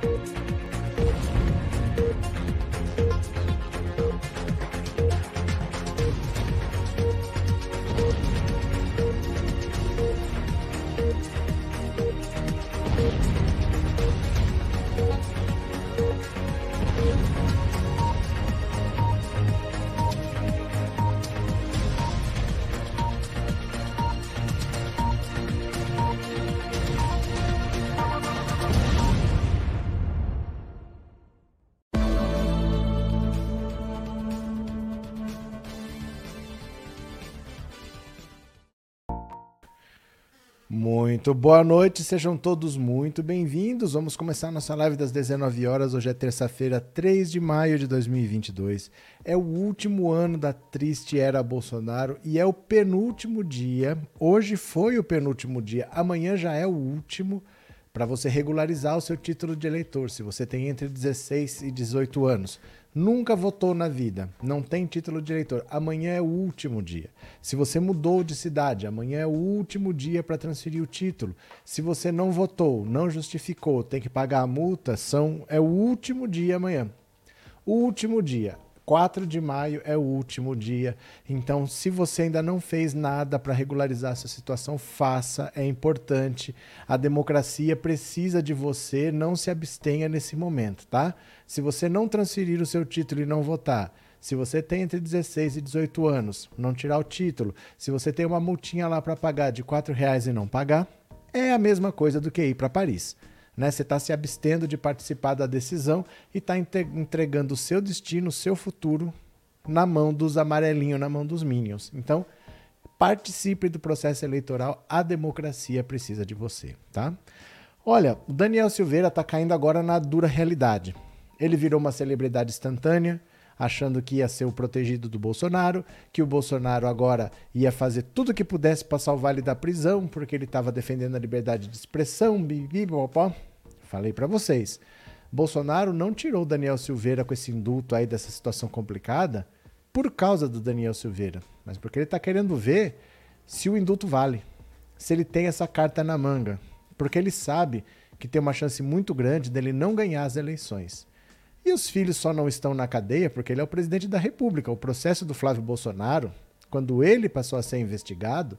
Bye. Muito boa noite, sejam todos muito bem-vindos. Vamos começar nossa live das 19 horas. Hoje é terça-feira, 3 de maio de 2022. É o último ano da triste era Bolsonaro e é o penúltimo dia. Hoje foi o penúltimo dia, amanhã já é o último para você regularizar o seu título de eleitor, se você tem entre 16 e 18 anos nunca votou na vida, não tem título de eleitor, amanhã é o último dia. Se você mudou de cidade, amanhã é o último dia para transferir o título. Se você não votou, não justificou, tem que pagar a multa, são é o último dia amanhã. O último dia. 4 de maio é o último dia. Então, se você ainda não fez nada para regularizar essa situação, faça, é importante. A democracia precisa de você, não se abstenha nesse momento, tá? Se você não transferir o seu título e não votar, se você tem entre 16 e 18 anos, não tirar o título, se você tem uma multinha lá para pagar de R$ reais e não pagar, é a mesma coisa do que ir para Paris. Né? Você está se abstendo de participar da decisão e está entregando o seu destino, o seu futuro na mão dos amarelinhos, na mão dos minions. Então, participe do processo eleitoral, a democracia precisa de você, tá? Olha, o Daniel Silveira está caindo agora na dura realidade. Ele virou uma celebridade instantânea, achando que ia ser o protegido do Bolsonaro, que o Bolsonaro agora ia fazer tudo o que pudesse para salvar ele da prisão, porque ele estava defendendo a liberdade de expressão, bibibopó. Falei para vocês. Bolsonaro não tirou Daniel Silveira com esse indulto aí dessa situação complicada por causa do Daniel Silveira, mas porque ele está querendo ver se o indulto vale, se ele tem essa carta na manga, porque ele sabe que tem uma chance muito grande dele não ganhar as eleições. E os filhos só não estão na cadeia porque ele é o presidente da República. O processo do Flávio Bolsonaro, quando ele passou a ser investigado,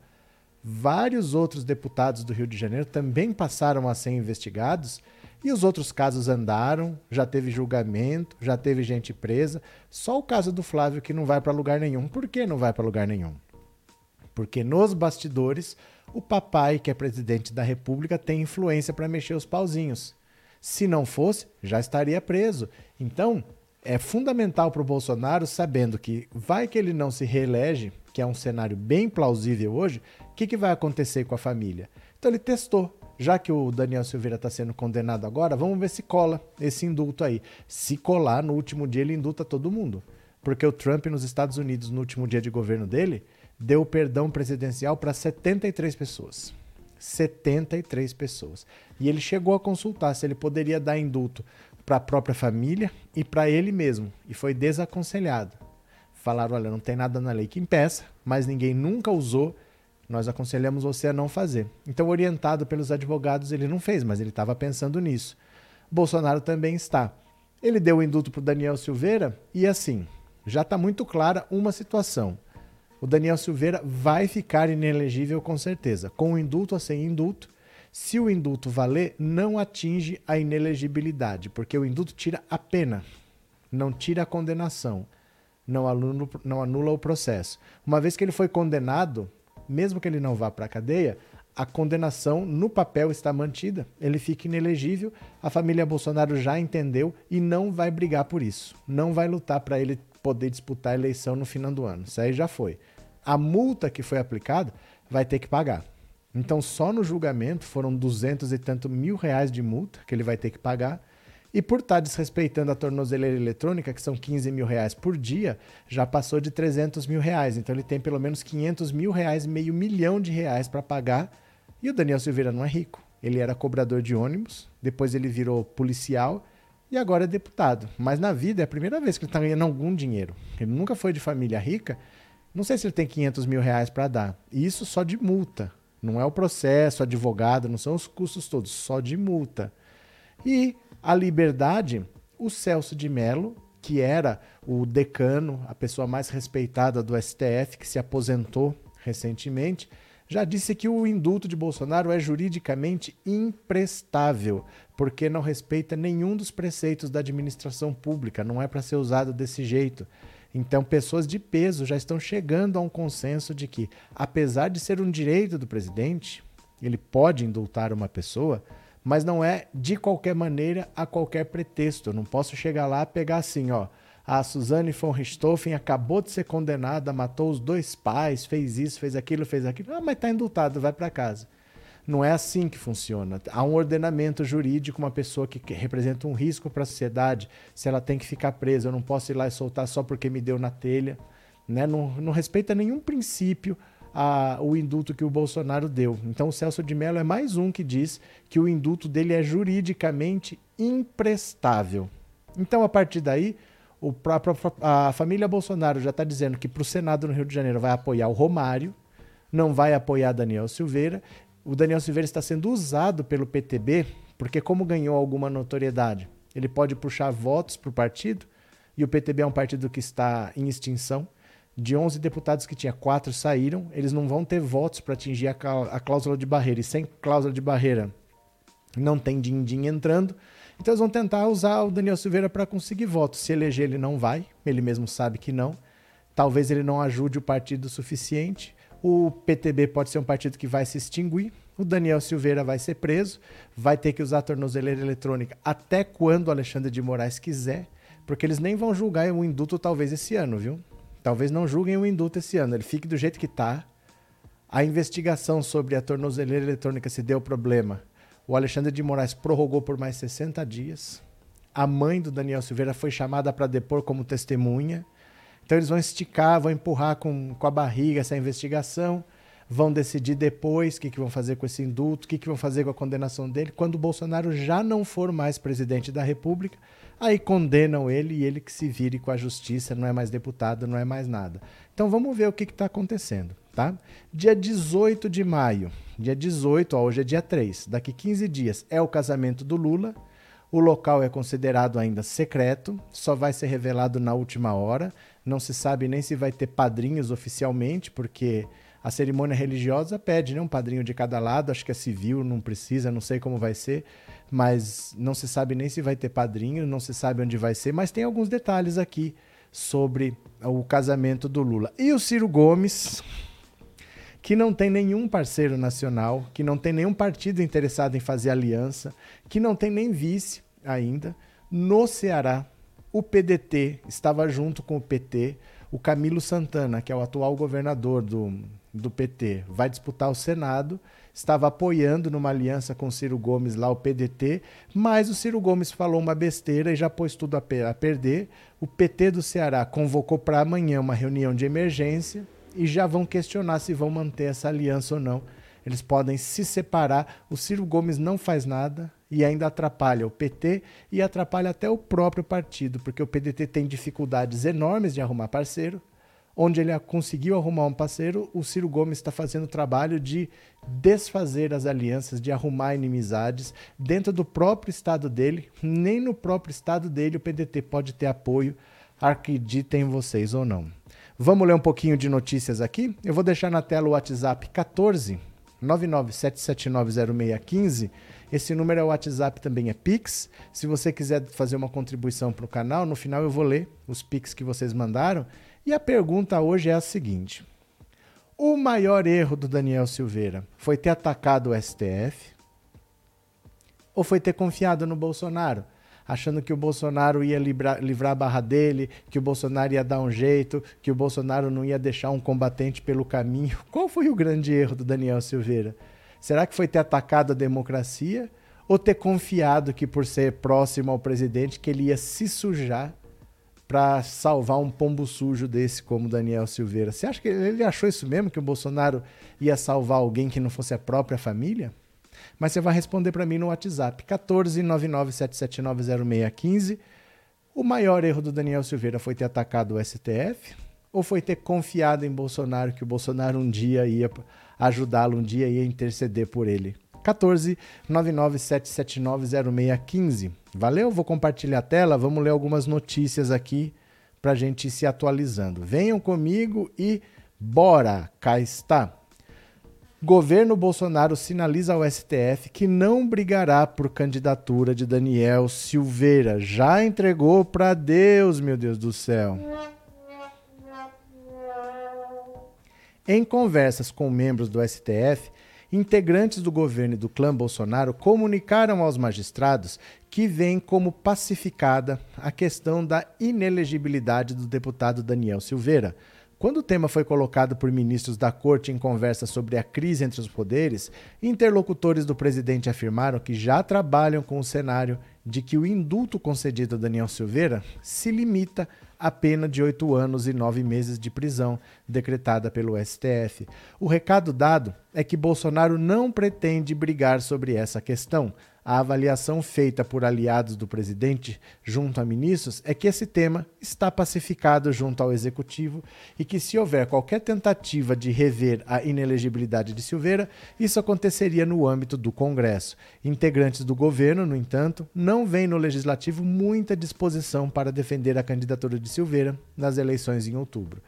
vários outros deputados do Rio de Janeiro também passaram a ser investigados e os outros casos andaram, já teve julgamento, já teve gente presa. Só o caso do Flávio que não vai para lugar nenhum. Por que não vai para lugar nenhum? Porque nos bastidores, o papai, que é presidente da República, tem influência para mexer os pauzinhos. Se não fosse, já estaria preso. Então, é fundamental para o Bolsonaro, sabendo que vai que ele não se reelege, que é um cenário bem plausível hoje, o que, que vai acontecer com a família? Então ele testou já que o Daniel Silveira está sendo condenado agora, vamos ver se cola esse indulto aí. Se colar, no último dia ele indulta todo mundo. Porque o Trump, nos Estados Unidos, no último dia de governo dele, deu perdão presidencial para 73 pessoas. 73 pessoas. E ele chegou a consultar se ele poderia dar indulto para a própria família e para ele mesmo. E foi desaconselhado. Falaram: olha, não tem nada na lei que impeça, mas ninguém nunca usou nós aconselhamos você a não fazer. Então, orientado pelos advogados, ele não fez, mas ele estava pensando nisso. Bolsonaro também está. Ele deu o indulto para o Daniel Silveira e, assim, já está muito clara uma situação. O Daniel Silveira vai ficar inelegível com certeza, com o indulto ou sem indulto. Se o indulto valer, não atinge a inelegibilidade, porque o indulto tira a pena, não tira a condenação, não não anula o processo. Uma vez que ele foi condenado, mesmo que ele não vá para a cadeia, a condenação no papel está mantida, ele fica inelegível. A família Bolsonaro já entendeu e não vai brigar por isso. Não vai lutar para ele poder disputar a eleição no final do ano. Isso aí já foi. A multa que foi aplicada vai ter que pagar. Então, só no julgamento foram duzentos e tanto mil reais de multa que ele vai ter que pagar. E por estar desrespeitando a tornozeleira eletrônica, que são 15 mil reais por dia, já passou de 300 mil reais. Então ele tem pelo menos 500 mil reais, meio milhão de reais para pagar. E o Daniel Silveira não é rico. Ele era cobrador de ônibus, depois ele virou policial e agora é deputado. Mas na vida é a primeira vez que ele está ganhando algum dinheiro. Ele nunca foi de família rica. Não sei se ele tem 500 mil reais para dar. E isso só de multa. Não é o processo, advogado, não são os custos todos, só de multa. E A Liberdade, o Celso de Mello, que era o decano, a pessoa mais respeitada do STF, que se aposentou recentemente, já disse que o indulto de Bolsonaro é juridicamente imprestável, porque não respeita nenhum dos preceitos da administração pública, não é para ser usado desse jeito. Então, pessoas de peso já estão chegando a um consenso de que, apesar de ser um direito do presidente, ele pode indultar uma pessoa, mas não é de qualquer maneira a qualquer pretexto. Eu não posso chegar lá e pegar assim, ó. A Suzane von Richthofen acabou de ser condenada, matou os dois pais, fez isso, fez aquilo, fez aquilo. Ah, mas está indultado, vai para casa. Não é assim que funciona. Há um ordenamento jurídico, uma pessoa que representa um risco para a sociedade, se ela tem que ficar presa, eu não posso ir lá e soltar só porque me deu na telha. Né? Não, não respeita nenhum princípio a, o indulto que o Bolsonaro deu. Então o Celso de Mello é mais um que diz que o indulto dele é juridicamente imprestável. Então, a partir daí, o próprio, a família Bolsonaro já está dizendo que para o Senado no Rio de Janeiro vai apoiar o Romário, não vai apoiar Daniel Silveira. O Daniel Silveira está sendo usado pelo PTB, porque como ganhou alguma notoriedade, ele pode puxar votos para o partido, e o PTB é um partido que está em extinção. De 11 deputados que tinha, quatro saíram. Eles não vão ter votos para atingir a, cláusula de barreira. E sem cláusula de barreira não tem din-din entrando. Então eles vão tentar usar o Daniel Silveira para conseguir votos. Se eleger, ele não vai. Ele mesmo sabe que não. Talvez ele não ajude o partido o suficiente. O PTB pode ser um partido que vai se extinguir. O Daniel Silveira vai ser preso. Vai ter que usar a tornozeleira eletrônica até quando o Alexandre de Moraes quiser. Porque eles nem vão julgar o indulto talvez esse ano, viu? Talvez não julguem o indulto esse ano, ele fique do jeito que está. A investigação sobre a tornozeleira eletrônica se deu problema. O Alexandre de Moraes prorrogou por mais 60 dias. A mãe do Daniel Silveira foi chamada para depor como testemunha. Então eles vão esticar, vão empurrar com, com a barriga essa investigação, vão decidir depois o que, que vão fazer com esse indulto, o que, que vão fazer com a condenação dele, quando o Bolsonaro já não for mais presidente da República Aí condenam ele e ele que se vire com a justiça, não é mais deputado, não é mais nada. Então vamos ver o que está acontecendo, tá? Dia 18 de maio, dia 18, ó, hoje é dia 3, daqui 15 dias é o casamento do Lula. O local é considerado ainda secreto, só vai ser revelado na última hora. Não se sabe nem se vai ter padrinhos oficialmente, porque a cerimônia religiosa pede né, um padrinho de cada lado, acho que é civil, não precisa, não sei como vai ser mas não se sabe nem se vai ter padrinho, não se sabe onde vai ser, mas tem alguns detalhes aqui sobre o casamento do Lula. E o Ciro Gomes, que não tem nenhum parceiro nacional, que não tem nenhum partido interessado em fazer aliança, que não tem nem vice ainda, no Ceará, o PDT estava junto com o PT, o Camilo Santana, que é o atual governador do, do PT, vai disputar o Senado estava apoiando numa aliança com Ciro Gomes lá, o PDT, mas o Ciro Gomes falou uma besteira e já pôs tudo a, a perder. O PT do Ceará convocou para amanhã uma reunião de emergência e já vão questionar se vão manter essa aliança ou não. Eles podem se separar. O Ciro Gomes não faz nada e ainda atrapalha o PT e atrapalha até o próprio partido, porque o PDT tem dificuldades enormes de arrumar parceiro onde ele conseguiu arrumar um parceiro, o Ciro Gomes está fazendo o trabalho de desfazer as alianças, de arrumar inimizades dentro do próprio estado dele. Nem no próprio estado dele o PDT pode ter apoio, acreditem vocês ou não. Vamos ler um pouquinho de notícias aqui? Eu vou deixar na tela o WhatsApp 14 997790615. Esse número é o WhatsApp, também é Pix. Se você quiser fazer uma contribuição para o canal, no final eu vou ler os Pix que vocês mandaram e a pergunta hoje é a seguinte: o maior erro do Daniel Silveira foi ter atacado o STF ou foi ter confiado no Bolsonaro? Achando que o Bolsonaro ia livrar, a barra dele, que o Bolsonaro ia dar um jeito, que o Bolsonaro não ia deixar um combatente pelo caminho. Qual foi o grande erro do Daniel Silveira? Será que foi ter atacado a democracia ou ter confiado que por ser próximo ao presidente que ele ia se sujar para salvar um pombo sujo desse como Daniel Silveira. Você acha que ele achou isso mesmo, que o Bolsonaro ia salvar alguém que não fosse a própria família? Mas você vai responder para mim no WhatsApp, 14997790615. O maior erro do Daniel Silveira foi ter atacado o STF ou foi ter confiado em Bolsonaro, que o Bolsonaro um dia ia ajudá-lo, um dia ia interceder por ele? 14 997790615. Valeu? Vou compartilhar a tela, vamos ler algumas notícias aqui para a gente ir se atualizando. Venham comigo e bora! Cá está. Governo Bolsonaro sinaliza ao STF que não brigará por candidatura de Daniel Silveira. Já entregou para Deus, meu Deus do céu. Em conversas com membros do STF, integrantes do governo e do clã Bolsonaro comunicaram aos magistrados que vem como pacificada a questão da inelegibilidade do deputado Daniel Silveira. Quando o tema foi colocado por ministros da corte em conversa sobre a crise entre os poderes, interlocutores do presidente afirmaram que já trabalham com o cenário de que o indulto concedido a Daniel Silveira se limita à pena de oito anos e nove meses de prisão decretada pelo STF. O recado dado é que Bolsonaro não pretende brigar sobre essa questão, a avaliação feita por aliados do presidente junto a ministros é que esse tema está pacificado junto ao executivo e que, se houver qualquer tentativa de rever a inelegibilidade de Silveira, isso aconteceria no âmbito do Congresso. Integrantes do governo, no entanto, não veem no legislativo muita disposição para defender a candidatura de Silveira nas eleições em outubro.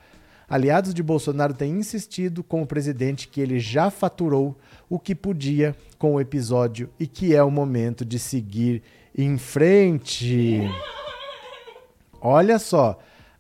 Aliados de Bolsonaro têm insistido com o presidente que ele já faturou o que podia com o episódio e que é o momento de seguir em frente. Olha só,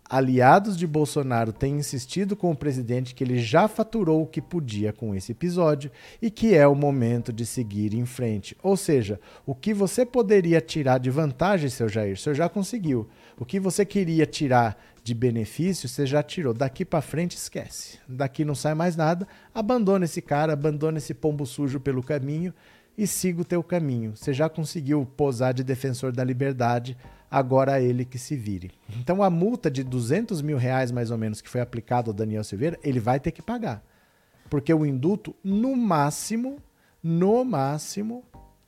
aliados de Bolsonaro têm insistido com o presidente que ele já faturou o que podia com esse episódio e que é o momento de seguir em frente. Ou seja, o que você poderia tirar de vantagem, seu Jair, senhor já conseguiu. O que você queria tirar de benefício, você já tirou. Daqui para frente, esquece. Daqui não sai mais nada. Abandona esse cara, abandona esse pombo sujo pelo caminho e siga o teu caminho. Você já conseguiu posar de defensor da liberdade, agora é ele que se vire. Então a multa de 200 mil reais, mais ou menos, que foi aplicada ao Daniel Silveira, ele vai ter que pagar. Porque o indulto, no máximo, no máximo,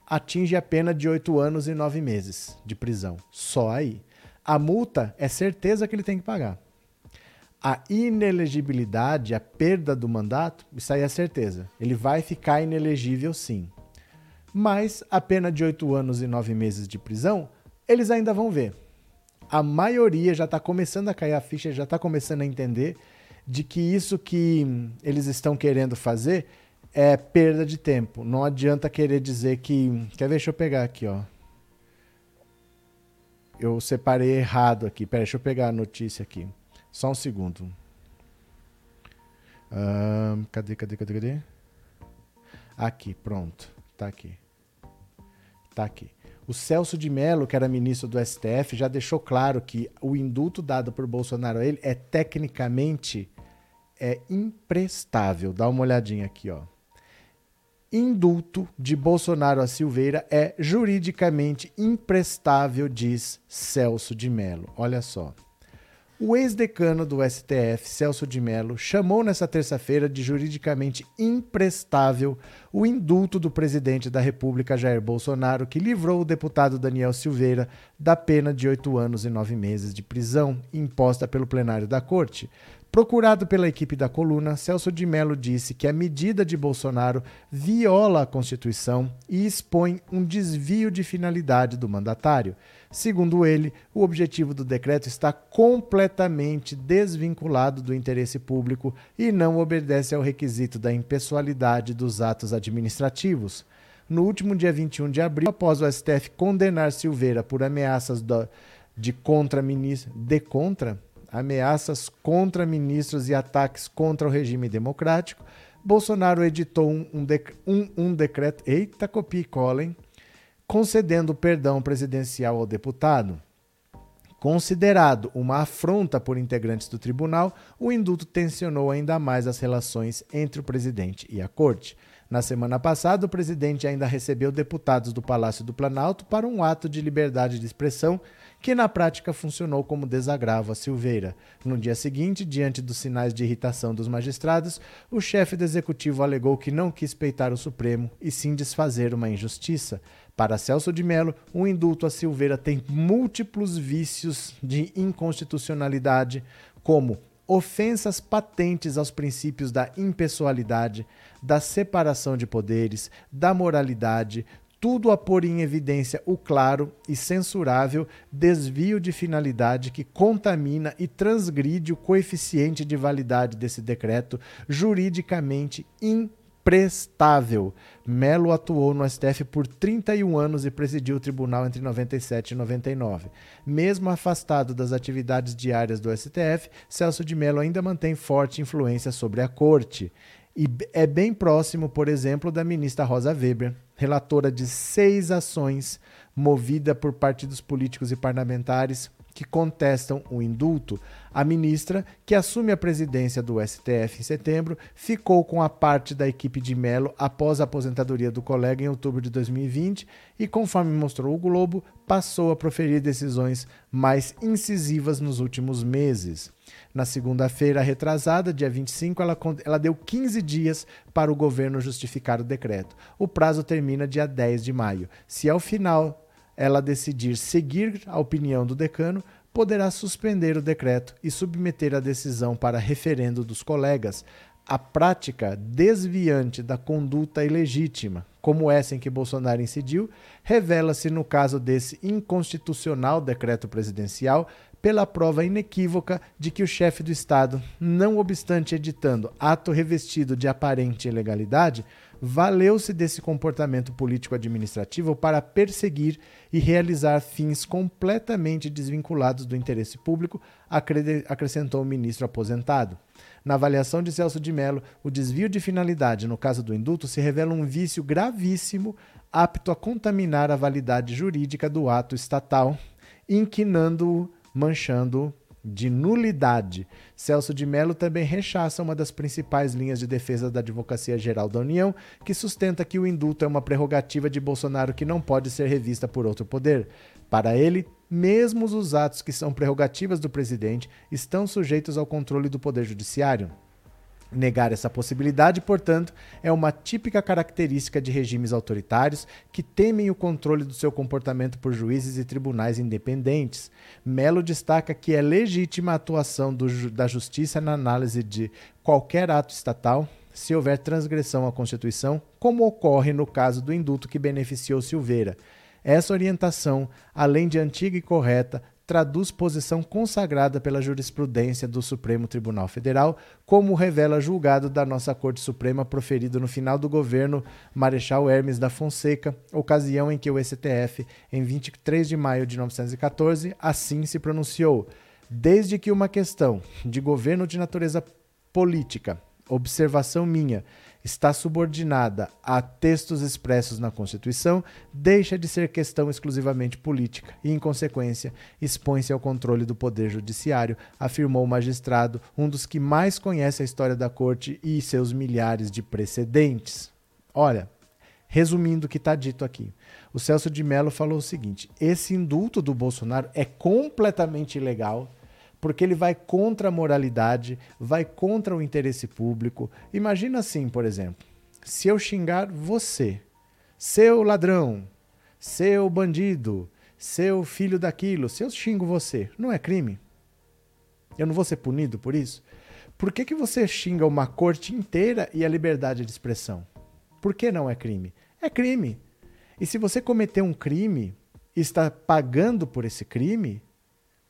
atinge a pena de 8 anos e 9 meses de prisão. Só aí. A multa é certeza que ele tem que pagar. A inelegibilidade, a perda do mandato, isso aí é certeza. Ele vai ficar inelegível sim. Mas a pena de oito anos e nove meses de prisão, eles ainda vão ver. A maioria já está começando a cair a ficha, já está começando a entender de que isso que eles estão querendo fazer é perda de tempo. Não adianta querer dizer que. Quer ver? Deixa eu pegar aqui, ó eu separei errado aqui. Pera, deixa eu pegar a notícia aqui. Só um segundo. Cadê, cadê, cadê, cadê? Aqui, pronto. Tá aqui. Tá aqui. O Celso de Mello, que era ministro do STF, já deixou claro que o indulto dado por Bolsonaro a ele é tecnicamente é imprestável. Dá uma olhadinha aqui, ó indulto de Bolsonaro a Silveira é juridicamente imprestável, diz Celso de Mello. Olha só. O ex-decano do STF, Celso de Mello, chamou nesta terça-feira de juridicamente imprestável o indulto do presidente da República, Jair Bolsonaro, que livrou o deputado Daniel Silveira da pena de oito anos e nove meses de prisão imposta pelo plenário da Corte. Procurado pela equipe da coluna, Celso de Mello disse que a medida de Bolsonaro viola a Constituição e expõe um desvio de finalidade do mandatário. Segundo ele, o objetivo do decreto está completamente desvinculado do interesse público e não obedece ao requisito da impessoalidade dos atos administrativos. No último dia 21 de abril, após o STF condenar Silveira por ameaças de contra-ministro, de contra ameaças contra ministros e ataques contra o regime democrático, Bolsonaro editou um, um, um, um decreto, eita copia e cola, concedendo perdão presidencial ao deputado. Considerado uma afronta por integrantes do tribunal, o indulto tensionou ainda mais as relações entre o presidente e a corte. Na semana passada, o presidente ainda recebeu deputados do Palácio do Planalto para um ato de liberdade de expressão que na prática funcionou como desagravo a Silveira. No dia seguinte, diante dos sinais de irritação dos magistrados, o chefe do executivo alegou que não quis peitar o Supremo e sim desfazer uma injustiça. Para Celso de Mello, o indulto a Silveira tem múltiplos vícios de inconstitucionalidade, como ofensas patentes aos princípios da impessoalidade, da separação de poderes, da moralidade, tudo a pôr em evidência o claro e censurável desvio de finalidade que contamina e transgride o coeficiente de validade desse decreto juridicamente imprestável. Melo atuou no STF por 31 anos e presidiu o tribunal entre 97 e 99. Mesmo afastado das atividades diárias do STF, Celso de Melo ainda mantém forte influência sobre a corte. E é bem próximo, por exemplo, da ministra Rosa Weber, relatora de seis ações movida por partidos políticos e parlamentares que contestam o indulto. A ministra, que assume a presidência do STF em setembro, ficou com a parte da equipe de Mello após a aposentadoria do colega em outubro de 2020 e, conforme mostrou o Globo, passou a proferir decisões mais incisivas nos últimos meses. Na segunda-feira retrasada, dia 25, ela, ela deu 15 dias para o governo justificar o decreto. O prazo termina dia 10 de maio. Se ao final ela decidir seguir a opinião do decano, poderá suspender o decreto e submeter a decisão para referendo dos colegas. A prática desviante da conduta ilegítima, como essa em que Bolsonaro incidiu, revela-se no caso desse inconstitucional decreto presidencial pela prova inequívoca de que o chefe do Estado, não obstante editando ato revestido de aparente ilegalidade, valeu-se desse comportamento político-administrativo para perseguir e realizar fins completamente desvinculados do interesse público, acrescentou o ministro aposentado. Na avaliação de Celso de Mello, o desvio de finalidade no caso do indulto se revela um vício gravíssimo apto a contaminar a validade jurídica do ato estatal, inquinando-o manchando de nulidade. Celso de Mello também rechaça uma das principais linhas de defesa da Advocacia Geral da União, que sustenta que o indulto é uma prerrogativa de Bolsonaro que não pode ser revista por outro poder. Para ele, mesmo os atos que são prerrogativas do presidente estão sujeitos ao controle do Poder Judiciário. Negar essa possibilidade, portanto, é uma típica característica de regimes autoritários que temem o controle do seu comportamento por juízes e tribunais independentes. Melo destaca que é legítima a atuação do, da justiça na análise de qualquer ato estatal se houver transgressão à Constituição, como ocorre no caso do indulto que beneficiou Silveira. Essa orientação, além de antiga e correta, traduz posição consagrada pela jurisprudência do Supremo Tribunal Federal, como revela julgado da nossa Corte Suprema proferido no final do governo Marechal Hermes da Fonseca, ocasião em que o STF, em 23 de maio de 1914, assim se pronunciou. Desde que uma questão de governo de natureza política, observação minha, está subordinada a textos expressos na Constituição, deixa de ser questão exclusivamente política e, em consequência, expõe-se ao controle do Poder Judiciário, afirmou o magistrado, um dos que mais conhece a história da Corte e seus milhares de precedentes. Olha, resumindo o que está dito aqui, o Celso de Mello falou o seguinte: esse indulto do Bolsonaro é completamente ilegal porque ele vai contra a moralidade, vai contra o interesse público. Imagina assim, por exemplo, se eu xingar você, seu ladrão, seu bandido, seu filho daquilo, se eu xingo você, não é crime? Eu não vou ser punido por isso? Por que, que você xinga uma corte inteira e a liberdade de expressão? Por que não é crime? É crime. E se você cometeu um crime e está pagando por esse crime,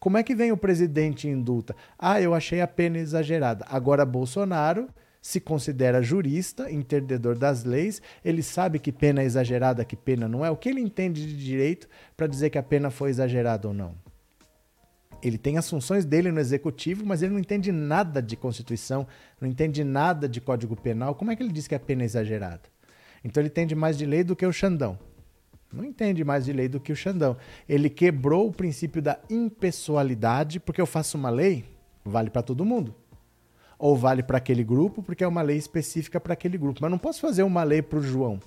como é que vem o presidente indulta? Ah, eu achei a pena exagerada. Agora Bolsonaro se considera jurista, entendedor das leis, ele sabe que pena é exagerada, que pena não é. O que ele entende de direito para dizer que a pena foi exagerada ou não? Ele tem as funções dele no executivo, mas ele não entende nada de Constituição, não entende nada de Código Penal. Como é que ele diz que a pena é exagerada? Então ele entende mais de lei do que o Xandão. Não entende mais de lei do que o Xandão. Ele quebrou o princípio da impessoalidade, porque eu faço uma lei, vale para todo mundo. Ou vale para aquele grupo, porque é uma lei específica para aquele grupo. Mas não posso fazer uma lei para o João.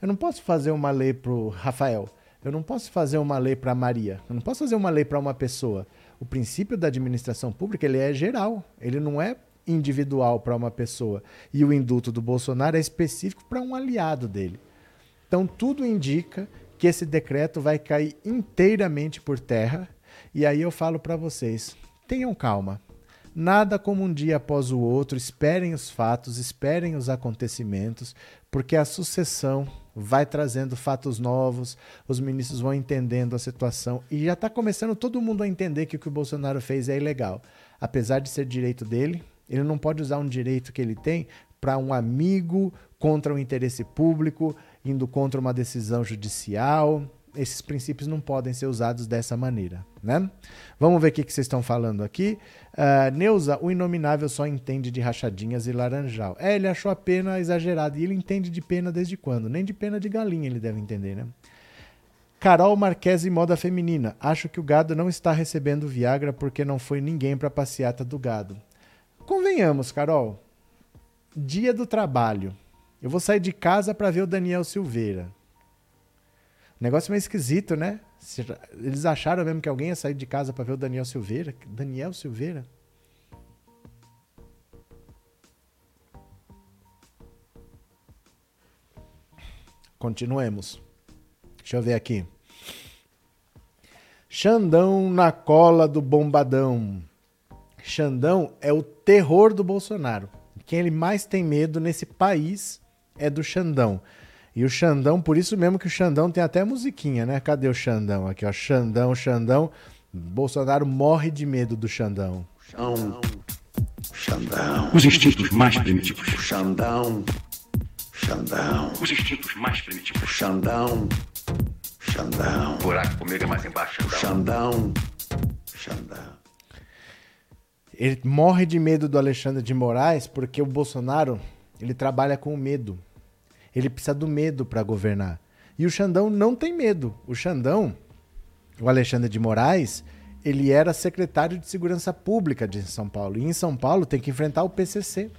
Eu não posso fazer uma lei para o Rafael. Eu não posso fazer uma lei para Maria. Eu não posso fazer uma lei para uma pessoa. O princípio da administração pública ele é geral. Ele não é individual para uma pessoa. E o indulto do Bolsonaro é específico para um aliado dele. Então, tudo indica que esse decreto vai cair inteiramente por terra. E aí eu falo para vocês: tenham calma. Nada como um dia após o outro, esperem os fatos, esperem os acontecimentos, porque a sucessão vai trazendo fatos novos, os ministros vão entendendo a situação e já está começando todo mundo a entender que o que o Bolsonaro fez é ilegal. Apesar de ser direito dele, ele não pode usar um direito que ele tem para um amigo contra o interesse público, indo contra uma decisão judicial esses princípios não podem ser usados dessa maneira, né? Vamos ver o que, vocês estão falando aqui. Uh, Neuza, o inominável só entende de rachadinhas e laranjal. É, ele achou a pena exagerada. E ele entende de pena desde quando? Nem de pena de galinha ele deve entender, né? Carol Marquese Moda Feminina. Acho que o gado não está recebendo Viagra porque não foi ninguém para a passeata do gado. Convenhamos, Carol. Dia do trabalho. Eu vou sair de casa para ver o Daniel Silveira. Negócio meio esquisito, né? Eles acharam mesmo que alguém ia sair de casa para ver o Daniel Silveira? Daniel Silveira? Continuemos. Deixa eu ver aqui. Xandão na cola do bombadão. Xandão é o terror do Bolsonaro. Quem ele mais tem medo nesse país é do Xandão. E o Xandão, por isso mesmo que o Xandão tem até musiquinha, né? Cadê o Xandão? Aqui, ó. Xandão, Xandão. Bolsonaro morre de medo do Xandão. Xandão. Xandão. Os instintos mais primitivos. Xandão. Xandão. Os instintos mais primitivos. Xandão. Xandão. Buraco comigo é mais embaixo. Xandão. Xandão. Ele morre de medo do Alexandre de Moraes porque o Bolsonaro ele trabalha com medo. Ele precisa do medo para governar. E o Xandão não tem medo. O Xandão, o Alexandre de Moraes, ele era secretário de Segurança Pública de São Paulo. E em São Paulo tem que enfrentar o PCC.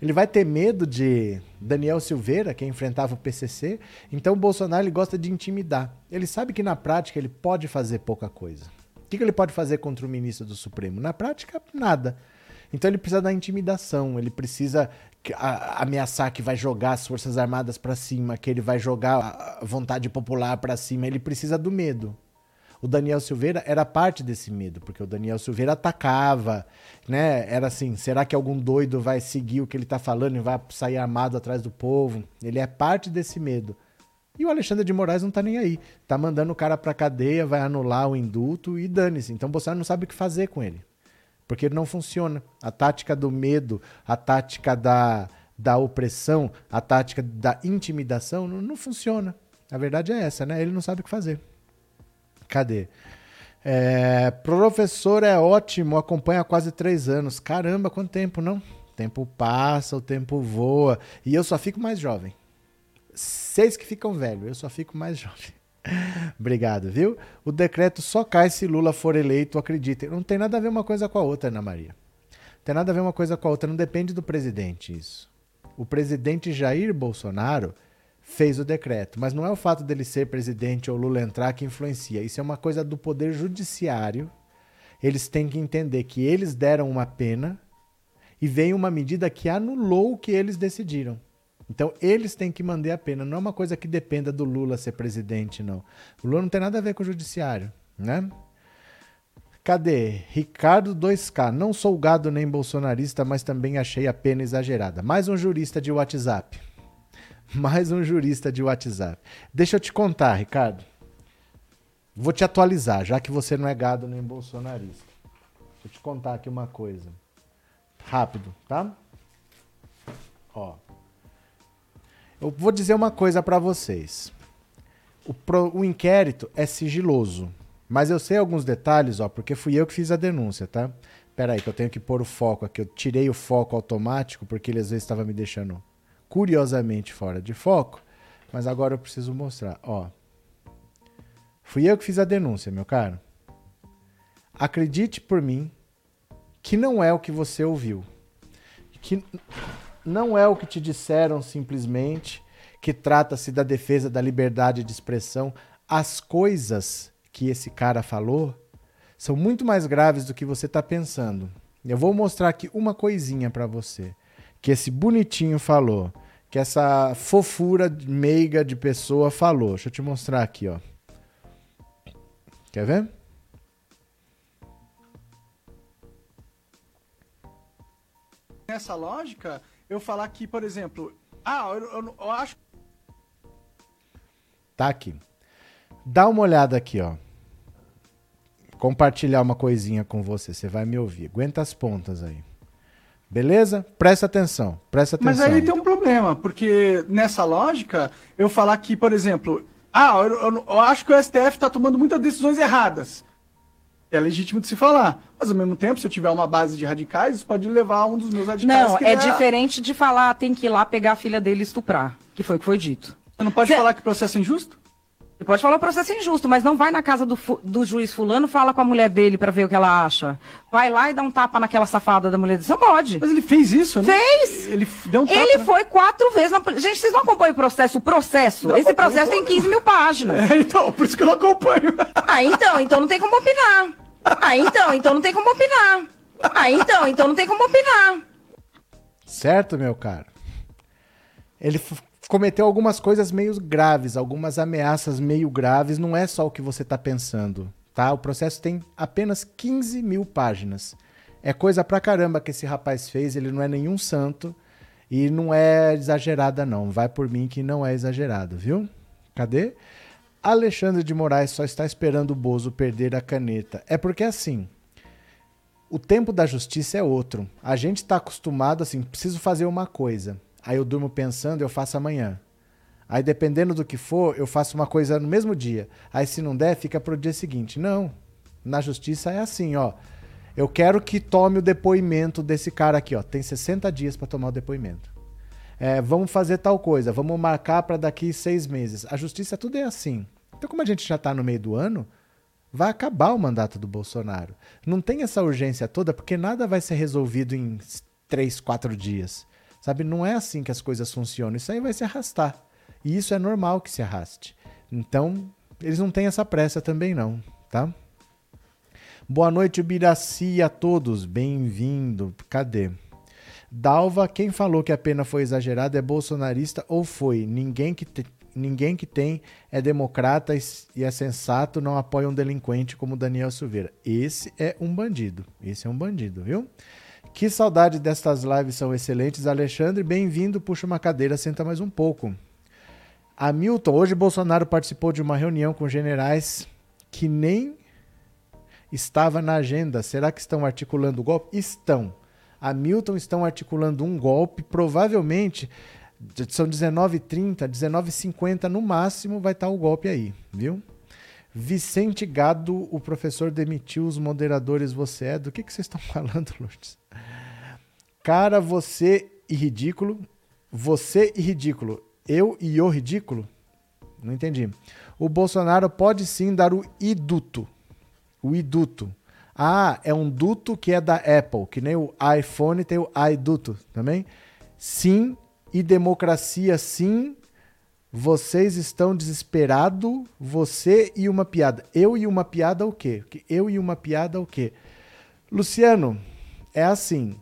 Ele vai ter medo de Daniel Silveira, que enfrentava o PCC. Então o Bolsonaro ele gosta de intimidar. Ele sabe que na prática ele pode fazer pouca coisa. O que ele pode fazer contra o ministro do Supremo? Na prática, nada. Então ele precisa da intimidação, ele precisa ameaçar que vai jogar as Forças Armadas para cima, que ele vai jogar a vontade popular para cima, ele precisa do medo. O Daniel Silveira era parte desse medo, porque o Daniel Silveira atacava, né? Era assim, será que algum doido vai seguir o que ele tá falando e vai sair armado atrás do povo? Ele é parte desse medo. E o Alexandre de Moraes não tá nem aí. Tá mandando o cara pra cadeia, vai anular o indulto e dane-se. Então o Bolsonaro não sabe o que fazer com ele porque não funciona. A tática do medo, a tática da, da opressão, a tática da intimidação não, não funciona. A verdade é essa, né? Ele não sabe o que fazer. Cadê? É, professor é ótimo, acompanha há quase três anos. Caramba, quanto tempo, não? O tempo passa, o tempo voa. E eu só fico mais jovem. Seis que ficam velhos, eu só fico mais jovem. Obrigado, viu? O decreto só cai se Lula for eleito, acreditem. Não tem nada a ver uma coisa com a outra, Ana Maria. Não tem nada a ver uma coisa com a outra, não depende do presidente isso. O presidente Jair Bolsonaro fez o decreto, mas não é o fato dele ser presidente ou Lula entrar que influencia. Isso é uma coisa do poder judiciário. Eles têm que entender que eles deram uma pena e veio uma medida que anulou o que eles decidiram. Então, eles têm que mandar a pena. Não é uma coisa que dependa do Lula ser presidente, não. O Lula não tem nada a ver com o judiciário, né? Cadê? Ricardo 2K. Não sou gado nem bolsonarista, mas também achei a pena exagerada. Mais um jurista de WhatsApp. Mais um jurista de WhatsApp. Deixa eu te contar, Ricardo. Vou te atualizar, já que você não é gado nem bolsonarista. Deixa eu te contar aqui uma coisa. Rápido, tá? Ó. Eu vou dizer uma coisa para vocês. O, pro, o, inquérito é sigiloso, mas eu sei alguns detalhes, ó, porque fui eu que fiz a denúncia, tá? Pera aí, que eu tenho que pôr o foco aqui. Eu tirei o foco automático porque ele às vezes estava me deixando curiosamente fora de foco, mas agora eu preciso mostrar, ó. Fui eu que fiz a denúncia, meu caro. Acredite por mim que não é o que você ouviu. Que não é o que te disseram simplesmente, que trata-se da defesa da liberdade de expressão. As coisas que esse cara falou são muito mais graves do que você está pensando. Eu vou mostrar aqui uma coisinha para você que esse bonitinho falou, que essa fofura meiga de pessoa falou. Deixa eu te mostrar aqui, ó. Quer ver? nessa lógica, eu falar que, por exemplo, ah, eu, eu- eu acho Tá aqui. Dá uma olhada aqui, ó. Compartilhar uma coisinha com você, você vai me ouvir. Aguenta as pontas aí. Beleza? Presta atenção, presta atenção. Mas aí tem um problema, porque nessa lógica, eu falar que, por exemplo, ah, eu, eu- eu acho que o STF está tomando muitas decisões erradas. É legítimo de se falar. Mas ao mesmo tempo, se eu tiver uma base de radicais, isso pode levar a um dos meus radicais. Não, é diferente de falar tem que ir lá pegar a filha dele e estuprar, que foi o que foi dito. Você não pode Cê- falar que processo é injusto? Você pode falar o processo é injusto, mas não vai na casa do, do juiz fulano, fala com a mulher dele pra ver o que ela acha. Vai lá e dá um tapa naquela safada da mulher dele. Você não pode. Mas ele fez isso, né? Fez! Ele deu um tapa. Ele né? foi quatro vezes na. Gente, vocês não acompanham o processo? O processo? Não, Esse processo tem acompanho. 15 mil páginas. É, então, por isso que eu não acompanho. Ah, então, então não tem como opinar. Ah, então, então não tem como opinar. Ah, então, então não tem como opinar. Certo, meu caro? Ele cometeu algumas coisas meio graves, algumas ameaças meio graves. Não é só o que você está pensando, tá? O processo tem apenas 15 mil páginas. É coisa pra caramba que esse rapaz fez. Ele não é nenhum santo e não é exagerada, não. Vai por mim que não é exagerado, viu? Cadê? Alexandre de Moraes só está esperando o Bozo perder a caneta. É porque assim, o tempo da justiça é outro. A gente está acostumado assim, preciso fazer uma coisa. Aí eu durmo pensando, eu faço amanhã. Aí dependendo do que for, eu faço uma coisa no mesmo dia. Aí se não der, fica pro dia seguinte. Não. Na justiça é assim, ó. Eu quero que tome o depoimento desse cara aqui, ó. Tem 60 dias para tomar o depoimento. É, vamos fazer tal coisa, vamos marcar para daqui seis meses. A justiça tudo é assim. Então, como a gente já está no meio do ano, vai acabar o mandato do Bolsonaro. Não tem essa urgência toda, porque nada vai ser resolvido em três, quatro dias. Sabe? Não é assim que as coisas funcionam. Isso aí vai se arrastar. E isso é normal que se arraste. Então, eles não têm essa pressa também, não, tá? Boa noite, Ubiraci, a todos. Bem-vindo. Cadê? Dalva, quem falou que a pena foi exagerada é bolsonarista ou foi? Ninguém que, te- ninguém que tem é democrata e é sensato não apoia um delinquente como Daniel Silveira. Esse é um bandido. Esse é um bandido, viu? Que saudade destas lives são excelentes. Alexandre, bem-vindo. Puxa uma cadeira, senta mais um pouco. Hamilton, hoje Bolsonaro participou de uma reunião com generais que nem estava na agenda. Será que estão articulando o golpe? Estão. Hamilton estão articulando um golpe, provavelmente são 19h30, 19h50 no máximo vai estar o golpe aí, viu? Vicente Gado, o professor demitiu os moderadores, você é? Do que, que vocês estão falando, Lourdes? Cara, você e ridículo. Você e ridículo. Eu e o ridículo? Não entendi. O Bolsonaro pode sim dar o iduto. O iduto. Ah, é um duto que é da Apple, que nem o iPhone tem o iDuto também. Sim, e democracia sim. Vocês estão desesperados, você e uma piada. Eu e uma piada o quê? Eu e uma piada o quê? Luciano, é assim.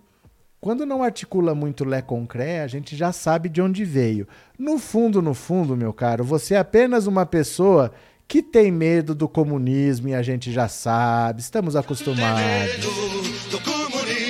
Quando não articula muito Lé Concré, a gente já sabe de onde veio. No fundo, no fundo, meu caro, você é apenas uma pessoa que tem medo do comunismo e a gente já sabe, estamos acostumados. do comunismo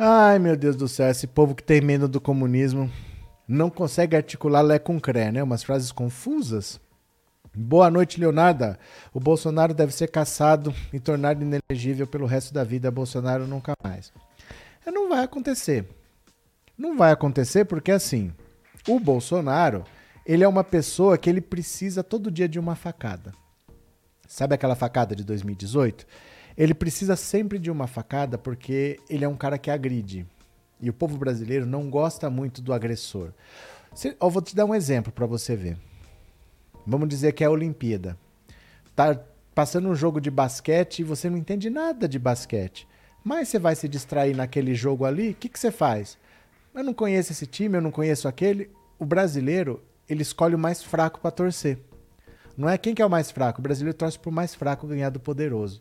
Ai, meu Deus do céu, esse povo que tem medo do comunismo não consegue articular Lé com Cré, né? Umas frases confusas. Boa noite, Leonarda. O Bolsonaro deve ser caçado e tornado inelegível pelo resto da vida. Bolsonaro nunca mais. É, Não vai acontecer. Não vai acontecer porque, assim, o Bolsonaro, ele é uma pessoa que ele precisa todo dia de uma facada. Sabe aquela facada de 2018? Ele precisa sempre de uma facada porque ele é um cara que agride. E o povo brasileiro não gosta muito do agressor. Se- Eu vou te dar um exemplo para você ver. Vamos dizer que é a Olimpíada. Tá passando um jogo de basquete e você não entende nada de basquete. Mas você vai se distrair naquele jogo ali, o que, que você faz? Eu não conheço esse time, eu não conheço aquele. o brasileiro, ele escolhe o mais fraco para torcer. Não é quem que é o mais fraco. O brasileiro torce pro mais fraco ganhar do poderoso.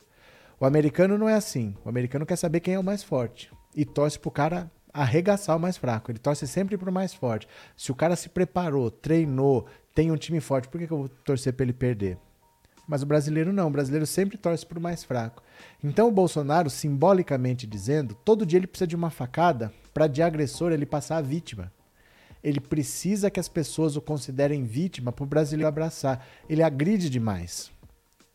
O americano não é assim. O americano quer saber quem é o mais forte. E torce pro cara arregaçar o mais fraco. Ele torce sempre pro mais forte. Se o cara se preparou, treinou, tem um time forte, por que, que eu vou torcer pra ele perder? Mas o brasileiro não. O brasileiro sempre torce pro mais fraco. Então o Bolsonaro, simbolicamente dizendo, todo dia ele precisa de uma facada para de agressor ele passar a vítima. Ele precisa que as pessoas o considerem vítima para o brasileiro abraçar. Ele agride demais.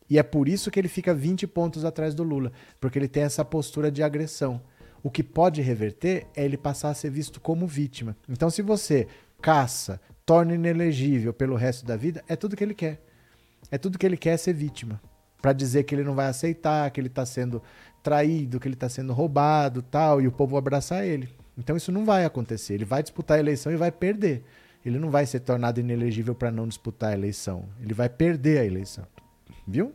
E é por isso que ele fica 20 pontos atrás do Lula, porque ele tem essa postura de agressão. O que pode reverter é ele passar a ser visto como vítima. Então, se você caça, torna inelegível pelo resto da vida, é tudo que ele quer. É tudo que ele quer é ser vítima. Para dizer que ele não vai aceitar, que ele está sendo traído, que ele está sendo roubado tal, e o povo abraçar ele. Então isso não vai acontecer. Ele vai disputar a eleição e vai perder. Ele não vai ser tornado inelegível para não disputar a eleição. Ele vai perder a eleição. Viu?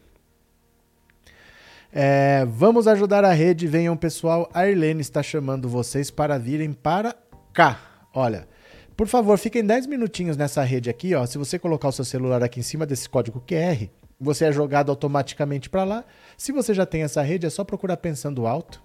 É, vamos ajudar a rede. Venham, pessoal. A Irlene está chamando vocês para virem para cá. Olha, por favor, fiquem 10 minutinhos nessa rede aqui. Ó. Se você colocar o seu celular aqui em cima desse código QR, você é jogado automaticamente para lá. Se você já tem essa rede, é só procurar pensando alto.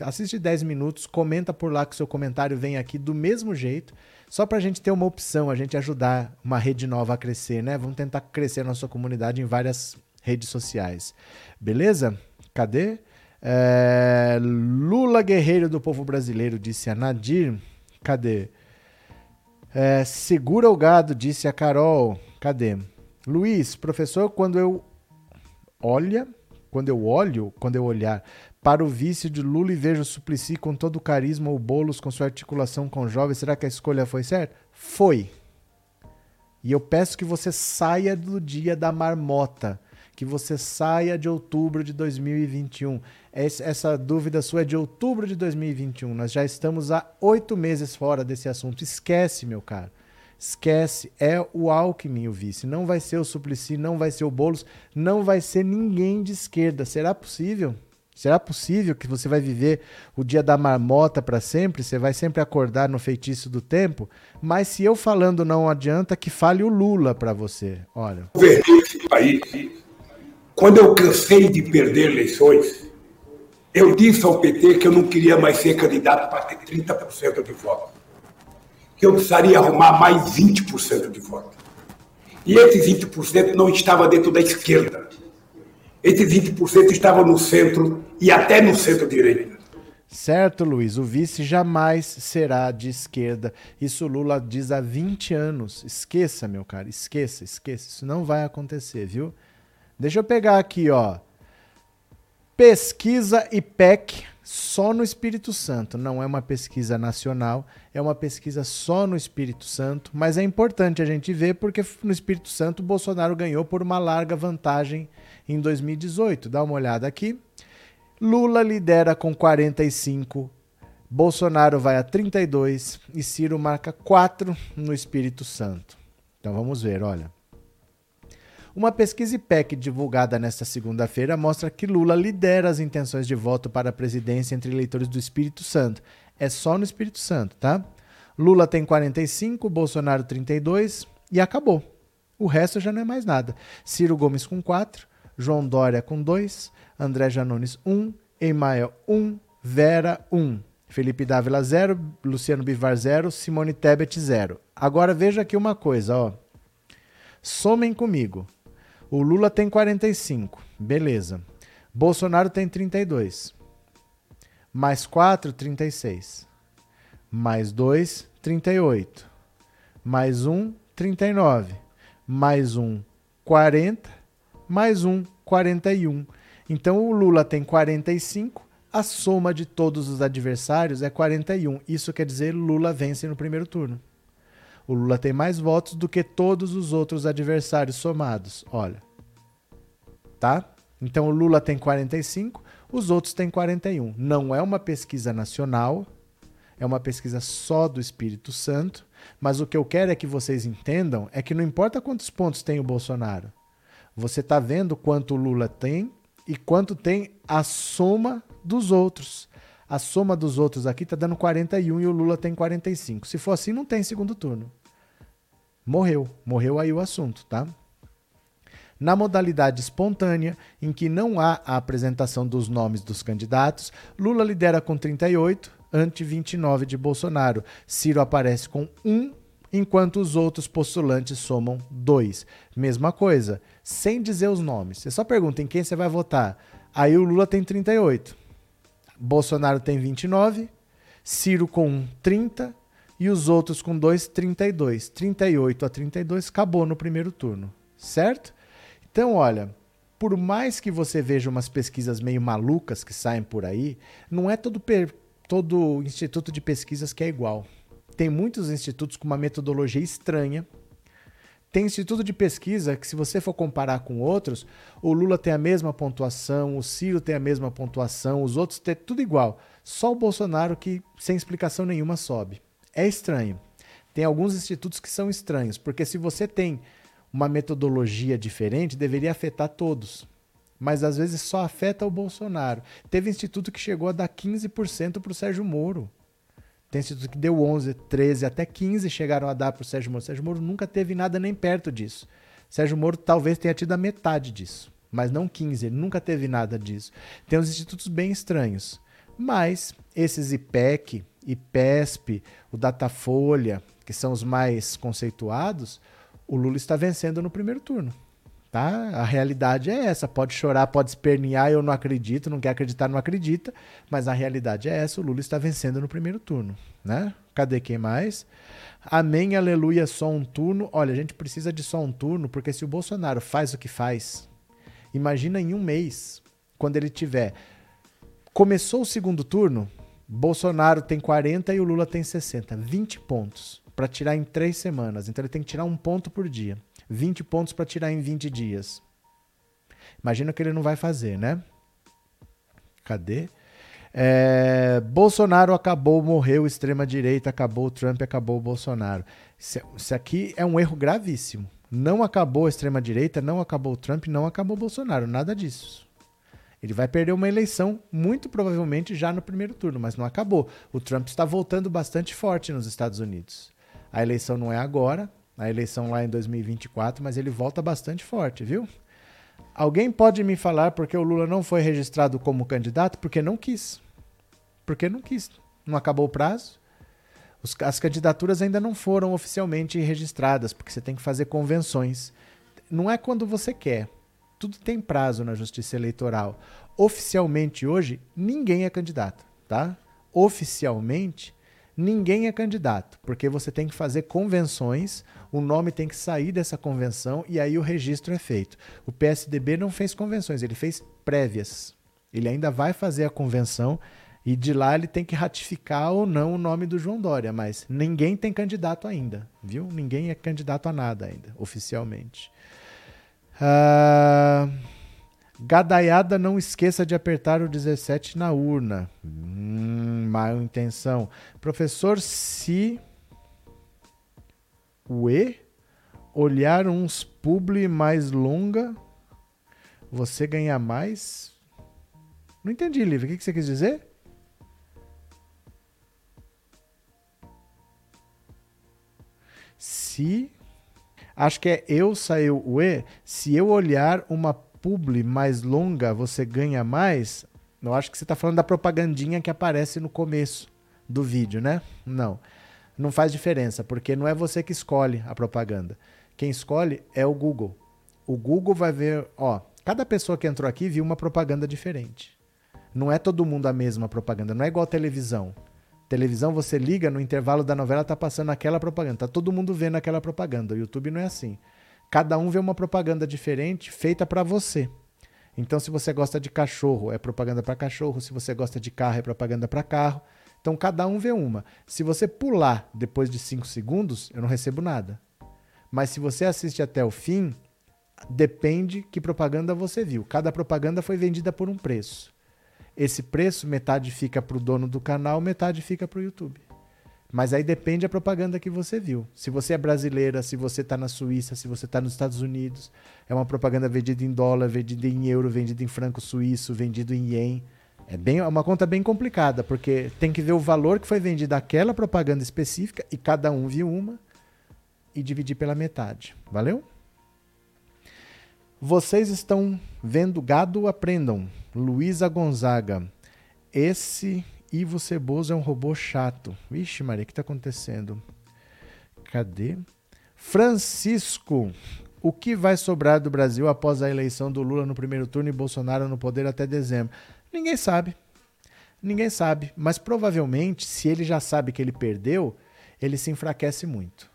Assiste 10 minutos, comenta por lá que o seu comentário vem aqui do mesmo jeito, só para a gente ter uma opção, a gente ajudar uma rede nova a crescer, né? Vamos tentar crescer a nossa comunidade em várias redes sociais. Beleza? Cadê? É, Lula guerreiro do povo brasileiro, disse a Nadir. Cadê? É, segura o gado, disse a Carol. Cadê? Luiz, professor, quando eu olha, quando eu olho, quando eu olhar para o vice de Lula e vejo Suplicy com todo o carisma ou Boulos com sua articulação com jovens, será que a escolha foi certa? Foi. E eu peço que você saia do dia da marmota, que você saia de outubro de 2021. Essa dúvida sua é de outubro de 2021. Nós já estamos há oito meses fora desse assunto. Esquece, meu caro. Esquece. É o Alckmin o vice. Não vai ser o Suplicy, não vai ser o Boulos, não vai ser ninguém de esquerda. Será possível? Será possível que você vai viver o dia da marmota para sempre? Você vai sempre acordar no feitiço do tempo? Mas se eu falando não adianta, que fale o Lula para você. Olha. Governei esse país. Quando eu cansei de perder eleições, eu disse ao PT que eu não queria mais ser candidato para ter 30% de voto. Que eu precisaria arrumar mais 20% de voto. E esse 20% não estava dentro da esquerda esse 20% estava no centro e até no centro-direita. Certo, Luiz. O vice jamais será de esquerda. Isso Lula diz há 20 anos. Esqueça, meu cara. Esqueça, esqueça. Isso não vai acontecer, viu? Deixa eu pegar aqui, ó. Pesquisa IPEC só no Espírito Santo. Não é uma pesquisa nacional, é uma pesquisa só no Espírito Santo. Mas é importante a gente ver porque no Espírito Santo Bolsonaro ganhou por uma larga vantagem em 2018. Dá uma olhada aqui. Lula lidera com 45, Bolsonaro vai a 32 e Ciro marca 4 no Espírito Santo. Então vamos ver, olha. Uma pesquisa IPEC divulgada nesta segunda-feira mostra que Lula lidera as intenções de voto para a presidência entre eleitores do Espírito Santo. É só no Espírito Santo, tá? Lula tem 45, Bolsonaro 32 e acabou. O resto já não é mais nada. Ciro Gomes com 4, João Dória com 2, André Janones 1, um, Emael 1, um, Vera 1, um, Felipe Dávila 0, Luciano Bivar 0, Simone Tebet 0. Agora veja aqui uma coisa, ó. Somem comigo. O Lula tem 45, beleza. Bolsonaro tem 32. Mais 4, 36. Mais 2, 38. Mais 1, 39. Mais 1, 40 mais um, 41. Então o Lula tem 45, a soma de todos os adversários é 41. Isso quer dizer Lula vence no primeiro turno. O Lula tem mais votos do que todos os outros adversários somados. Olha. Tá? Então o Lula tem 45, os outros têm 41. Não é uma pesquisa nacional, é uma pesquisa só do Espírito Santo, mas o que eu quero é que vocês entendam é que não importa quantos pontos tem o Bolsonaro. Você está vendo quanto o Lula tem e quanto tem a soma dos outros. A soma dos outros aqui está dando 41 e o Lula tem 45. Se for assim, não tem segundo turno. Morreu. Morreu aí o assunto, tá? Na modalidade espontânea, em que não há a apresentação dos nomes dos candidatos, Lula lidera com 38, ante 29 de Bolsonaro. Ciro aparece com 1, enquanto os outros postulantes somam 2. Mesma coisa, sem dizer os nomes. Você só pergunta em quem você vai votar. Aí o Lula tem 38, Bolsonaro tem 29, Ciro com 30 e os outros com 2, 32. 38 a 32 acabou no primeiro turno, certo? Então, olha, por mais que você veja umas pesquisas meio malucas que saem por aí, não é todo, todo instituto de pesquisas que é igual. Tem muitos institutos com uma metodologia estranha. Tem instituto de pesquisa que, se você for comparar com outros, o Lula tem a mesma pontuação, o Ciro tem a mesma pontuação, os outros têm tudo igual. Só o Bolsonaro que, sem explicação nenhuma, sobe. É estranho. Tem alguns institutos que são estranhos, porque se você tem uma metodologia diferente deveria afetar todos. Mas às vezes só afeta o Bolsonaro. Teve instituto que chegou a dar 15% para o Sérgio Moro. Tem instituto que deu 11, 13, até 15 chegaram a dar para o Sérgio Moro. Sérgio Moro nunca teve nada nem perto disso. Sérgio Moro talvez tenha tido a metade disso, mas não 15, ele nunca teve nada disso. Tem uns institutos bem estranhos. Mas esses IPEC, IPESP, o Datafolha, que são os mais conceituados, o Lula está vencendo no primeiro turno. Tá? A realidade é essa. Pode chorar, pode espernear, eu não acredito, não quer acreditar, não acredita, mas a realidade é essa, o Lula está vencendo no primeiro turno, né? Cadê quem mais? Amém, aleluia, só um turno. Olha, a gente precisa de só um turno, porque se o Bolsonaro faz o que faz, imagina em um mês, quando ele tiver. Começou o segundo turno, Bolsonaro tem 40 e o Lula tem 60, 20 pontos para tirar em três semanas. Então ele tem que tirar um ponto por dia. 20 pontos para tirar em 20 dias. Imagina que ele não vai fazer, né? Cadê? É, Bolsonaro acabou, morreu, extrema-direita acabou, Trump acabou, Bolsonaro. Isso, isso aqui é um erro gravíssimo. Não acabou a extrema-direita, não acabou o Trump, não acabou o Bolsonaro, nada disso. Ele vai perder uma eleição, muito provavelmente já no primeiro turno, mas não acabou. O Trump está voltando bastante forte nos Estados Unidos. A eleição não é agora, a eleição lá em 2024, mas ele volta bastante forte, viu? Alguém pode me falar porque o Lula não foi registrado como candidato? Porque não quis. Porque não quis. Não acabou o prazo. Os, as candidaturas ainda não foram oficialmente registradas, porque você tem que fazer convenções. Não é quando você quer. Tudo tem prazo na justiça eleitoral. Oficialmente hoje, ninguém é candidato, tá? Oficialmente, ninguém é candidato, porque você tem que fazer convenções, o nome tem que sair dessa convenção e aí o registro é feito. O PSDB não fez convenções, ele fez prévias. Ele ainda vai fazer a convenção e de lá ele tem que ratificar ou não o nome do João Dória, mas ninguém tem candidato ainda, viu? Ninguém é candidato a nada ainda, oficialmente. Uh... Gadaiada, não esqueça de apertar o 17 na urna. Hum, má intenção. Professor, se o E olhar uns publi mais longa, você ganha mais? Não entendi, Lívia. O que você quis dizer? Se. Acho que é eu saiu o E. Se eu olhar uma publi mais longa você ganha mais, eu acho que você está falando da propagandinha que aparece no começo do vídeo, né? Não. Não faz diferença, porque não é você que escolhe a propaganda. Quem escolhe é o Google. O Google vai ver, ó, cada pessoa que entrou aqui viu uma propaganda diferente. Não é todo mundo a mesma propaganda, não é igual televisão. Televisão você liga, no intervalo da novela tá passando aquela propaganda, tá todo mundo vendo aquela propaganda. O YouTube não é assim. Cada um vê uma propaganda diferente feita para você. Então, se você gosta de cachorro, é propaganda para cachorro. Se você gosta de carro, é propaganda para carro. Então, cada um vê uma. Se você pular depois de 5 segundos, eu não recebo nada. Mas se você assiste até o fim, depende que propaganda você viu. Cada propaganda foi vendida por um preço. Esse preço, metade fica para o dono do canal, metade fica para o YouTube. Mas aí depende da propaganda que você viu. Se você é brasileira, se você está na Suíça, se você está nos Estados Unidos, é uma propaganda vendida em dólar, vendida em euro, vendida em franco suíço, vendido em ien. É bem, é uma conta bem complicada, porque tem que ver o valor que foi vendido aquela propaganda específica e cada um viu uma. e dividir pela metade. Valeu? Vocês estão vendo gado? Aprendam. Luísa Gonzaga. Esse Ivo Ceboso é um robô chato. Vixe, Maria, o que está acontecendo? Cadê? Francisco. O que vai sobrar do Brasil após a eleição do Lula no primeiro turno e Bolsonaro no poder até dezembro? Ninguém sabe. Ninguém sabe. Mas provavelmente, se ele já sabe que ele perdeu, ele se enfraquece muito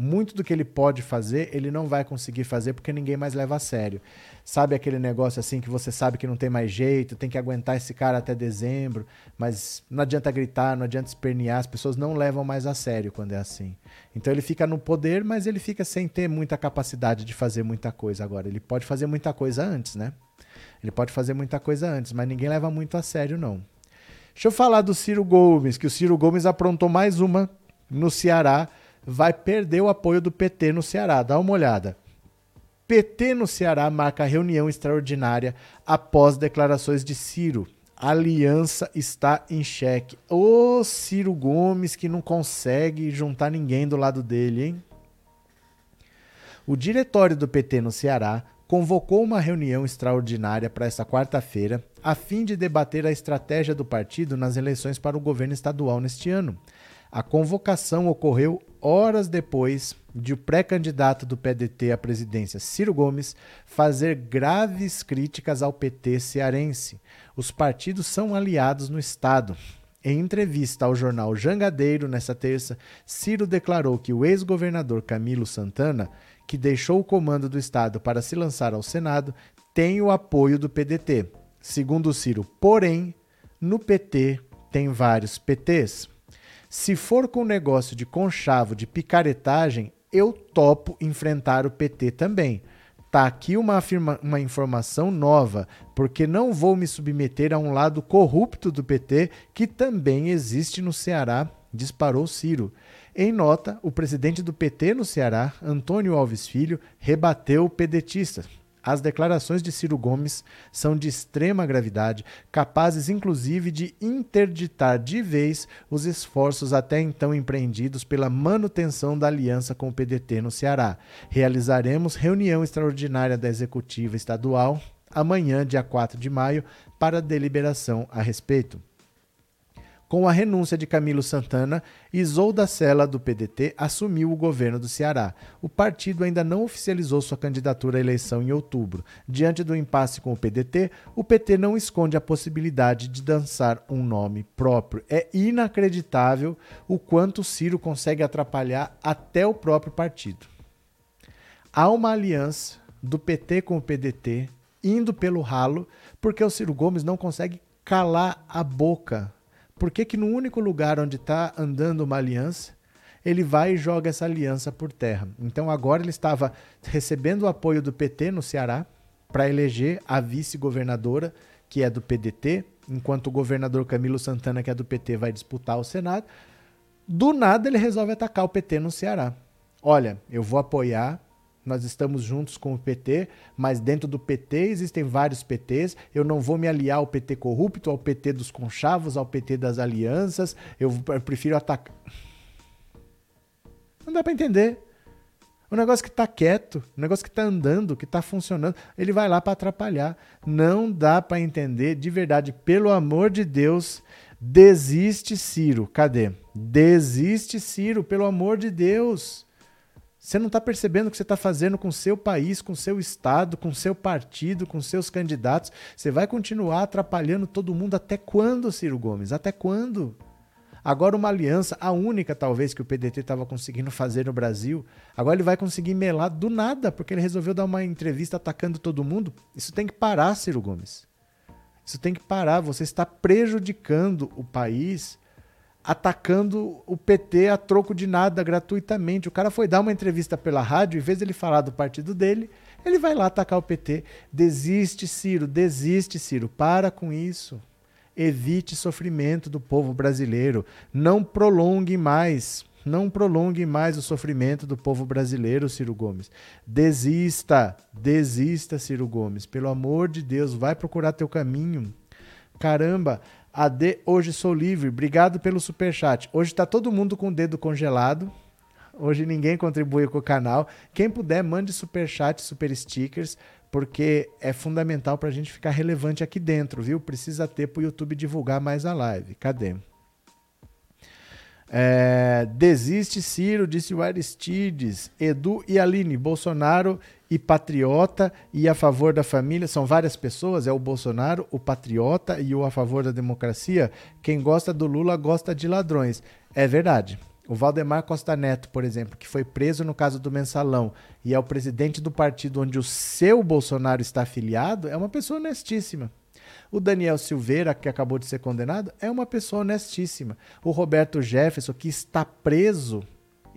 muito do que ele pode fazer, ele não vai conseguir fazer porque ninguém mais leva a sério. Sabe aquele negócio assim que você sabe que não tem mais jeito, tem que aguentar esse cara até dezembro, mas não adianta gritar, não adianta espernear, as pessoas não levam mais a sério quando é assim. Então ele fica no poder, mas ele fica sem ter muita capacidade de fazer muita coisa agora. Ele pode fazer muita coisa antes, né? Ele pode fazer muita coisa antes, mas ninguém leva muito a sério, não. Deixa eu falar do Ciro Gomes, que o Ciro Gomes aprontou mais uma no Ceará vai perder o apoio do PT no Ceará. Dá uma olhada. PT no Ceará marca reunião extraordinária após declarações de Ciro. Aliança está em xeque. Ô Ciro Gomes que não consegue juntar ninguém do lado dele, hein? O diretório do PT no Ceará convocou uma reunião extraordinária para esta quarta-feira, a fim de debater a estratégia do partido nas eleições para o governo estadual neste ano. A convocação ocorreu horas depois de o pré-candidato do PDT à presidência, Ciro Gomes, fazer graves críticas ao PT cearense. Os partidos são aliados no Estado. Em entrevista ao jornal Jangadeiro nesta terça, Ciro declarou que o ex-governador Camilo Santana, que deixou o comando do Estado para se lançar ao Senado, tem o apoio do PDT. Segundo Ciro, porém, no PT tem vários PTs. Se for com negócio de conchavo, de picaretagem, eu topo enfrentar o PT também. Tá aqui uma, afirma, uma informação nova, porque não vou me submeter a um lado corrupto do PT que também existe no Ceará, disparou Ciro. Em nota, o presidente do PT no Ceará, Antônio Alves Filho, rebateu o pedetista. As declarações de Ciro Gomes são de extrema gravidade, capazes inclusive de interditar de vez os esforços até então empreendidos pela manutenção da aliança com o PDT no Ceará. Realizaremos reunião extraordinária da executiva estadual amanhã, dia 4 de maio, para deliberação a respeito. Com a renúncia de Camilo Santana, Isolda Sela, do PDT, assumiu o governo do Ceará. O partido ainda não oficializou sua candidatura à eleição em outubro. Diante do impasse com o PDT, o PT não esconde a possibilidade de dançar um nome próprio. É inacreditável o quanto Ciro consegue atrapalhar até o próprio partido. Há uma aliança do PT com o PDT indo pelo ralo porque o Ciro Gomes não consegue calar a boca por que, que no único lugar onde está andando uma aliança, ele vai e joga essa aliança por terra? Então agora ele estava recebendo o apoio do PT no Ceará para eleger a vice-governadora, que é do PDT, enquanto o governador Camilo Santana, que é do PT, vai disputar o Senado. Do nada ele resolve atacar o PT no Ceará. Olha, eu vou apoiar nós estamos juntos com o PT, mas dentro do PT existem vários PTs. Eu não vou me aliar ao PT corrupto, ao PT dos conchavos, ao PT das alianças. Eu prefiro atacar. Não dá para entender. O negócio que está quieto, o negócio que está andando, que está funcionando, ele vai lá para atrapalhar. Não dá para entender de verdade. Pelo amor de Deus, desiste, Ciro. Cadê? Desiste, Ciro, pelo amor de Deus. Você não está percebendo o que você está fazendo com seu país, com seu estado, com seu partido, com seus candidatos. Você vai continuar atrapalhando todo mundo até quando, Ciro Gomes? Até quando? Agora uma aliança, a única talvez que o PDT estava conseguindo fazer no Brasil, agora ele vai conseguir melar do nada, porque ele resolveu dar uma entrevista atacando todo mundo. Isso tem que parar, Ciro Gomes. Isso tem que parar. Você está prejudicando o país atacando o PT a troco de nada, gratuitamente. O cara foi dar uma entrevista pela rádio, em vez de ele falar do partido dele, ele vai lá atacar o PT. Desiste, Ciro, desiste, Ciro. Para com isso. Evite sofrimento do povo brasileiro. Não prolongue mais. Não prolongue mais o sofrimento do povo brasileiro, Ciro Gomes. Desista, desista, Ciro Gomes. Pelo amor de Deus, vai procurar teu caminho. Caramba, AD, hoje sou livre. Obrigado pelo super chat. Hoje está todo mundo com o dedo congelado. Hoje ninguém contribui com o canal. Quem puder, mande superchat, super stickers, porque é fundamental para a gente ficar relevante aqui dentro, viu? Precisa ter para o YouTube divulgar mais a live. Cadê? É, desiste Ciro, disse o Aristides. Edu e Aline, Bolsonaro e patriota e a favor da família. São várias pessoas, é o Bolsonaro, o patriota e o a favor da democracia. Quem gosta do Lula gosta de ladrões. É verdade. O Valdemar Costa Neto, por exemplo, que foi preso no caso do mensalão e é o presidente do partido onde o seu Bolsonaro está afiliado, é uma pessoa honestíssima. O Daniel Silveira, que acabou de ser condenado, é uma pessoa honestíssima. O Roberto Jefferson, que está preso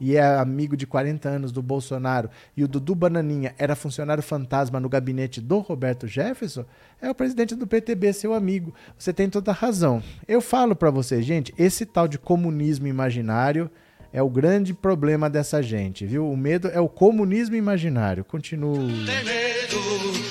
e é amigo de 40 anos do Bolsonaro, e o Dudu Bananinha era funcionário fantasma no gabinete do Roberto Jefferson, é o presidente do PTB, seu amigo. Você tem toda a razão. Eu falo para você, gente, esse tal de comunismo imaginário é o grande problema dessa gente, viu? O medo é o comunismo imaginário. Continuo. Tem medo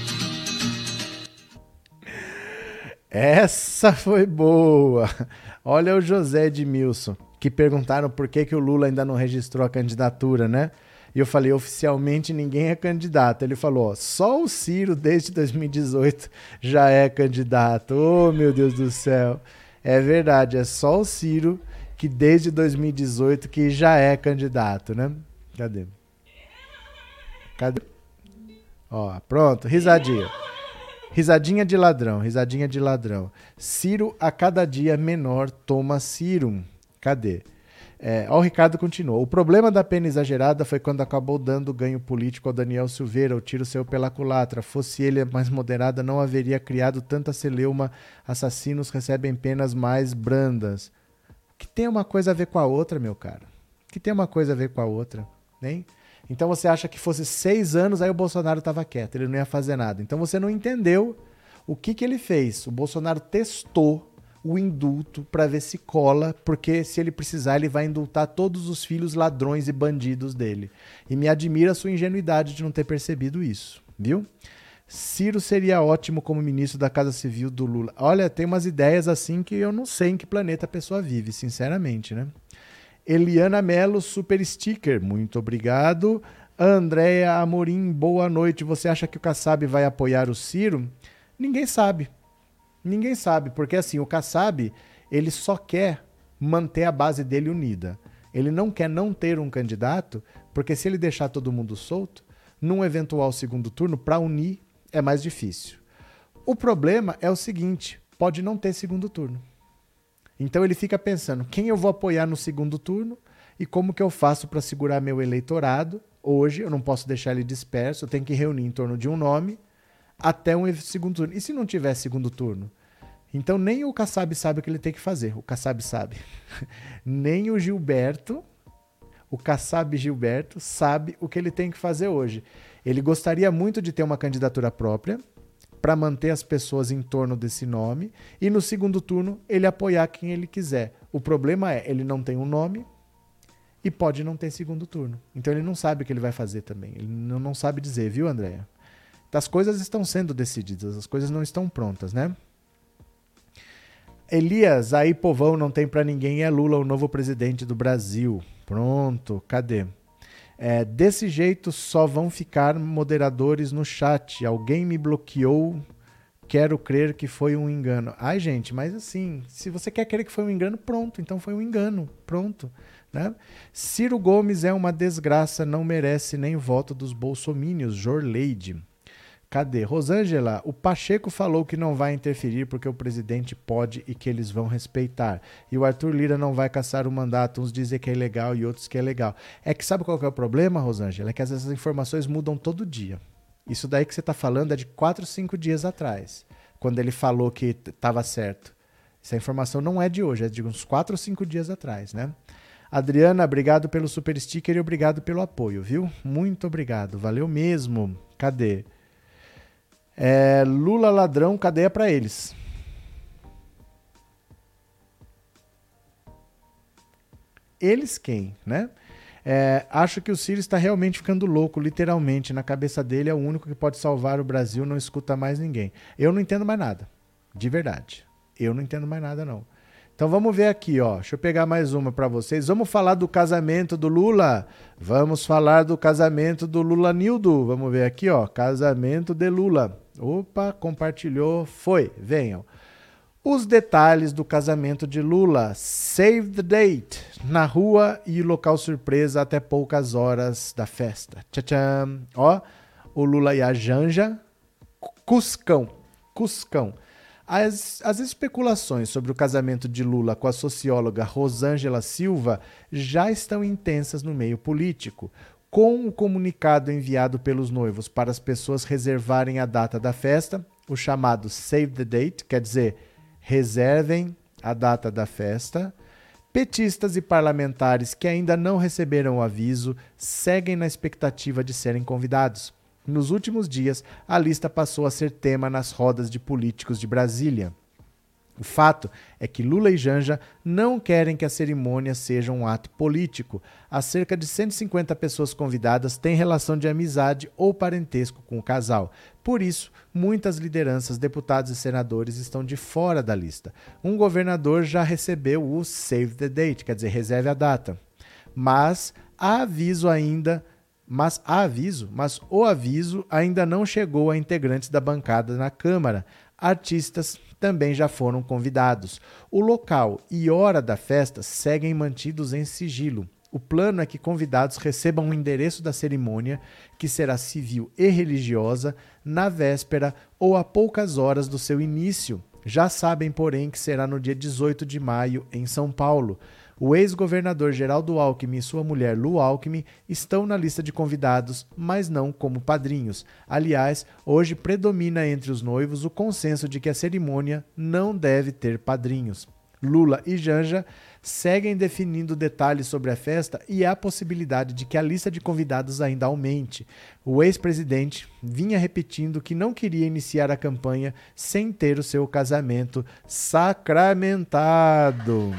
Essa foi boa. Olha o José Edmilson, que perguntaram por que, que o Lula ainda não registrou a candidatura, né? E eu falei, oficialmente ninguém é candidato. Ele falou, ó, só o Ciro desde 2018 já é candidato. Oh, meu Deus do céu. É verdade, é só o Ciro que desde 2018 que já é candidato, né? Cadê? Cadê? Ó, pronto, risadinha. Risadinha de ladrão, risadinha de ladrão. Ciro a cada dia menor toma Cirum. Cadê? É, ó, o Ricardo continuou. O problema da pena exagerada foi quando acabou dando ganho político ao Daniel Silveira. O tiro saiu pela culatra. Fosse ele mais moderada, não haveria criado tanta celeuma. Assassinos recebem penas mais brandas. Que tem uma coisa a ver com a outra, meu cara. Que tem uma coisa a ver com a outra, hein? Então você acha que fosse seis anos, aí o Bolsonaro estava quieto, ele não ia fazer nada. Então você não entendeu o que, que ele fez. O Bolsonaro testou o indulto para ver se cola, porque se ele precisar, ele vai indultar todos os filhos ladrões e bandidos dele. E me admira a sua ingenuidade de não ter percebido isso, viu? Ciro seria ótimo como ministro da Casa Civil do Lula. Olha, tem umas ideias assim que eu não sei em que planeta a pessoa vive, sinceramente, né? Eliana Melo, super sticker, muito obrigado. Andréia Amorim, boa noite. Você acha que o Kassab vai apoiar o Ciro? Ninguém sabe. Ninguém sabe, porque assim, o Kassab, ele só quer manter a base dele unida. Ele não quer não ter um candidato, porque se ele deixar todo mundo solto, num eventual segundo turno, para unir é mais difícil. O problema é o seguinte: pode não ter segundo turno. Então ele fica pensando quem eu vou apoiar no segundo turno e como que eu faço para segurar meu eleitorado. Hoje eu não posso deixar ele disperso, eu tenho que reunir em torno de um nome até um segundo turno. E se não tiver segundo turno? Então nem o Kassab sabe o que ele tem que fazer. O Kassab sabe. nem o Gilberto, o Kassab Gilberto, sabe o que ele tem que fazer hoje. Ele gostaria muito de ter uma candidatura própria para manter as pessoas em torno desse nome e no segundo turno ele apoiar quem ele quiser. O problema é, ele não tem um nome e pode não ter segundo turno. Então ele não sabe o que ele vai fazer também. Ele não, sabe dizer, viu, Andréia? As coisas estão sendo decididas, as coisas não estão prontas, né? Elias, aí povão não tem para ninguém, é Lula o novo presidente do Brasil. Pronto, cadê? É, desse jeito só vão ficar moderadores no chat. Alguém me bloqueou. Quero crer que foi um engano. Ai, gente, mas assim, se você quer crer que foi um engano, pronto, então foi um engano. Pronto. Né? Ciro Gomes é uma desgraça, não merece nem voto dos bolsomínios. Jorleide. Cadê? Rosângela, o Pacheco falou que não vai interferir porque o presidente pode e que eles vão respeitar. E o Arthur Lira não vai caçar o mandato. Uns dizem que é legal e outros que é legal. É que sabe qual é o problema, Rosângela? É que essas informações mudam todo dia. Isso daí que você está falando é de 4, 5 dias atrás, quando ele falou que estava certo. Essa informação não é de hoje, é de uns 4 ou 5 dias atrás, né? Adriana, obrigado pelo super sticker e obrigado pelo apoio, viu? Muito obrigado, valeu mesmo. Cadê? É, Lula ladrão, cadeia pra eles. Eles quem, né? É, acho que o Ciro está realmente ficando louco, literalmente. Na cabeça dele é o único que pode salvar o Brasil, não escuta mais ninguém. Eu não entendo mais nada. De verdade. Eu não entendo mais nada, não. Então vamos ver aqui, ó. Deixa eu pegar mais uma para vocês. Vamos falar do casamento do Lula. Vamos falar do casamento do Lula Nildo. Vamos ver aqui, ó. Casamento de Lula. Opa, compartilhou. Foi. Venham. Os detalhes do casamento de Lula. Save the date. Na rua e local surpresa até poucas horas da festa. Tchau, Ó, o Lula e a Janja. Cuscão. Cuscão. As, as especulações sobre o casamento de Lula com a socióloga Rosângela Silva já estão intensas no meio político. Com o comunicado enviado pelos noivos para as pessoas reservarem a data da festa, o chamado Save the Date, quer dizer, reservem a data da festa, petistas e parlamentares que ainda não receberam o aviso seguem na expectativa de serem convidados. Nos últimos dias, a lista passou a ser tema nas rodas de políticos de Brasília. O fato é que Lula e Janja não querem que a cerimônia seja um ato político. As cerca de 150 pessoas convidadas têm relação de amizade ou parentesco com o casal. Por isso, muitas lideranças, deputados e senadores estão de fora da lista. Um governador já recebeu o Save the Date, quer dizer, reserve a data. Mas há aviso ainda mas há aviso, mas o aviso ainda não chegou a integrantes da bancada na Câmara. Artistas também já foram convidados. O local e hora da festa seguem mantidos em sigilo. O plano é que convidados recebam o endereço da cerimônia, que será civil e religiosa, na véspera ou a poucas horas do seu início. Já sabem, porém, que será no dia 18 de maio, em São Paulo. O ex-governador Geraldo Alckmin e sua mulher Lu Alckmin estão na lista de convidados, mas não como padrinhos. Aliás, hoje predomina entre os noivos o consenso de que a cerimônia não deve ter padrinhos. Lula e Janja seguem definindo detalhes sobre a festa e há possibilidade de que a lista de convidados ainda aumente. O ex-presidente vinha repetindo que não queria iniciar a campanha sem ter o seu casamento sacramentado.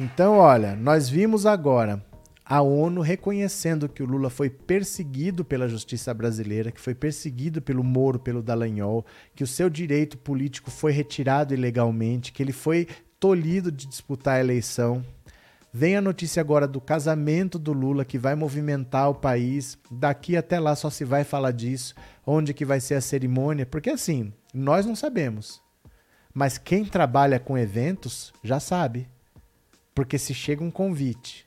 Então, olha, nós vimos agora a ONU reconhecendo que o Lula foi perseguido pela justiça brasileira, que foi perseguido pelo Moro, pelo Dallagnol, que o seu direito político foi retirado ilegalmente, que ele foi tolhido de disputar a eleição. Vem a notícia agora do casamento do Lula que vai movimentar o país. Daqui até lá só se vai falar disso, onde que vai ser a cerimônia, porque assim, nós não sabemos. Mas quem trabalha com eventos já sabe. Porque se chega um convite,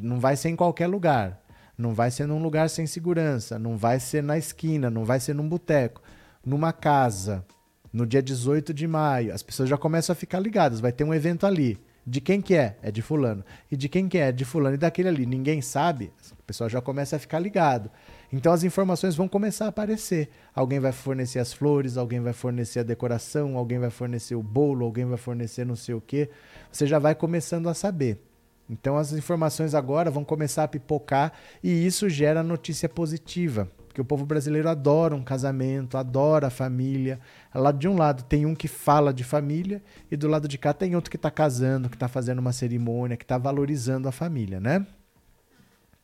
não vai ser em qualquer lugar, não vai ser num lugar sem segurança, não vai ser na esquina, não vai ser num boteco, numa casa, no dia 18 de maio, as pessoas já começam a ficar ligadas, vai ter um evento ali. De quem que é? É de fulano. E de quem que é? É de fulano e daquele ali. Ninguém sabe, o pessoal já começa a ficar ligado. Então as informações vão começar a aparecer. Alguém vai fornecer as flores, alguém vai fornecer a decoração, alguém vai fornecer o bolo, alguém vai fornecer não sei o quê. Você já vai começando a saber. Então as informações agora vão começar a pipocar e isso gera notícia positiva, porque o povo brasileiro adora um casamento, adora a família. Lá de um lado tem um que fala de família e do lado de cá tem outro que está casando, que está fazendo uma cerimônia, que está valorizando a família, né?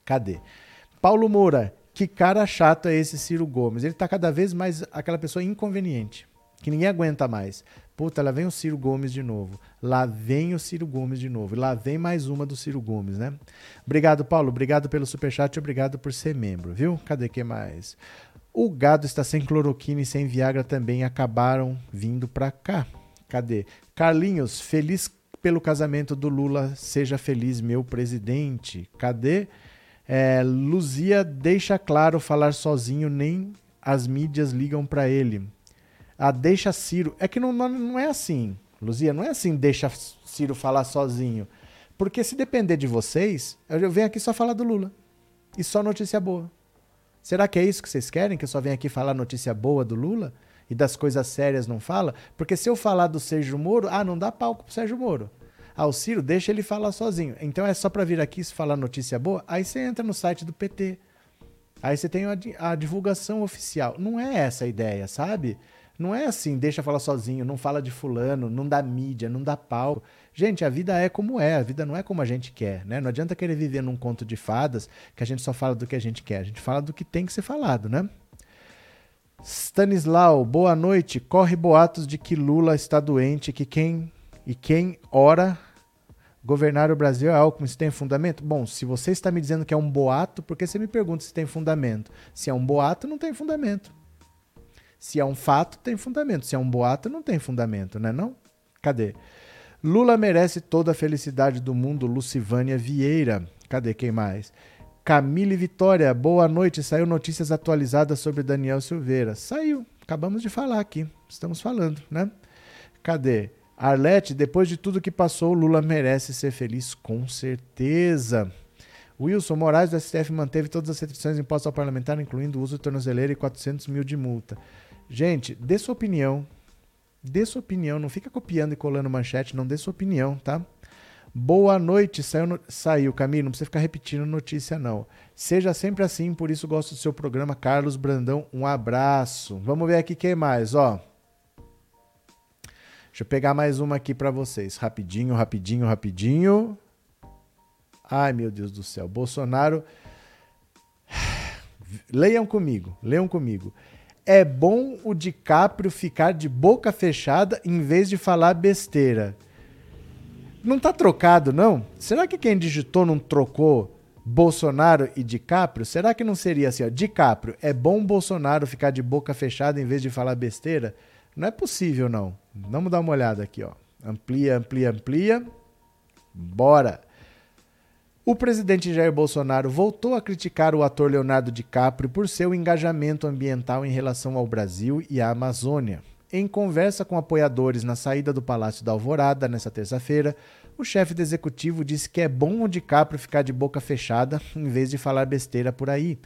Cadê? Paulo Moura, que cara chato é esse Ciro Gomes? Ele tá cada vez mais aquela pessoa inconveniente, que ninguém aguenta mais. Puta, lá vem o Ciro Gomes de novo. Lá vem o Ciro Gomes de novo. Lá vem mais uma do Ciro Gomes, né? Obrigado, Paulo. Obrigado pelo superchat obrigado por ser membro, viu? Cadê que mais? O gado está sem cloroquina e sem Viagra também acabaram vindo pra cá. Cadê? Carlinhos, feliz pelo casamento do Lula. Seja feliz, meu presidente. Cadê? É, Luzia deixa claro falar sozinho, nem as mídias ligam para ele. Ah, deixa Ciro. É que não, não, é assim, Luzia, não é assim, deixa Ciro falar sozinho. Porque se depender de vocês, eu venho aqui só falar do Lula. E só notícia boa. Será que é isso que vocês querem? Que eu só venha aqui falar notícia boa do Lula? E das coisas sérias não fala? Porque se eu falar do Sérgio Moro, ah, não dá palco pro Sérgio Moro. Ah, o Ciro, deixa ele falar sozinho. Então é só para vir aqui falar notícia boa? Aí você entra no site do PT. Aí você tem a, a divulgação oficial. Não é essa a ideia, sabe? Não é assim, deixa falar sozinho, não fala de fulano, não dá mídia, não dá pau. Gente, a vida é como é, a vida não é como a gente quer, né? Não adianta querer viver num conto de fadas que a gente só fala do que a gente quer, a gente fala do que tem que ser falado, né? Stanislau, boa noite. Corre boatos de que Lula está doente, que quem e quem ora governar o Brasil é Alckmin. Isso tem fundamento? Bom, se você está me dizendo que é um boato, por que você me pergunta se tem fundamento? Se é um boato, não tem fundamento. Se é um fato, tem fundamento. Se é um boato, não tem fundamento, né não? Cadê? Lula merece toda a felicidade do mundo. Lucivânia Vieira. Cadê quem mais? Camille Vitória, boa noite. Saiu notícias atualizadas sobre Daniel Silveira. Saiu. Acabamos de falar aqui. Estamos falando, né? Cadê? Arlete, depois de tudo que passou, Lula merece ser feliz, com certeza. Wilson Moraes do STF manteve todas as restrições impostas ao parlamentar, incluindo o uso de tornozeleira e 400 mil de multa. Gente, dê sua opinião. Dê sua opinião. Não fica copiando e colando manchete, não dê sua opinião, tá? Boa noite. Saiu, no... Saiu, Camilo. Não precisa ficar repetindo notícia, não. Seja sempre assim, por isso gosto do seu programa. Carlos Brandão, um abraço. Vamos ver aqui quem mais, ó. Deixa eu pegar mais uma aqui para vocês. Rapidinho, rapidinho, rapidinho. Ai, meu Deus do céu. Bolsonaro. Leiam comigo, leiam comigo. É bom o DiCaprio ficar de boca fechada em vez de falar besteira. Não tá trocado, não? Será que quem digitou não trocou Bolsonaro e DiCaprio? Será que não seria assim, ó? DiCaprio, é bom Bolsonaro ficar de boca fechada em vez de falar besteira? Não é possível, não. Vamos dar uma olhada aqui, ó. Amplia, amplia, amplia. Bora! O presidente Jair Bolsonaro voltou a criticar o ator Leonardo DiCaprio por seu engajamento ambiental em relação ao Brasil e à Amazônia. Em conversa com apoiadores na saída do Palácio da Alvorada nesta terça-feira, o chefe do executivo disse que é bom o DiCaprio ficar de boca fechada em vez de falar besteira por aí.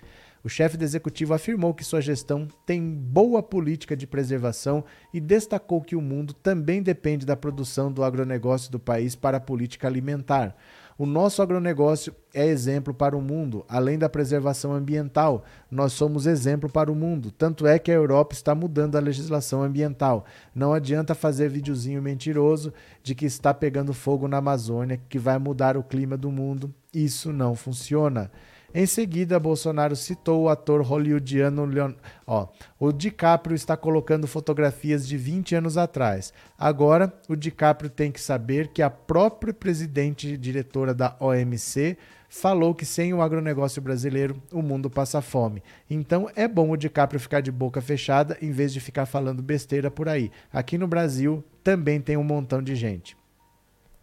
O chefe do executivo afirmou que sua gestão tem boa política de preservação e destacou que o mundo também depende da produção do agronegócio do país para a política alimentar. O nosso agronegócio é exemplo para o mundo, além da preservação ambiental. Nós somos exemplo para o mundo. Tanto é que a Europa está mudando a legislação ambiental. Não adianta fazer videozinho mentiroso de que está pegando fogo na Amazônia, que vai mudar o clima do mundo. Isso não funciona. Em seguida, Bolsonaro citou o ator hollywoodiano Leon... Ó, o DiCaprio está colocando fotografias de 20 anos atrás. Agora, o DiCaprio tem que saber que a própria presidente diretora da OMC falou que sem o agronegócio brasileiro o mundo passa fome. Então é bom o DiCaprio ficar de boca fechada em vez de ficar falando besteira por aí. Aqui no Brasil também tem um montão de gente.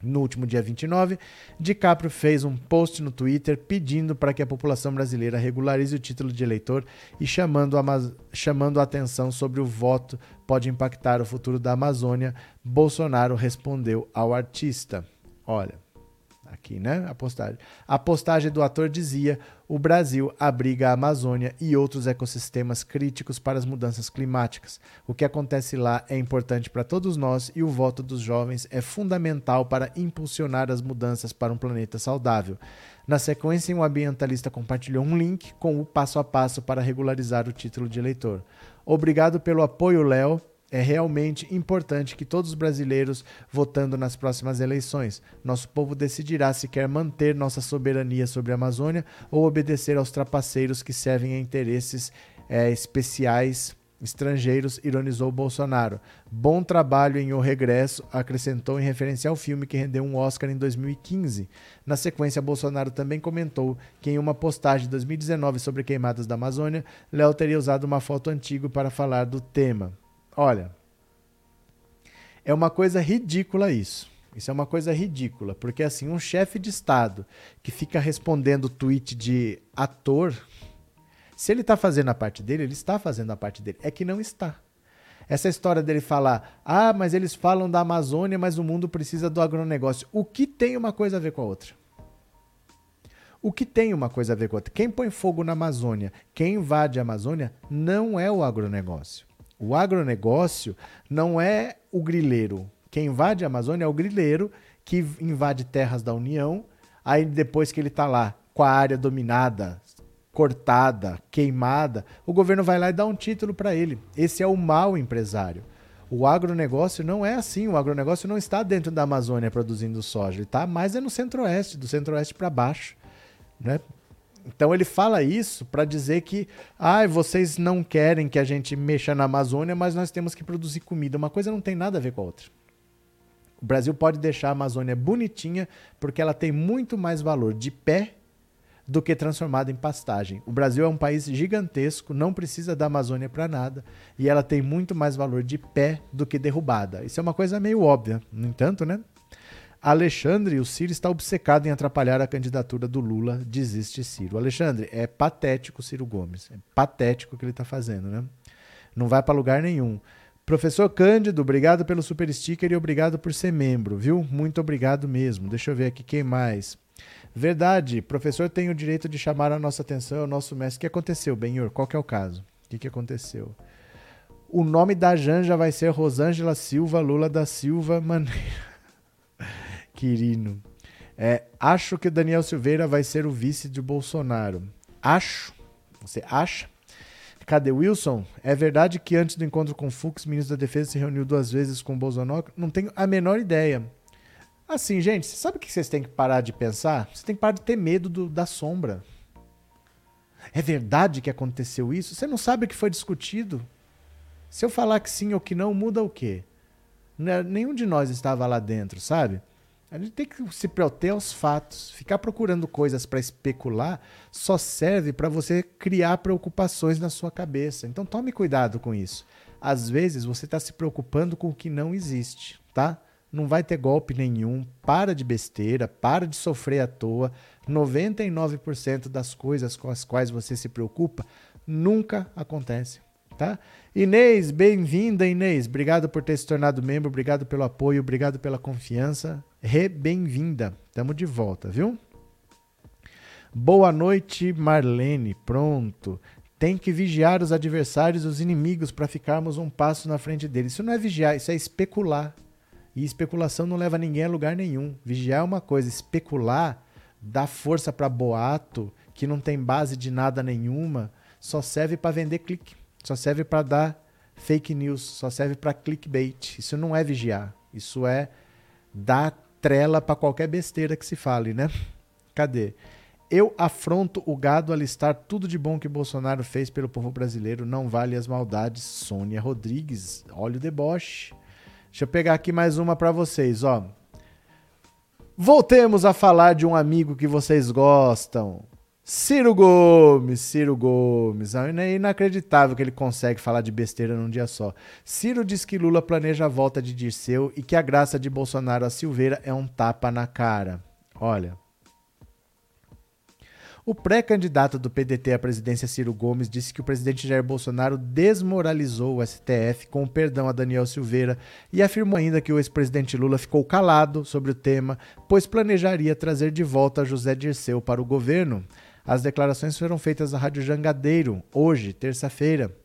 No último dia 29, DiCaprio fez um post no Twitter pedindo para que a população brasileira regularize o título de eleitor e chamando a, chamando a atenção sobre o voto pode impactar o futuro da Amazônia. Bolsonaro respondeu ao artista. Olha, aqui, né? A postagem. A postagem do ator dizia: o Brasil abriga a Amazônia e outros ecossistemas críticos para as mudanças climáticas. O que acontece lá é importante para todos nós e o voto dos jovens é fundamental para impulsionar as mudanças para um planeta saudável. Na sequência, um ambientalista compartilhou um link com o passo a passo para regularizar o título de eleitor. Obrigado pelo apoio, Léo. É realmente importante que todos os brasileiros votando nas próximas eleições. Nosso povo decidirá se quer manter nossa soberania sobre a Amazônia ou obedecer aos trapaceiros que servem a interesses é, especiais estrangeiros, ironizou Bolsonaro. Bom trabalho em O Regresso, acrescentou em referência ao filme que rendeu um Oscar em 2015. Na sequência, Bolsonaro também comentou que em uma postagem de 2019 sobre queimadas da Amazônia, Léo teria usado uma foto antiga para falar do tema. Olha, é uma coisa ridícula isso. Isso é uma coisa ridícula, porque assim, um chefe de Estado que fica respondendo tweet de ator, se ele está fazendo a parte dele, ele está fazendo a parte dele. É que não está. Essa história dele falar, ah, mas eles falam da Amazônia, mas o mundo precisa do agronegócio. O que tem uma coisa a ver com a outra? O que tem uma coisa a ver com a outra? Quem põe fogo na Amazônia, quem invade a Amazônia, não é o agronegócio. O agronegócio não é o grileiro. Quem invade a Amazônia é o grileiro que invade terras da União, aí depois que ele está lá com a área dominada, cortada, queimada, o governo vai lá e dá um título para ele. Esse é o mau empresário. O agronegócio não é assim. O agronegócio não está dentro da Amazônia produzindo soja. Ele está mais é no centro-oeste, do centro-oeste para baixo. Né? Então ele fala isso para dizer que ah, vocês não querem que a gente mexa na Amazônia, mas nós temos que produzir comida. Uma coisa não tem nada a ver com a outra. O Brasil pode deixar a Amazônia bonitinha porque ela tem muito mais valor de pé do que transformada em pastagem. O Brasil é um país gigantesco, não precisa da Amazônia para nada, e ela tem muito mais valor de pé do que derrubada. Isso é uma coisa meio óbvia, no entanto, né? Alexandre, o Ciro está obcecado em atrapalhar a candidatura do Lula, desiste Ciro. Alexandre, é patético Ciro Gomes, é patético o que ele está fazendo, né? Não vai para lugar nenhum. Professor Cândido, obrigado pelo super sticker e obrigado por ser membro, viu? Muito obrigado mesmo. Deixa eu ver aqui quem mais. Verdade, professor tem o direito de chamar a nossa atenção, é o nosso mestre. O que aconteceu, Benhor? Qual que é o caso? O que, que aconteceu? O nome da Janja vai ser Rosângela Silva Lula da Silva Maneira. Quirino. É, acho que Daniel Silveira vai ser o vice de Bolsonaro. Acho. Você acha? Cadê Wilson? É verdade que antes do encontro com Fux, ministro da Defesa se reuniu duas vezes com Bolsonaro? Não tenho a menor ideia. Assim, gente, você sabe o que vocês têm que parar de pensar? Vocês têm que parar de ter medo do, da sombra. É verdade que aconteceu isso? Você não sabe o que foi discutido? Se eu falar que sim ou que não, muda o quê? Né, nenhum de nós estava lá dentro, sabe? A gente tem que se proter aos fatos. Ficar procurando coisas para especular só serve para você criar preocupações na sua cabeça. Então tome cuidado com isso. Às vezes você está se preocupando com o que não existe, tá? não vai ter golpe nenhum. Para de besteira, para de sofrer à toa. 99% das coisas com as quais você se preocupa nunca acontecem, tá? Inês, bem-vinda, Inês. Obrigado por ter se tornado membro, obrigado pelo apoio, obrigado pela confiança. Re bem-vinda. Tamo de volta, viu? Boa noite, Marlene. Pronto. Tem que vigiar os adversários, os inimigos, para ficarmos um passo na frente deles. Isso não é vigiar, isso é especular. E especulação não leva ninguém a lugar nenhum. Vigiar é uma coisa, especular, dar força para boato, que não tem base de nada nenhuma, só serve para vender clique, só serve para dar fake news, só serve para clickbait. Isso não é vigiar, isso é dar trela para qualquer besteira que se fale, né? Cadê? Eu afronto o gado a listar tudo de bom que Bolsonaro fez pelo povo brasileiro, não vale as maldades. Sônia Rodrigues, olha o deboche. Deixa eu pegar aqui mais uma para vocês, ó. Voltemos a falar de um amigo que vocês gostam. Ciro Gomes, Ciro Gomes. É inacreditável que ele consegue falar de besteira num dia só. Ciro diz que Lula planeja a volta de Dirceu e que a graça de Bolsonaro a Silveira é um tapa na cara. Olha, o pré-candidato do PDT à presidência, Ciro Gomes, disse que o presidente Jair Bolsonaro desmoralizou o STF com o perdão a Daniel Silveira e afirmou ainda que o ex-presidente Lula ficou calado sobre o tema, pois planejaria trazer de volta José Dirceu para o governo. As declarações foram feitas à Rádio Jangadeiro, hoje, terça-feira.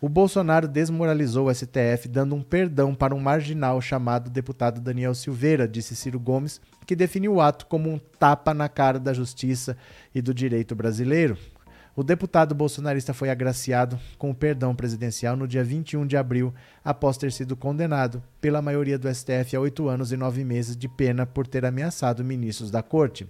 O Bolsonaro desmoralizou o STF, dando um perdão para um marginal chamado deputado Daniel Silveira, disse Ciro Gomes, que definiu o ato como um tapa na cara da justiça e do direito brasileiro. O deputado bolsonarista foi agraciado com o perdão presidencial no dia 21 de abril, após ter sido condenado pela maioria do STF a oito anos e nove meses de pena por ter ameaçado ministros da corte.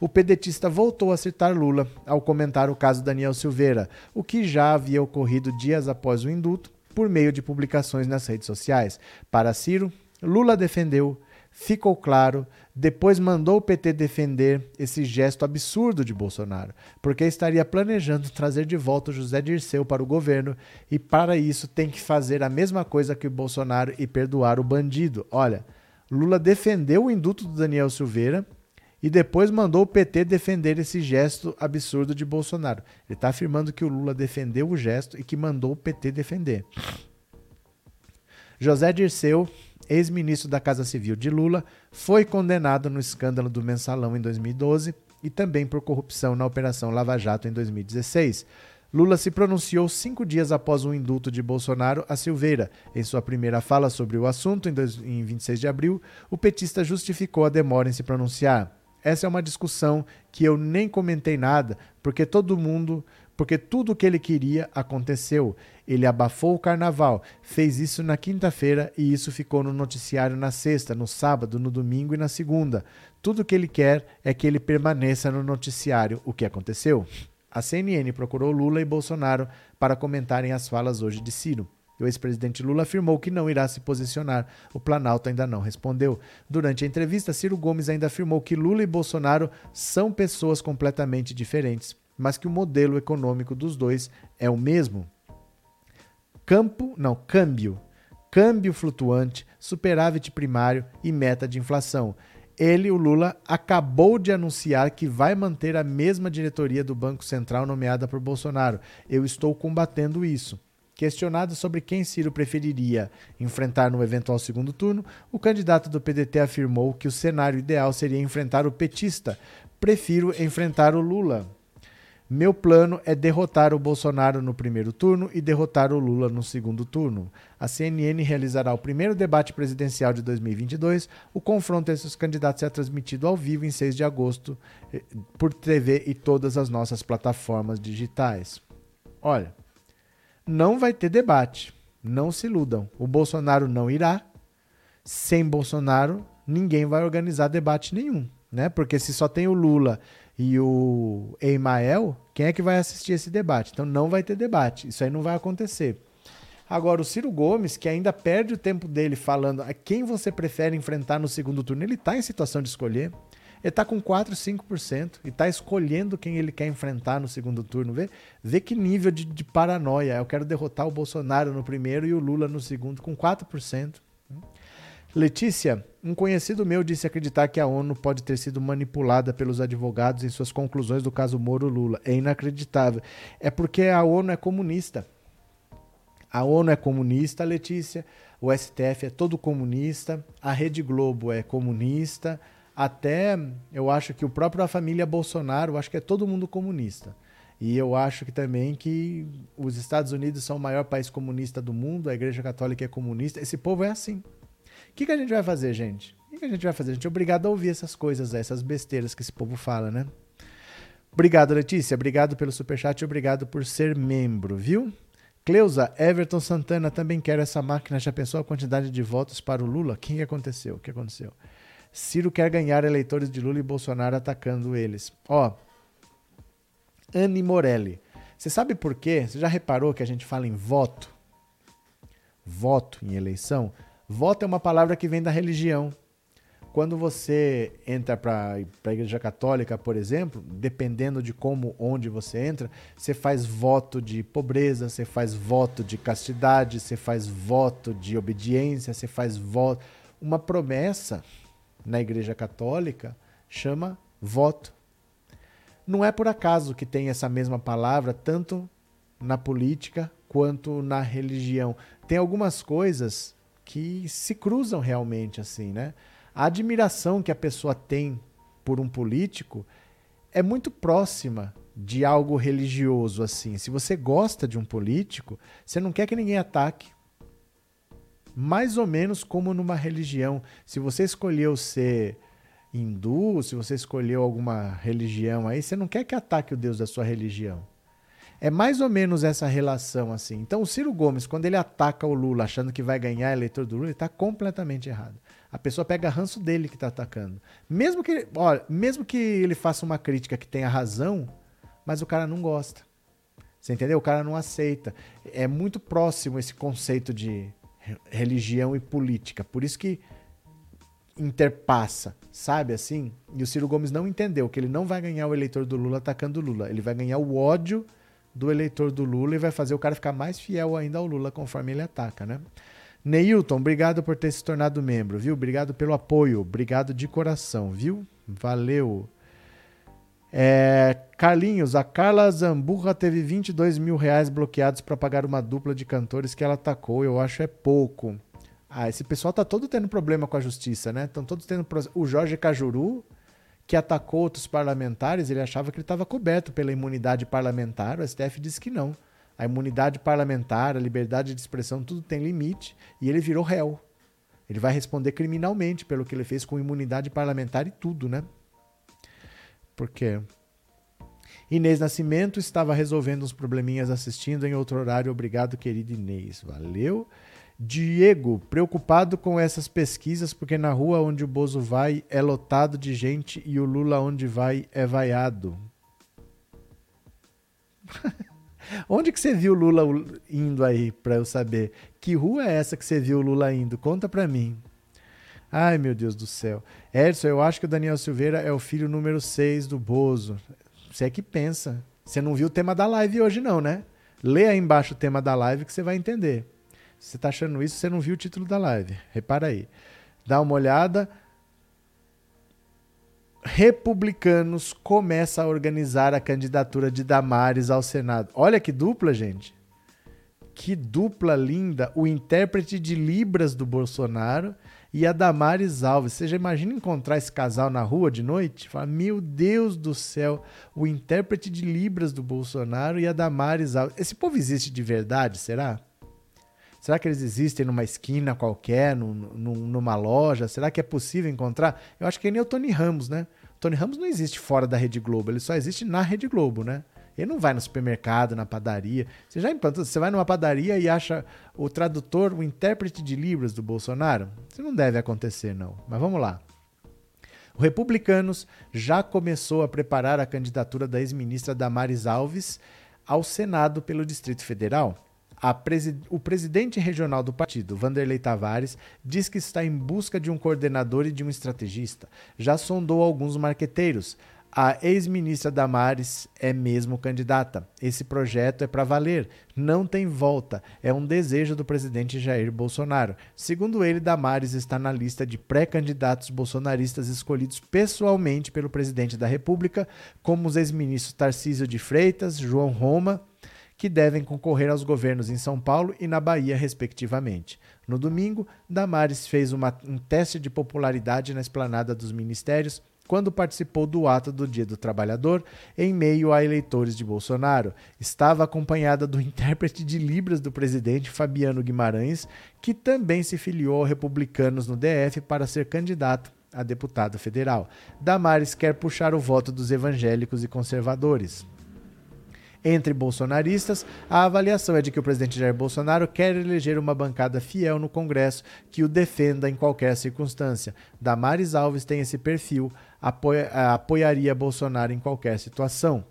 O pedetista voltou a citar Lula ao comentar o caso Daniel Silveira, o que já havia ocorrido dias após o indulto, por meio de publicações nas redes sociais. Para Ciro, Lula defendeu ficou claro, depois mandou o PT defender esse gesto absurdo de Bolsonaro, porque estaria planejando trazer de volta o José Dirceu para o governo e para isso tem que fazer a mesma coisa que o Bolsonaro e perdoar o bandido. Olha, Lula defendeu o induto do Daniel Silveira e depois mandou o PT defender esse gesto absurdo de Bolsonaro. Ele está afirmando que o Lula defendeu o gesto e que mandou o PT defender. José Dirceu ex-ministro da Casa Civil de Lula, foi condenado no escândalo do mensalão em 2012 e também por corrupção na Operação Lava Jato em 2016. Lula se pronunciou cinco dias após o indulto de Bolsonaro a Silveira. Em sua primeira fala sobre o assunto, em, dois, em 26 de abril, o petista justificou a demora em se pronunciar. Essa é uma discussão que eu nem comentei nada, porque todo mundo, porque tudo o que ele queria aconteceu. Ele abafou o carnaval, fez isso na quinta-feira e isso ficou no noticiário na sexta, no sábado, no domingo e na segunda. Tudo o que ele quer é que ele permaneça no noticiário. O que aconteceu? A CNN procurou Lula e Bolsonaro para comentarem as falas hoje de Ciro. O ex-presidente Lula afirmou que não irá se posicionar. O Planalto ainda não respondeu. Durante a entrevista, Ciro Gomes ainda afirmou que Lula e Bolsonaro são pessoas completamente diferentes, mas que o modelo econômico dos dois é o mesmo. Campo, não, câmbio. Câmbio flutuante, superávit primário e meta de inflação ele, o Lula, acabou de anunciar que vai manter a mesma diretoria do Banco Central nomeada por Bolsonaro. Eu estou combatendo isso. Questionado sobre quem Ciro preferiria enfrentar no eventual segundo turno, o candidato do PDT afirmou que o cenário ideal seria enfrentar o petista. Prefiro enfrentar o Lula. Meu plano é derrotar o Bolsonaro no primeiro turno e derrotar o Lula no segundo turno. A CNN realizará o primeiro debate presidencial de 2022. O confronto entre os candidatos será transmitido ao vivo em 6 de agosto eh, por TV e todas as nossas plataformas digitais. Olha, não vai ter debate. Não se iludam. O Bolsonaro não irá. Sem Bolsonaro, ninguém vai organizar debate nenhum, né? Porque se só tem o Lula e o Emael, quem é que vai assistir esse debate? Então não vai ter debate. Isso aí não vai acontecer. Agora, o Ciro Gomes, que ainda perde o tempo dele falando a quem você prefere enfrentar no segundo turno, ele está em situação de escolher. Ele está com 4, 5% e está escolhendo quem ele quer enfrentar no segundo turno. Vê, vê que nível de, de paranoia. Eu quero derrotar o Bolsonaro no primeiro e o Lula no segundo, com 4%. Letícia, um conhecido meu disse acreditar que a ONU pode ter sido manipulada pelos advogados em suas conclusões do caso Moro-Lula. É inacreditável. É porque a ONU é comunista. A ONU é comunista, Letícia. O STF é todo comunista. A Rede Globo é comunista. Até eu acho que o próprio a família Bolsonaro, acho que é todo mundo comunista. E eu acho que também que os Estados Unidos são o maior país comunista do mundo, a Igreja Católica é comunista. Esse povo é assim que, que a gente vai fazer, gente? O que, que a gente vai fazer? A gente é obrigado a ouvir essas coisas, essas besteiras que esse povo fala, né? Obrigado, Letícia. Obrigado pelo superchat obrigado por ser membro, viu? Cleusa, Everton Santana também quer essa máquina. Já pensou a quantidade de votos para o Lula? O que aconteceu? O que aconteceu? Ciro quer ganhar eleitores de Lula e Bolsonaro atacando eles. Ó, Anne Morelli. Você sabe por quê? Você já reparou que a gente fala em voto? Voto em eleição? Voto é uma palavra que vem da religião. Quando você entra para a igreja católica, por exemplo, dependendo de como, onde você entra, você faz voto de pobreza, você faz voto de castidade, você faz voto de obediência, você faz voto. Uma promessa na igreja católica chama voto. Não é por acaso que tem essa mesma palavra tanto na política quanto na religião. Tem algumas coisas que se cruzam realmente assim, né? A admiração que a pessoa tem por um político é muito próxima de algo religioso assim. Se você gosta de um político, você não quer que ninguém ataque. Mais ou menos como numa religião. Se você escolheu ser hindu, se você escolheu alguma religião aí, você não quer que ataque o Deus da sua religião. É mais ou menos essa relação assim. Então o Ciro Gomes, quando ele ataca o Lula achando que vai ganhar eleitor do Lula, ele está completamente errado. A pessoa pega ranço dele que está atacando. Mesmo que, olha, mesmo que ele faça uma crítica que tenha razão, mas o cara não gosta. Você entendeu? O cara não aceita. É muito próximo esse conceito de religião e política. Por isso que interpassa, sabe assim? E o Ciro Gomes não entendeu que ele não vai ganhar o eleitor do Lula atacando o Lula. Ele vai ganhar o ódio do eleitor do Lula e vai fazer o cara ficar mais fiel ainda ao Lula conforme ele ataca, né? Neilton, obrigado por ter se tornado membro, viu? Obrigado pelo apoio, obrigado de coração, viu? Valeu. É, Carlinhos, a Carla Zamburra teve 22 mil reais bloqueados para pagar uma dupla de cantores que ela atacou. Eu acho é pouco. Ah, esse pessoal tá todo tendo problema com a justiça, né? Estão todos tendo. O Jorge Cajuru, que atacou outros parlamentares, ele achava que ele estava coberto pela imunidade parlamentar, o STF disse que não. A imunidade parlamentar, a liberdade de expressão, tudo tem limite, e ele virou réu. Ele vai responder criminalmente pelo que ele fez com imunidade parlamentar e tudo, né? Por quê? Inês Nascimento estava resolvendo uns probleminhas assistindo em outro horário. Obrigado, querido Inês. Valeu. Diego, preocupado com essas pesquisas, porque na rua onde o Bozo vai é lotado de gente e o Lula onde vai é vaiado. onde que você viu o Lula indo aí, para eu saber? Que rua é essa que você viu o Lula indo? Conta para mim. Ai, meu Deus do céu. Edson, eu acho que o Daniel Silveira é o filho número 6 do Bozo. Você é que pensa. Você não viu o tema da live hoje, não, né? Lê aí embaixo o tema da live que você vai entender. Você está achando isso, você não viu o título da live. Repara aí. Dá uma olhada. Republicanos começa a organizar a candidatura de Damares ao Senado. Olha que dupla, gente. Que dupla linda. O intérprete de Libras do Bolsonaro e a Damares Alves. Você já imagina encontrar esse casal na rua de noite? Fala, meu Deus do céu, o intérprete de Libras do Bolsonaro e a Damares Alves. Esse povo existe de verdade, será? Será que eles existem numa esquina qualquer, num, num, numa loja? Será que é possível encontrar? Eu acho que nem o Tony Ramos, né? Tony Ramos não existe fora da Rede Globo, ele só existe na Rede Globo, né? Ele não vai no supermercado, na padaria. Você já implantou, você vai numa padaria e acha o tradutor, o intérprete de Libras do Bolsonaro? Isso não deve acontecer, não. Mas vamos lá. O Republicanos já começou a preparar a candidatura da ex-ministra Damares Alves ao Senado pelo Distrito Federal presi o presidente regional do partido, Vanderlei Tavares, diz que está em busca de um coordenador e de um estrategista. Já sondou alguns marqueteiros. A ex-ministra Damares é mesmo candidata. Esse projeto é para valer, não tem volta. É um desejo do presidente Jair Bolsonaro. Segundo ele, Damares está na lista de pré-candidatos bolsonaristas escolhidos pessoalmente pelo presidente da República, como os ex-ministros Tarcísio de Freitas, João Roma que devem concorrer aos governos em São Paulo e na Bahia, respectivamente. No domingo, Damares fez uma, um teste de popularidade na esplanada dos ministérios quando participou do ato do Dia do Trabalhador em meio a eleitores de Bolsonaro. Estava acompanhada do intérprete de Libras do presidente Fabiano Guimarães, que também se filiou a republicanos no DF para ser candidato a deputado federal. Damares quer puxar o voto dos evangélicos e conservadores. Entre bolsonaristas, a avaliação é de que o presidente Jair Bolsonaro quer eleger uma bancada fiel no Congresso que o defenda em qualquer circunstância. Damares Alves tem esse perfil, apoia, apoiaria Bolsonaro em qualquer situação.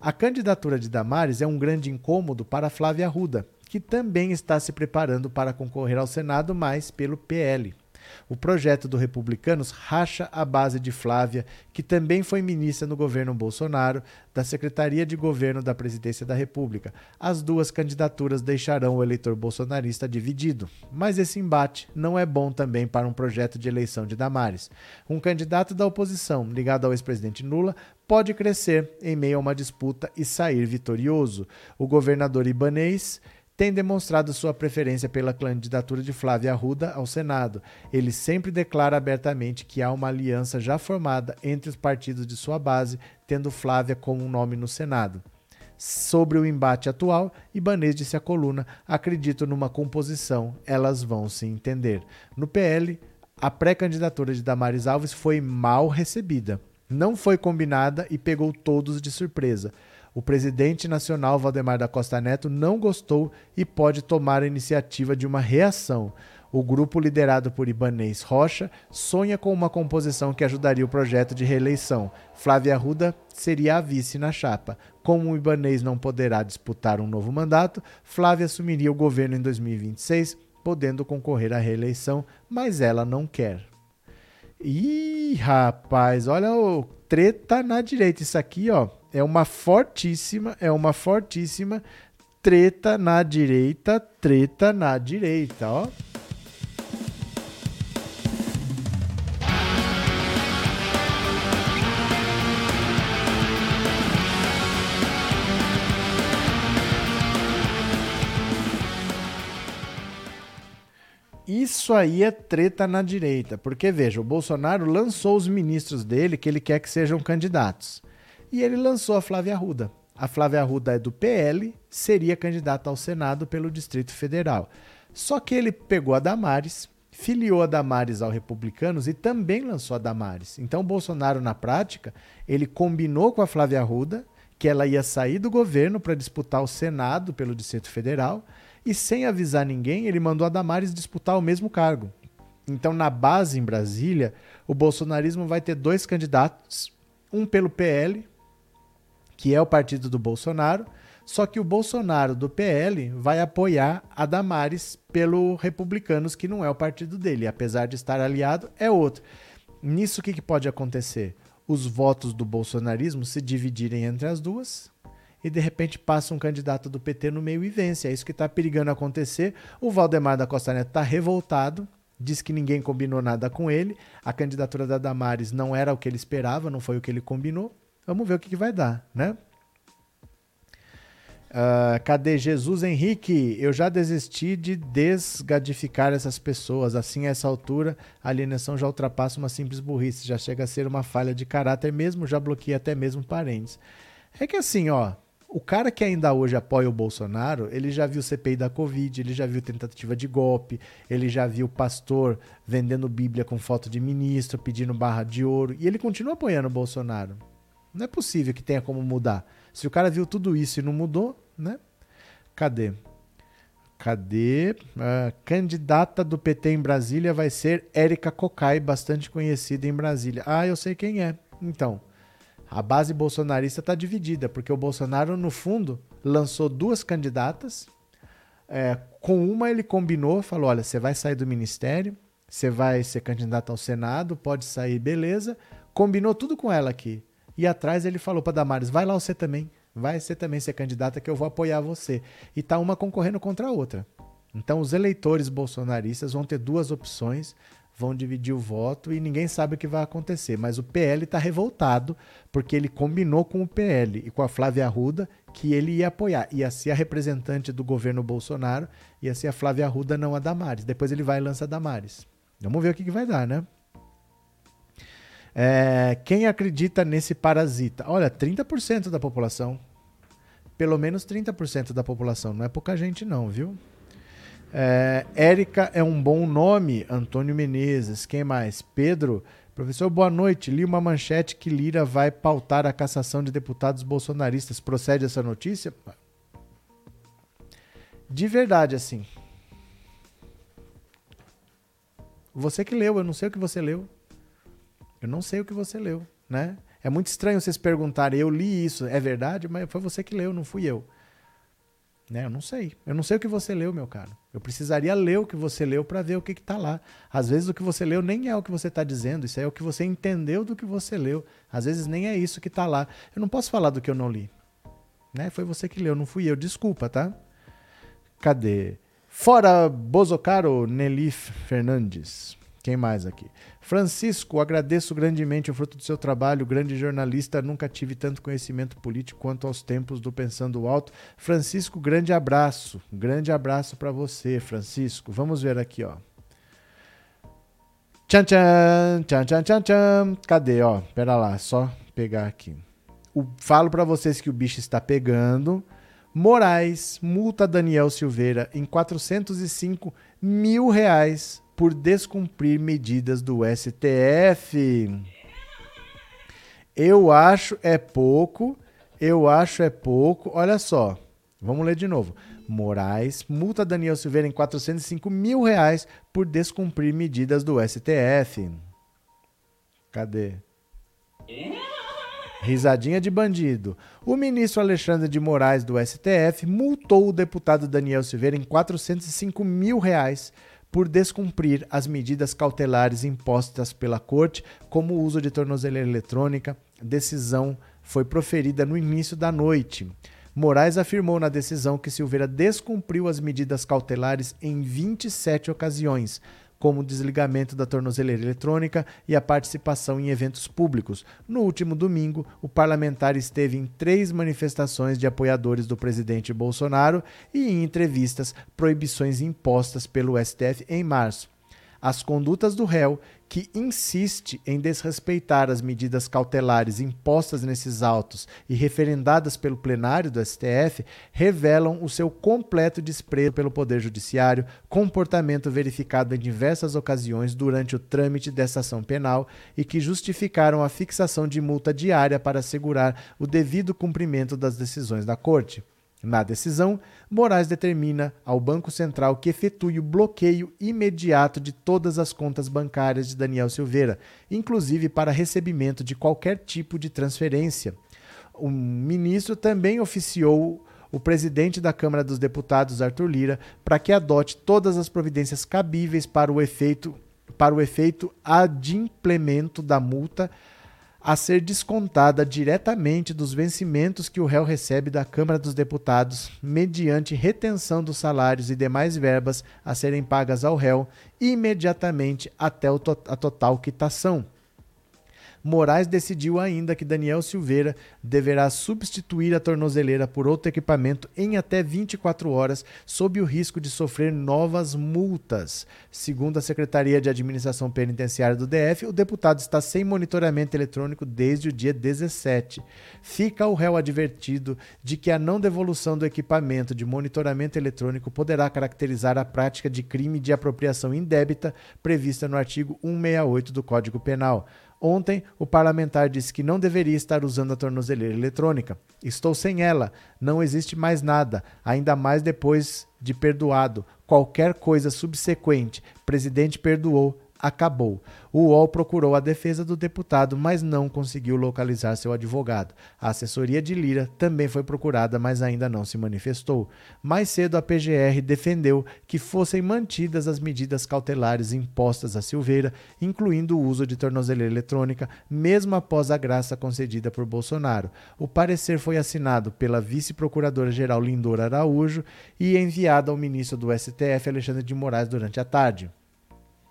A candidatura de Damares é um grande incômodo para Flávia Arruda, que também está se preparando para concorrer ao Senado, mas pelo PL. O projeto do Republicanos racha a base de Flávia, que também foi ministra no governo Bolsonaro, da Secretaria de Governo da Presidência da República. As duas candidaturas deixarão o eleitor bolsonarista dividido. Mas esse embate não é bom também para um projeto de eleição de Damares. Um candidato da oposição, ligado ao ex-presidente Lula, pode crescer em meio a uma disputa e sair vitorioso. O governador Ibanês tem demonstrado sua preferência pela candidatura de Flávia Arruda ao Senado. Ele sempre declara abertamente que há uma aliança já formada entre os partidos de sua base, tendo Flávia como um nome no Senado. Sobre o embate atual, Ibanez disse à coluna: Acredito numa composição, elas vão se entender. No PL, a pré-candidatura de Damares Alves foi mal recebida. Não foi combinada e pegou todos de surpresa. O presidente nacional Valdemar da Costa Neto não gostou e pode tomar a iniciativa de uma reação. O grupo liderado por Ibanês Rocha sonha com uma composição que ajudaria o projeto de reeleição. Flávia Arruda seria a vice na chapa. Como o Ibanês não poderá disputar um novo mandato, Flávia assumiria o governo em 2026, podendo concorrer à reeleição, mas ela não quer. Ih, rapaz, olha o treta na direita. Isso aqui, ó, é uma fortíssima, é uma fortíssima treta na direita, treta na direita, ó. Isso aí é treta na direita, porque veja, o Bolsonaro lançou os ministros dele que ele quer que sejam candidatos. E ele lançou a Flávia Arruda. A Flávia Arruda é do PL, seria candidata ao Senado pelo Distrito Federal. Só que ele pegou a Damares, filiou a Damares ao Republicanos e também lançou a Damares. Então, Bolsonaro, na prática, ele combinou com a Flávia Arruda que ela ia sair do governo para disputar o Senado pelo Distrito Federal e, sem avisar ninguém, ele mandou a Damares disputar o mesmo cargo. Então, na base em Brasília, o bolsonarismo vai ter dois candidatos, um pelo PL, que é o partido do Bolsonaro, só que o Bolsonaro do PL vai apoiar a Damares pelo Republicanos, que não é o partido dele, apesar de estar aliado, é outro. Nisso o que, que pode acontecer? Os votos do bolsonarismo se dividirem entre as duas e de repente passa um candidato do PT no meio e vence. É isso que está perigando acontecer. O Valdemar da Costa Neto está revoltado, diz que ninguém combinou nada com ele. A candidatura da Damares não era o que ele esperava, não foi o que ele combinou. Vamos ver o que, que vai dar, né? Uh, cadê Jesus Henrique? Eu já desisti de desgadificar essas pessoas. Assim, a essa altura, a alienação já ultrapassa uma simples burrice, já chega a ser uma falha de caráter mesmo, já bloqueia até mesmo parentes. É que assim, ó, o cara que ainda hoje apoia o Bolsonaro, ele já viu CPI da Covid, ele já viu tentativa de golpe, ele já viu pastor vendendo Bíblia com foto de ministro, pedindo barra de ouro, e ele continua apoiando o Bolsonaro. Não é possível que tenha como mudar. Se o cara viu tudo isso e não mudou, né? Cadê? Cadê? Uh, candidata do PT em Brasília vai ser Érica Cocai, bastante conhecida em Brasília. Ah, eu sei quem é. Então, a base bolsonarista está dividida, porque o Bolsonaro, no fundo, lançou duas candidatas. É, com uma ele combinou, falou: olha, você vai sair do ministério, você vai ser candidato ao Senado, pode sair, beleza. Combinou tudo com ela aqui. E atrás ele falou para Damares: vai lá você também. Vai você também ser candidata que eu vou apoiar você. E tá uma concorrendo contra a outra. Então os eleitores bolsonaristas vão ter duas opções, vão dividir o voto e ninguém sabe o que vai acontecer. Mas o PL está revoltado porque ele combinou com o PL e com a Flávia Arruda que ele ia apoiar. Ia ser a representante do governo Bolsonaro, ia ser a Flávia Arruda, não a Damares. Depois ele vai e lança a Damares. Vamos ver o que, que vai dar, né? É, quem acredita nesse parasita? Olha, 30% da população. Pelo menos 30% da população. Não é pouca gente, não, viu? É, Érica é um bom nome. Antônio Menezes. Quem mais? Pedro. Professor, boa noite. Li uma manchete que Lira vai pautar a cassação de deputados bolsonaristas. Procede essa notícia? De verdade, assim. Você que leu, eu não sei o que você leu. Eu não sei o que você leu, né? É muito estranho vocês perguntarem, eu li isso, é verdade? Mas foi você que leu, não fui eu. Né? Eu não sei. Eu não sei o que você leu, meu caro. Eu precisaria ler o que você leu para ver o que está lá. Às vezes o que você leu nem é o que você está dizendo, isso é o que você entendeu do que você leu. Às vezes nem é isso que está lá. Eu não posso falar do que eu não li. Né? Foi você que leu, não fui eu. Desculpa, tá? Cadê? Fora Bozocaro Nelly Fernandes. Quem mais aqui? Francisco, agradeço grandemente o fruto do seu trabalho, grande jornalista, nunca tive tanto conhecimento político quanto aos tempos do Pensando Alto. Francisco, grande abraço, grande abraço para você, Francisco. Vamos ver aqui, ó. Tchan, tchan, tchan, tchan, tchan, tchan. Cadê, ó? Pera lá, só pegar aqui. O, falo para vocês que o bicho está pegando. Moraes multa Daniel Silveira em 405 mil reais por descumprir medidas do STF. Eu acho é pouco, eu acho é pouco. Olha só, vamos ler de novo. Moraes multa Daniel Silveira em 405 mil reais por descumprir medidas do STF. Cadê? Risadinha de bandido. O ministro Alexandre de Moraes do STF multou o deputado Daniel Silveira em 405 mil reais por descumprir as medidas cautelares impostas pela Corte, como o uso de tornozeleira eletrônica. Decisão foi proferida no início da noite. Moraes afirmou na decisão que Silveira descumpriu as medidas cautelares em 27 ocasiões, como o desligamento da tornozeleira eletrônica e a participação em eventos públicos. No último domingo, o parlamentar esteve em três manifestações de apoiadores do presidente Bolsonaro e em entrevistas proibições impostas pelo STF em março. As condutas do réu, que insiste em desrespeitar as medidas cautelares impostas nesses autos e referendadas pelo plenário do STF, revelam o seu completo desprezo pelo Poder Judiciário, comportamento verificado em diversas ocasiões durante o trâmite dessa ação penal e que justificaram a fixação de multa diária para assegurar o devido cumprimento das decisões da Corte. Na decisão, Moraes determina ao Banco Central que efetue o bloqueio imediato de todas as contas bancárias de Daniel Silveira, inclusive para recebimento de qualquer tipo de transferência. O ministro também oficiou o presidente da Câmara dos Deputados, Arthur Lira, para que adote todas as providências cabíveis para o efeito para o efeito adimplemento da multa a ser descontada diretamente dos vencimentos que o réu recebe da Câmara dos Deputados, mediante retenção dos salários e demais verbas a serem pagas ao réu imediatamente até a total quitação. Moraes decidiu ainda que Daniel Silveira deverá substituir a tornozeleira por outro equipamento em até 24 horas, sob o risco de sofrer novas multas. Segundo a Secretaria de Administração Penitenciária do DF, o deputado está sem monitoramento eletrônico desde o dia 17. Fica o réu advertido de que a não devolução do equipamento de monitoramento eletrônico poderá caracterizar a prática de crime de apropriação indébita prevista no artigo 168 do Código Penal. Ontem, o parlamentar disse que não deveria estar usando a tornozeleira eletrônica. Estou sem ela, não existe mais nada, ainda mais depois de perdoado. Qualquer coisa subsequente, presidente perdoou, acabou. O UOL procurou a defesa do deputado, mas não conseguiu localizar seu advogado. A assessoria de Lira também foi procurada, mas ainda não se manifestou. Mais cedo, a PGR defendeu que fossem mantidas as medidas cautelares impostas a Silveira, incluindo o uso de tornozeleira eletrônica, mesmo após a graça concedida por Bolsonaro. O parecer foi assinado pela vice-procuradora-geral Lindora Araújo e enviado ao ministro do STF, Alexandre de Moraes, durante a tarde.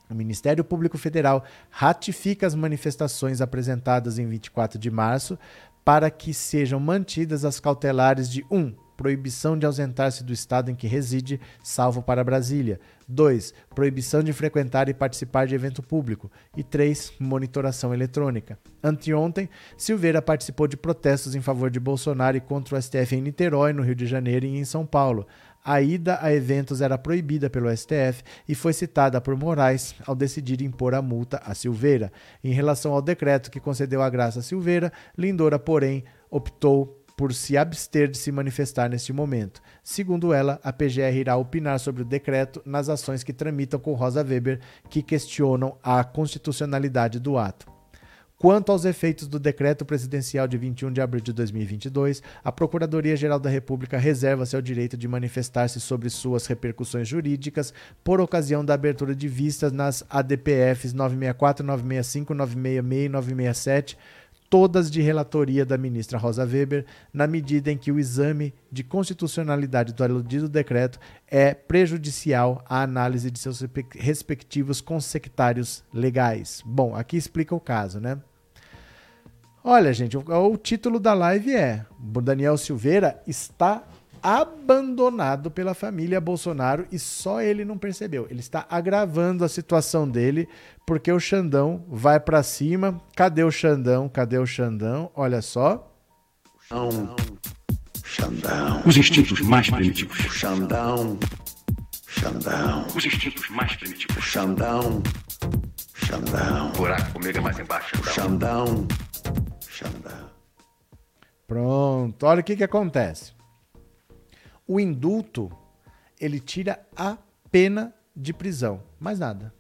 O Ministério Público Federal ratifica as manifestações apresentadas em 24 de março para que sejam mantidas as cautelares de 1. Um, proibição de ausentar-se do estado em que reside, salvo para Brasília. 2. Proibição de frequentar e participar de evento público. E 3. Monitoração eletrônica. Anteontem, Silveira participou de protestos em favor de Bolsonaro e contra o STF em Niterói, no Rio de Janeiro e em São Paulo a ida a eventos era proibida pelo STF e foi citada por Moraes ao decidir impor a multa a Silveira. Em relação ao decreto que concedeu a graça a Silveira, Lindora, porém, optou por se abster de se manifestar neste momento. Segundo ela, a PGR irá opinar sobre o decreto nas ações que tramitam com Rosa Weber, que questionam a constitucionalidade do ato. Quanto aos efeitos do decreto presidencial de 21 de abril de 2022, a Procuradoria-Geral da República reserva-se ao direito de manifestar-se sobre suas repercussões jurídicas por ocasião da abertura de vistas nas ADPFs 964, 965, 966 e 967, todas de relatoria da ministra Rosa Weber, na medida em que o exame de constitucionalidade do aludido decreto é prejudicial à análise de seus respectivos consectários legais. Bom, aqui explica o caso, né? Olha, gente, o, o título da live é: Daniel Silveira está abandonado pela família Bolsonaro e só ele não percebeu. Ele está agravando a situação dele porque o Xandão vai para cima. Cadê o Xandão? Cadê o Xandão? Olha só. Xandão. Xandão. Os instintos mais primitivos. Xandão. Xandão. Os instintos mais primitivos. Xandão. Xandão. Buraco comigo é mais embaixo. Xandão. Xandão. Pronto. Olha o que, que acontece. O indulto, ele tira a pena de prisão, mais nada.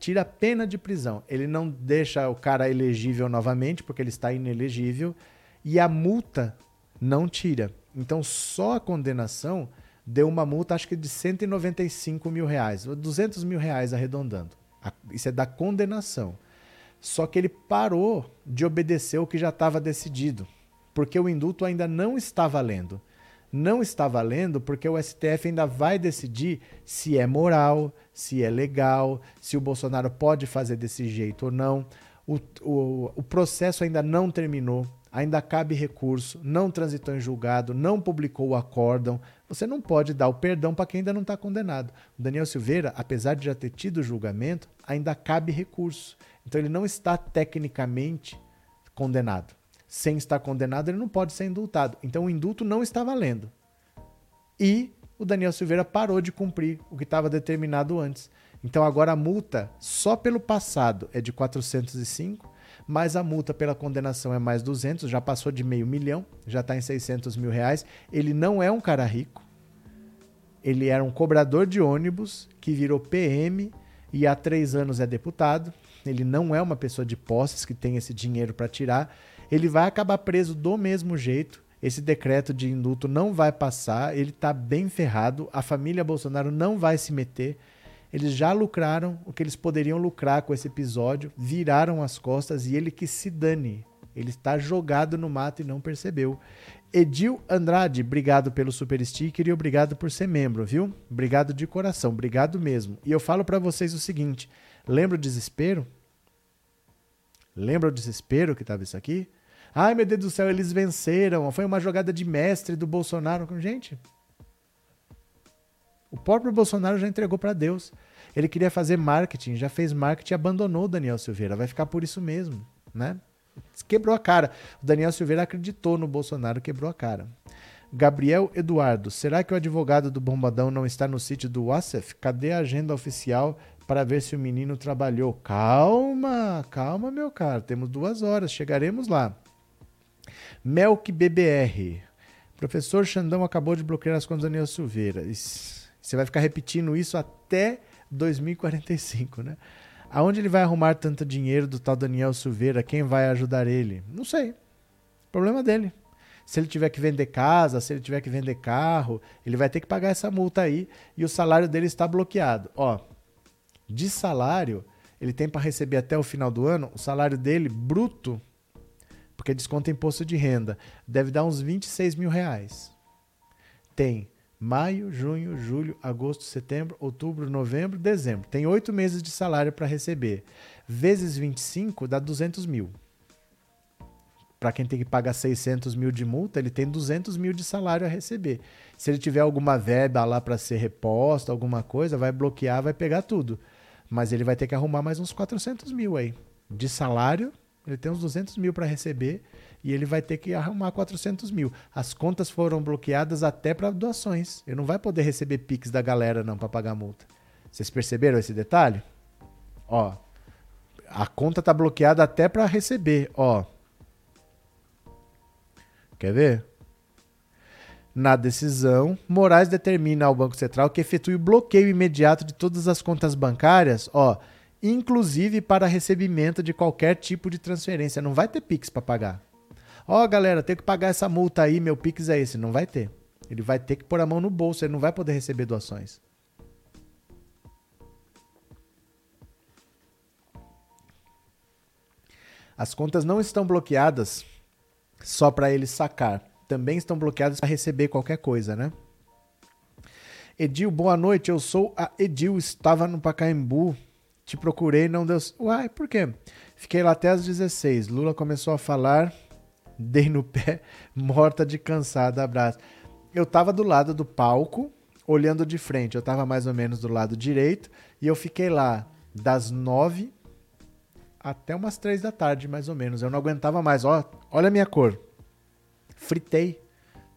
Tira a pena de prisão. Ele não deixa o cara elegível novamente, porque ele está inelegível, e a multa não tira. Então, só a condenação deu uma multa, acho que de 195 mil reais, 200 mil reais arredondando. Isso é da condenação. Só que ele parou de obedecer o que já estava decidido, porque o indulto ainda não está valendo não está valendo porque o STF ainda vai decidir se é moral, se é legal, se o Bolsonaro pode fazer desse jeito ou não. O, o, o processo ainda não terminou, ainda cabe recurso, não transitou em julgado, não publicou o acórdão, Você não pode dar o perdão para quem ainda não está condenado. O Daniel Silveira, apesar de já ter tido julgamento, ainda cabe recurso. Então ele não está tecnicamente condenado. Sem estar condenado, ele não pode ser indultado. Então o indulto não está valendo. E o Daniel Silveira parou de cumprir o que estava determinado antes. Então agora a multa só pelo passado é de 405, mas a multa pela condenação é mais 200, já passou de meio milhão, já está em 600 mil reais. Ele não é um cara rico, ele era um cobrador de ônibus que virou PM e há três anos é deputado. Ele não é uma pessoa de posses que tem esse dinheiro para tirar. Ele vai acabar preso do mesmo jeito. Esse decreto de indulto não vai passar. Ele está bem ferrado. A família Bolsonaro não vai se meter. Eles já lucraram o que eles poderiam lucrar com esse episódio, viraram as costas e ele que se dane. Ele está jogado no mato e não percebeu. Edil Andrade, obrigado pelo super sticker e obrigado por ser membro, viu? Obrigado de coração, obrigado mesmo. E eu falo para vocês o seguinte: lembra o desespero? Lembra o desespero que tava isso aqui? Ai, meu Deus do céu, eles venceram. Foi uma jogada de mestre do Bolsonaro. Gente, o próprio Bolsonaro já entregou para Deus. Ele queria fazer marketing, já fez marketing e abandonou o Daniel Silveira. Vai ficar por isso mesmo, né? Quebrou a cara. O Daniel Silveira acreditou no Bolsonaro, quebrou a cara. Gabriel Eduardo, será que o advogado do Bombadão não está no sítio do Wassef? Cadê a agenda oficial para ver se o menino trabalhou? Calma, calma, meu caro. Temos duas horas, chegaremos lá. Melk BBR. Professor Xandão acabou de bloquear as contas do Daniel Silveira. Você vai ficar repetindo isso até 2045, né? Aonde ele vai arrumar tanto dinheiro do tal Daniel Silveira? Quem vai ajudar ele? Não sei. Problema dele. Se ele tiver que vender casa, se ele tiver que vender carro, ele vai ter que pagar essa multa aí e o salário dele está bloqueado. Ó, de salário, ele tem para receber até o final do ano, o salário dele bruto, porque desconta imposto de renda, deve dar uns 26 mil reais. Tem maio, junho, julho, agosto, setembro, outubro, novembro, dezembro. Tem oito meses de salário para receber. Vezes 25 dá 200 mil. Para quem tem que pagar 600 mil de multa, ele tem 200 mil de salário a receber. Se ele tiver alguma verba lá para ser reposta, alguma coisa, vai bloquear, vai pegar tudo. Mas ele vai ter que arrumar mais uns 400 mil aí. De salário, ele tem uns 200 mil para receber e ele vai ter que arrumar 400 mil. As contas foram bloqueadas até para doações. Ele não vai poder receber Pix da galera não para pagar multa. Vocês perceberam esse detalhe? Ó, a conta tá bloqueada até para receber, ó. Quer ver? Na decisão, Moraes determina ao Banco Central que efetue o bloqueio imediato de todas as contas bancárias, ó, inclusive para recebimento de qualquer tipo de transferência. Não vai ter Pix para pagar. Ó, galera, tem que pagar essa multa aí, meu Pix é esse. Não vai ter. Ele vai ter que pôr a mão no bolso, ele não vai poder receber doações. As contas não estão bloqueadas só para ele sacar. Também estão bloqueadas para receber qualquer coisa, né? Edil, boa noite. Eu sou a Edil, estava no Pacaembu. Te procurei, não deu. Uai, por quê? Fiquei lá até às 16. Lula começou a falar dei no pé, morta de cansada, abraço. Eu tava do lado do palco, olhando de frente. Eu tava mais ou menos do lado direito e eu fiquei lá das nove até umas três da tarde, mais ou menos. Eu não aguentava mais. Ó, olha a minha cor. Fritei.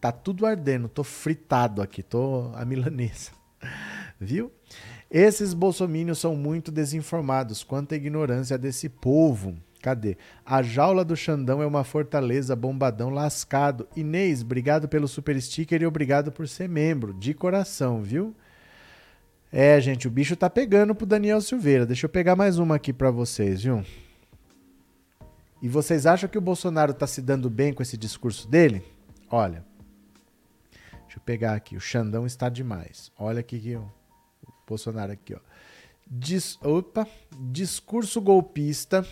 Tá tudo ardendo. Tô fritado aqui. Tô a milanesa. Viu? Esses bolsomínios são muito desinformados quanto à ignorância desse povo. Cadê? A jaula do Xandão é uma fortaleza, bombadão lascado. Inês, obrigado pelo super sticker e obrigado por ser membro. De coração, viu? É, gente, o bicho tá pegando pro Daniel Silveira. Deixa eu pegar mais uma aqui para vocês, viu? E vocês acham que o Bolsonaro tá se dando bem com esse discurso dele? Olha. Deixa eu pegar aqui. O Xandão está demais. Olha aqui que o Bolsonaro aqui, ó. Dis, opa, discurso golpista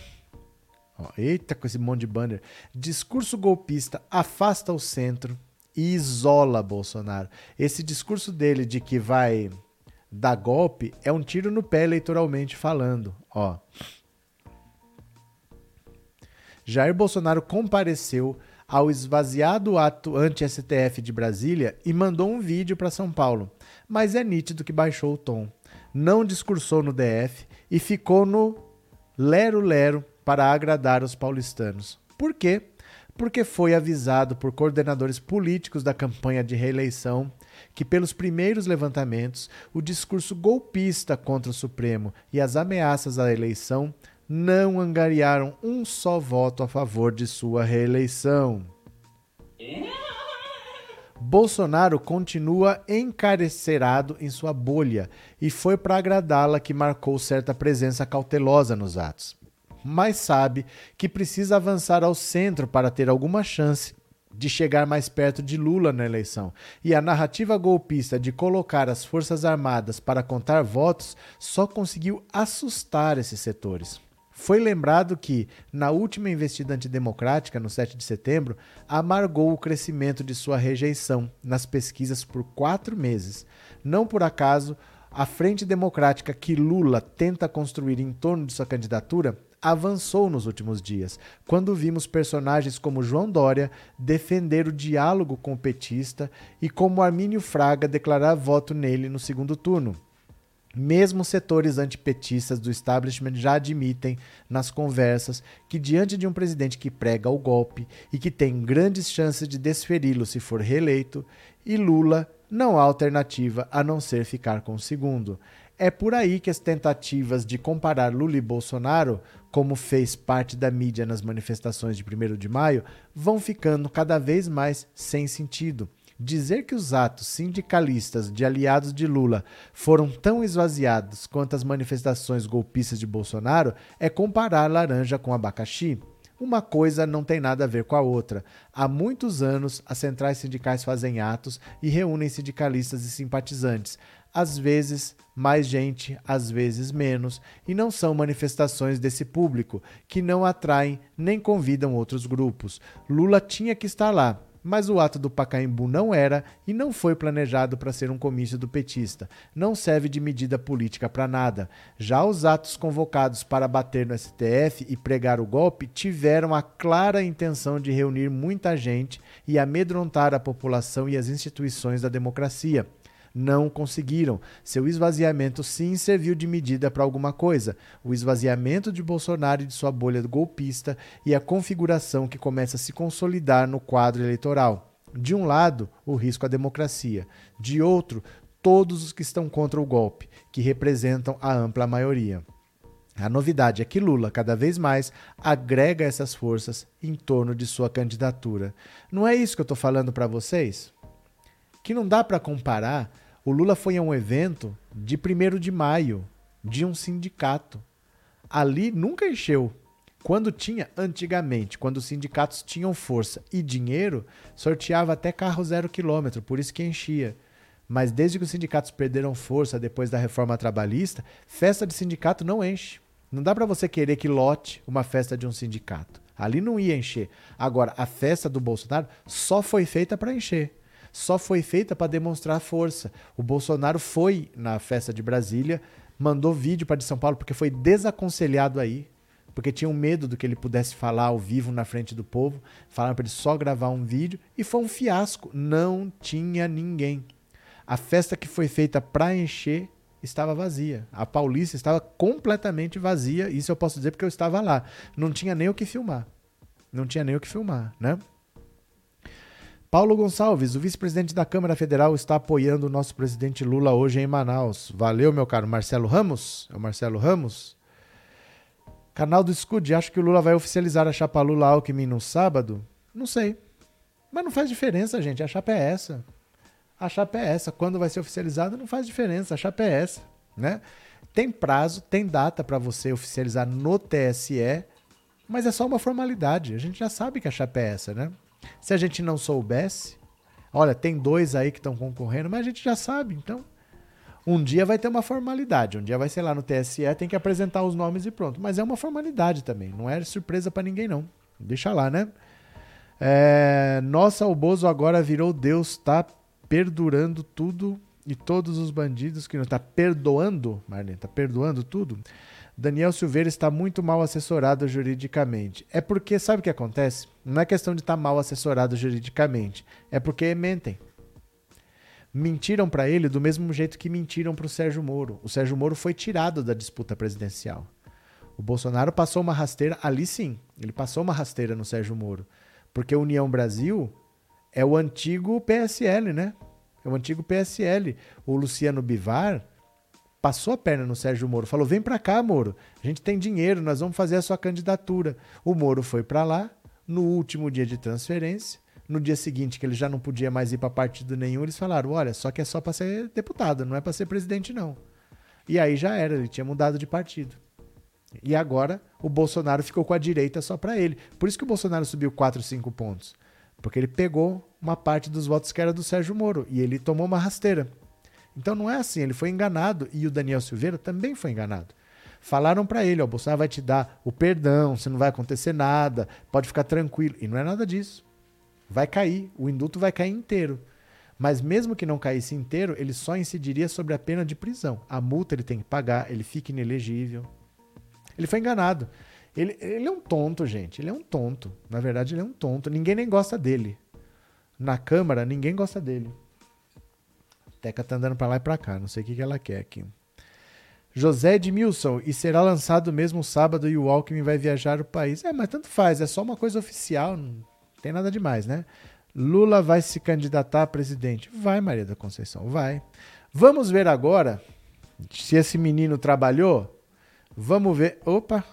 Ó, eita, com esse monte de banner. Discurso golpista afasta o centro e isola Bolsonaro. Esse discurso dele de que vai dar golpe é um tiro no pé eleitoralmente falando. Ó. Jair Bolsonaro compareceu ao esvaziado ato anti-STF de Brasília e mandou um vídeo para São Paulo. Mas é nítido que baixou o tom. Não discursou no DF e ficou no lero-lero para agradar os paulistanos. Por quê? Porque foi avisado por coordenadores políticos da campanha de reeleição que, pelos primeiros levantamentos, o discurso golpista contra o Supremo e as ameaças à eleição não angariaram um só voto a favor de sua reeleição. Bolsonaro continua encarcerado em sua bolha e foi para agradá-la que marcou certa presença cautelosa nos atos. Mas sabe que precisa avançar ao centro para ter alguma chance de chegar mais perto de Lula na eleição. E a narrativa golpista de colocar as Forças Armadas para contar votos só conseguiu assustar esses setores. Foi lembrado que, na última investida antidemocrática, no 7 de setembro, amargou o crescimento de sua rejeição nas pesquisas por quatro meses. Não por acaso, a frente democrática que Lula tenta construir em torno de sua candidatura avançou nos últimos dias, quando vimos personagens como João Dória defender o diálogo com o petista e como Armínio Fraga declarar voto nele no segundo turno. Mesmo setores antipetistas do establishment já admitem nas conversas que, diante de um presidente que prega o golpe e que tem grandes chances de desferi-lo se for reeleito, e Lula não há alternativa a não ser ficar com o segundo. É por aí que as tentativas de comparar Lula e Bolsonaro, como fez parte da mídia nas manifestações de 1 de maio, vão ficando cada vez mais sem sentido Dizer que os atos sindicalistas de aliados de Lula foram tão esvaziados quanto as manifestações golpistas de Bolsonaro é comparar laranja com abacaxi. Uma coisa não tem nada a ver com a outra. Há muitos anos, as centrais sindicais fazem atos e reúnem sindicalistas e simpatizantes. Às vezes, mais gente, às vezes menos, e não são manifestações desse público, que não atraem nem convidam outros grupos. Lula tinha que estar lá, mas o ato do Pacaembu não era e não foi planejado para ser um comício do petista. Não serve de medida política para nada. Já os atos convocados para bater no STF e pregar o golpe tiveram a clara intenção de reunir muita gente e amedrontar a população e as instituições da democracia não conseguiram. Seu esvaziamento sim serviu de medida para alguma coisa. O esvaziamento de Bolsonaro e de sua bolha golpista e a configuração que começa a se consolidar no quadro eleitoral. De um lado, o risco à democracia. De outro, todos os que estão contra o golpe, que representam a ampla maioria. A novidade é que Lula, cada vez mais, agrega essas forças em torno de sua candidatura. Não é isso que eu estou falando para vocês? que não dá para comparar. O Lula foi a um evento de 1 de maio de um sindicato. Ali nunca encheu. Quando tinha, antigamente, quando os sindicatos tinham força e dinheiro, sorteava até carro zero quilômetro, por isso que enchia. Mas desde que os sindicatos perderam força depois da reforma trabalhista, festa de sindicato não enche. Não dá para você querer que lote uma festa de um sindicato. Ali não ia encher. Agora, a festa do Bolsonaro só foi feita para encher só foi feita para demonstrar força. O Bolsonaro foi na festa de Brasília, mandou vídeo para de São Paulo porque foi desaconselhado aí, porque tinham medo do que ele pudesse falar ao vivo na frente do povo. Falaram para ele só gravar um vídeo e foi um fiasco. Não tinha ninguém. A festa que foi feita para encher estava vazia. A Paulista estava completamente vazia. Isso eu posso dizer porque eu estava lá. Não tinha nem o que filmar. Não tinha nem o que filmar, né? Paulo Gonçalves, o vice-presidente da Câmara Federal, está apoiando o nosso presidente Lula hoje em Manaus. Valeu, meu caro Marcelo Ramos. É o Marcelo Ramos? Canal do Scud, acho que o Lula vai oficializar a chapa Lula Alckmin no sábado? Não sei. Mas não faz diferença, gente. A chapa é essa. A chapa é essa. Quando vai ser oficializada, não faz diferença. A chapa é essa, né? Tem prazo, tem data para você oficializar no TSE, mas é só uma formalidade. A gente já sabe que a chapa é essa, né? Se a gente não soubesse, olha, tem dois aí que estão concorrendo, mas a gente já sabe, então. Um dia vai ter uma formalidade, um dia vai ser lá no TSE, tem que apresentar os nomes e pronto. Mas é uma formalidade também, não é surpresa para ninguém não. Deixa lá, né? É, nossa, o Bozo agora virou Deus, tá perdurando tudo e todos os bandidos que não tá perdoando, Marlene, tá perdoando tudo. Daniel Silveira está muito mal assessorado juridicamente. É porque, sabe o que acontece? Não é questão de estar mal assessorado juridicamente. É porque mentem. Mentiram para ele do mesmo jeito que mentiram para o Sérgio Moro. O Sérgio Moro foi tirado da disputa presidencial. O Bolsonaro passou uma rasteira, ali sim, ele passou uma rasteira no Sérgio Moro. Porque a União Brasil é o antigo PSL, né? É o antigo PSL. O Luciano Bivar passou a perna no Sérgio Moro, falou: "Vem para cá, Moro. A gente tem dinheiro, nós vamos fazer a sua candidatura". O Moro foi para lá no último dia de transferência. No dia seguinte, que ele já não podia mais ir para partido nenhum, eles falaram: "Olha, só que é só para ser deputado, não é para ser presidente não". E aí já era, ele tinha mudado de partido. E agora o Bolsonaro ficou com a direita só para ele. Por isso que o Bolsonaro subiu 4, 5 pontos. Porque ele pegou uma parte dos votos que era do Sérgio Moro e ele tomou uma rasteira. Então não é assim, ele foi enganado e o Daniel Silveira também foi enganado. Falaram para ele, ó, o Bolsonaro vai te dar o perdão, você não vai acontecer nada, pode ficar tranquilo. E não é nada disso. Vai cair, o indulto vai cair inteiro. Mas mesmo que não caísse inteiro, ele só incidiria sobre a pena de prisão. A multa ele tem que pagar, ele fica inelegível. Ele foi enganado. Ele, ele é um tonto, gente. Ele é um tonto. Na verdade, ele é um tonto. Ninguém nem gosta dele. Na Câmara, ninguém gosta dele. Teca tá andando pra lá e pra cá. Não sei o que, que ela quer aqui. José Edmilson, e será lançado mesmo sábado e o Alckmin vai viajar o país. É, mas tanto faz, é só uma coisa oficial, não tem nada demais, né? Lula vai se candidatar a presidente. Vai, Maria da Conceição, vai. Vamos ver agora se esse menino trabalhou. Vamos ver. Opa!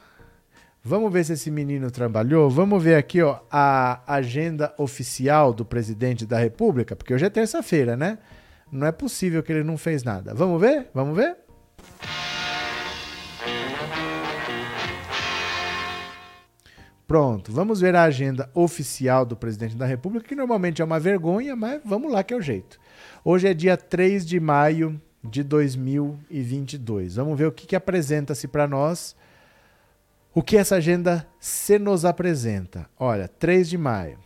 Vamos ver se esse menino trabalhou. Vamos ver aqui ó, a agenda oficial do presidente da República, porque hoje é terça-feira, né? Não é possível que ele não fez nada. Vamos ver? Vamos ver? Pronto, vamos ver a agenda oficial do presidente da República, que normalmente é uma vergonha, mas vamos lá que é o jeito. Hoje é dia 3 de maio de 2022. Vamos ver o que, que apresenta-se para nós. O que essa agenda se nos apresenta? Olha, 3 de maio.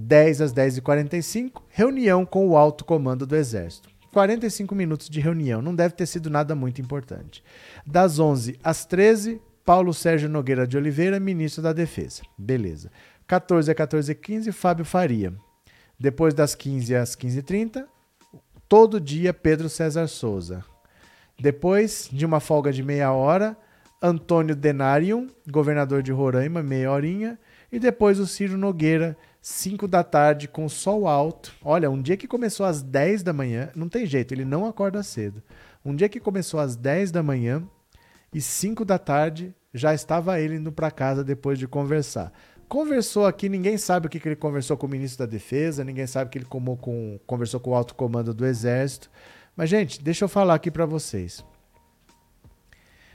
10 às 10h45, reunião com o alto comando do Exército. 45 minutos de reunião, não deve ter sido nada muito importante. Das 11 às 13, Paulo Sérgio Nogueira de Oliveira, ministro da Defesa. Beleza. 14 a 14h15, Fábio Faria. Depois das 15 às 15h30, todo dia Pedro César Souza. Depois de uma folga de meia hora, Antônio Denarium, governador de Roraima, meia horinha. E depois o Ciro Nogueira, 5 da tarde, com sol alto. Olha, um dia que começou às 10 da manhã, não tem jeito, ele não acorda cedo. Um dia que começou às 10 da manhã e 5 da tarde já estava ele indo para casa depois de conversar. Conversou aqui, ninguém sabe o que, que ele conversou com o ministro da Defesa, ninguém sabe o que ele com, conversou com o alto comando do Exército. Mas, gente, deixa eu falar aqui para vocês.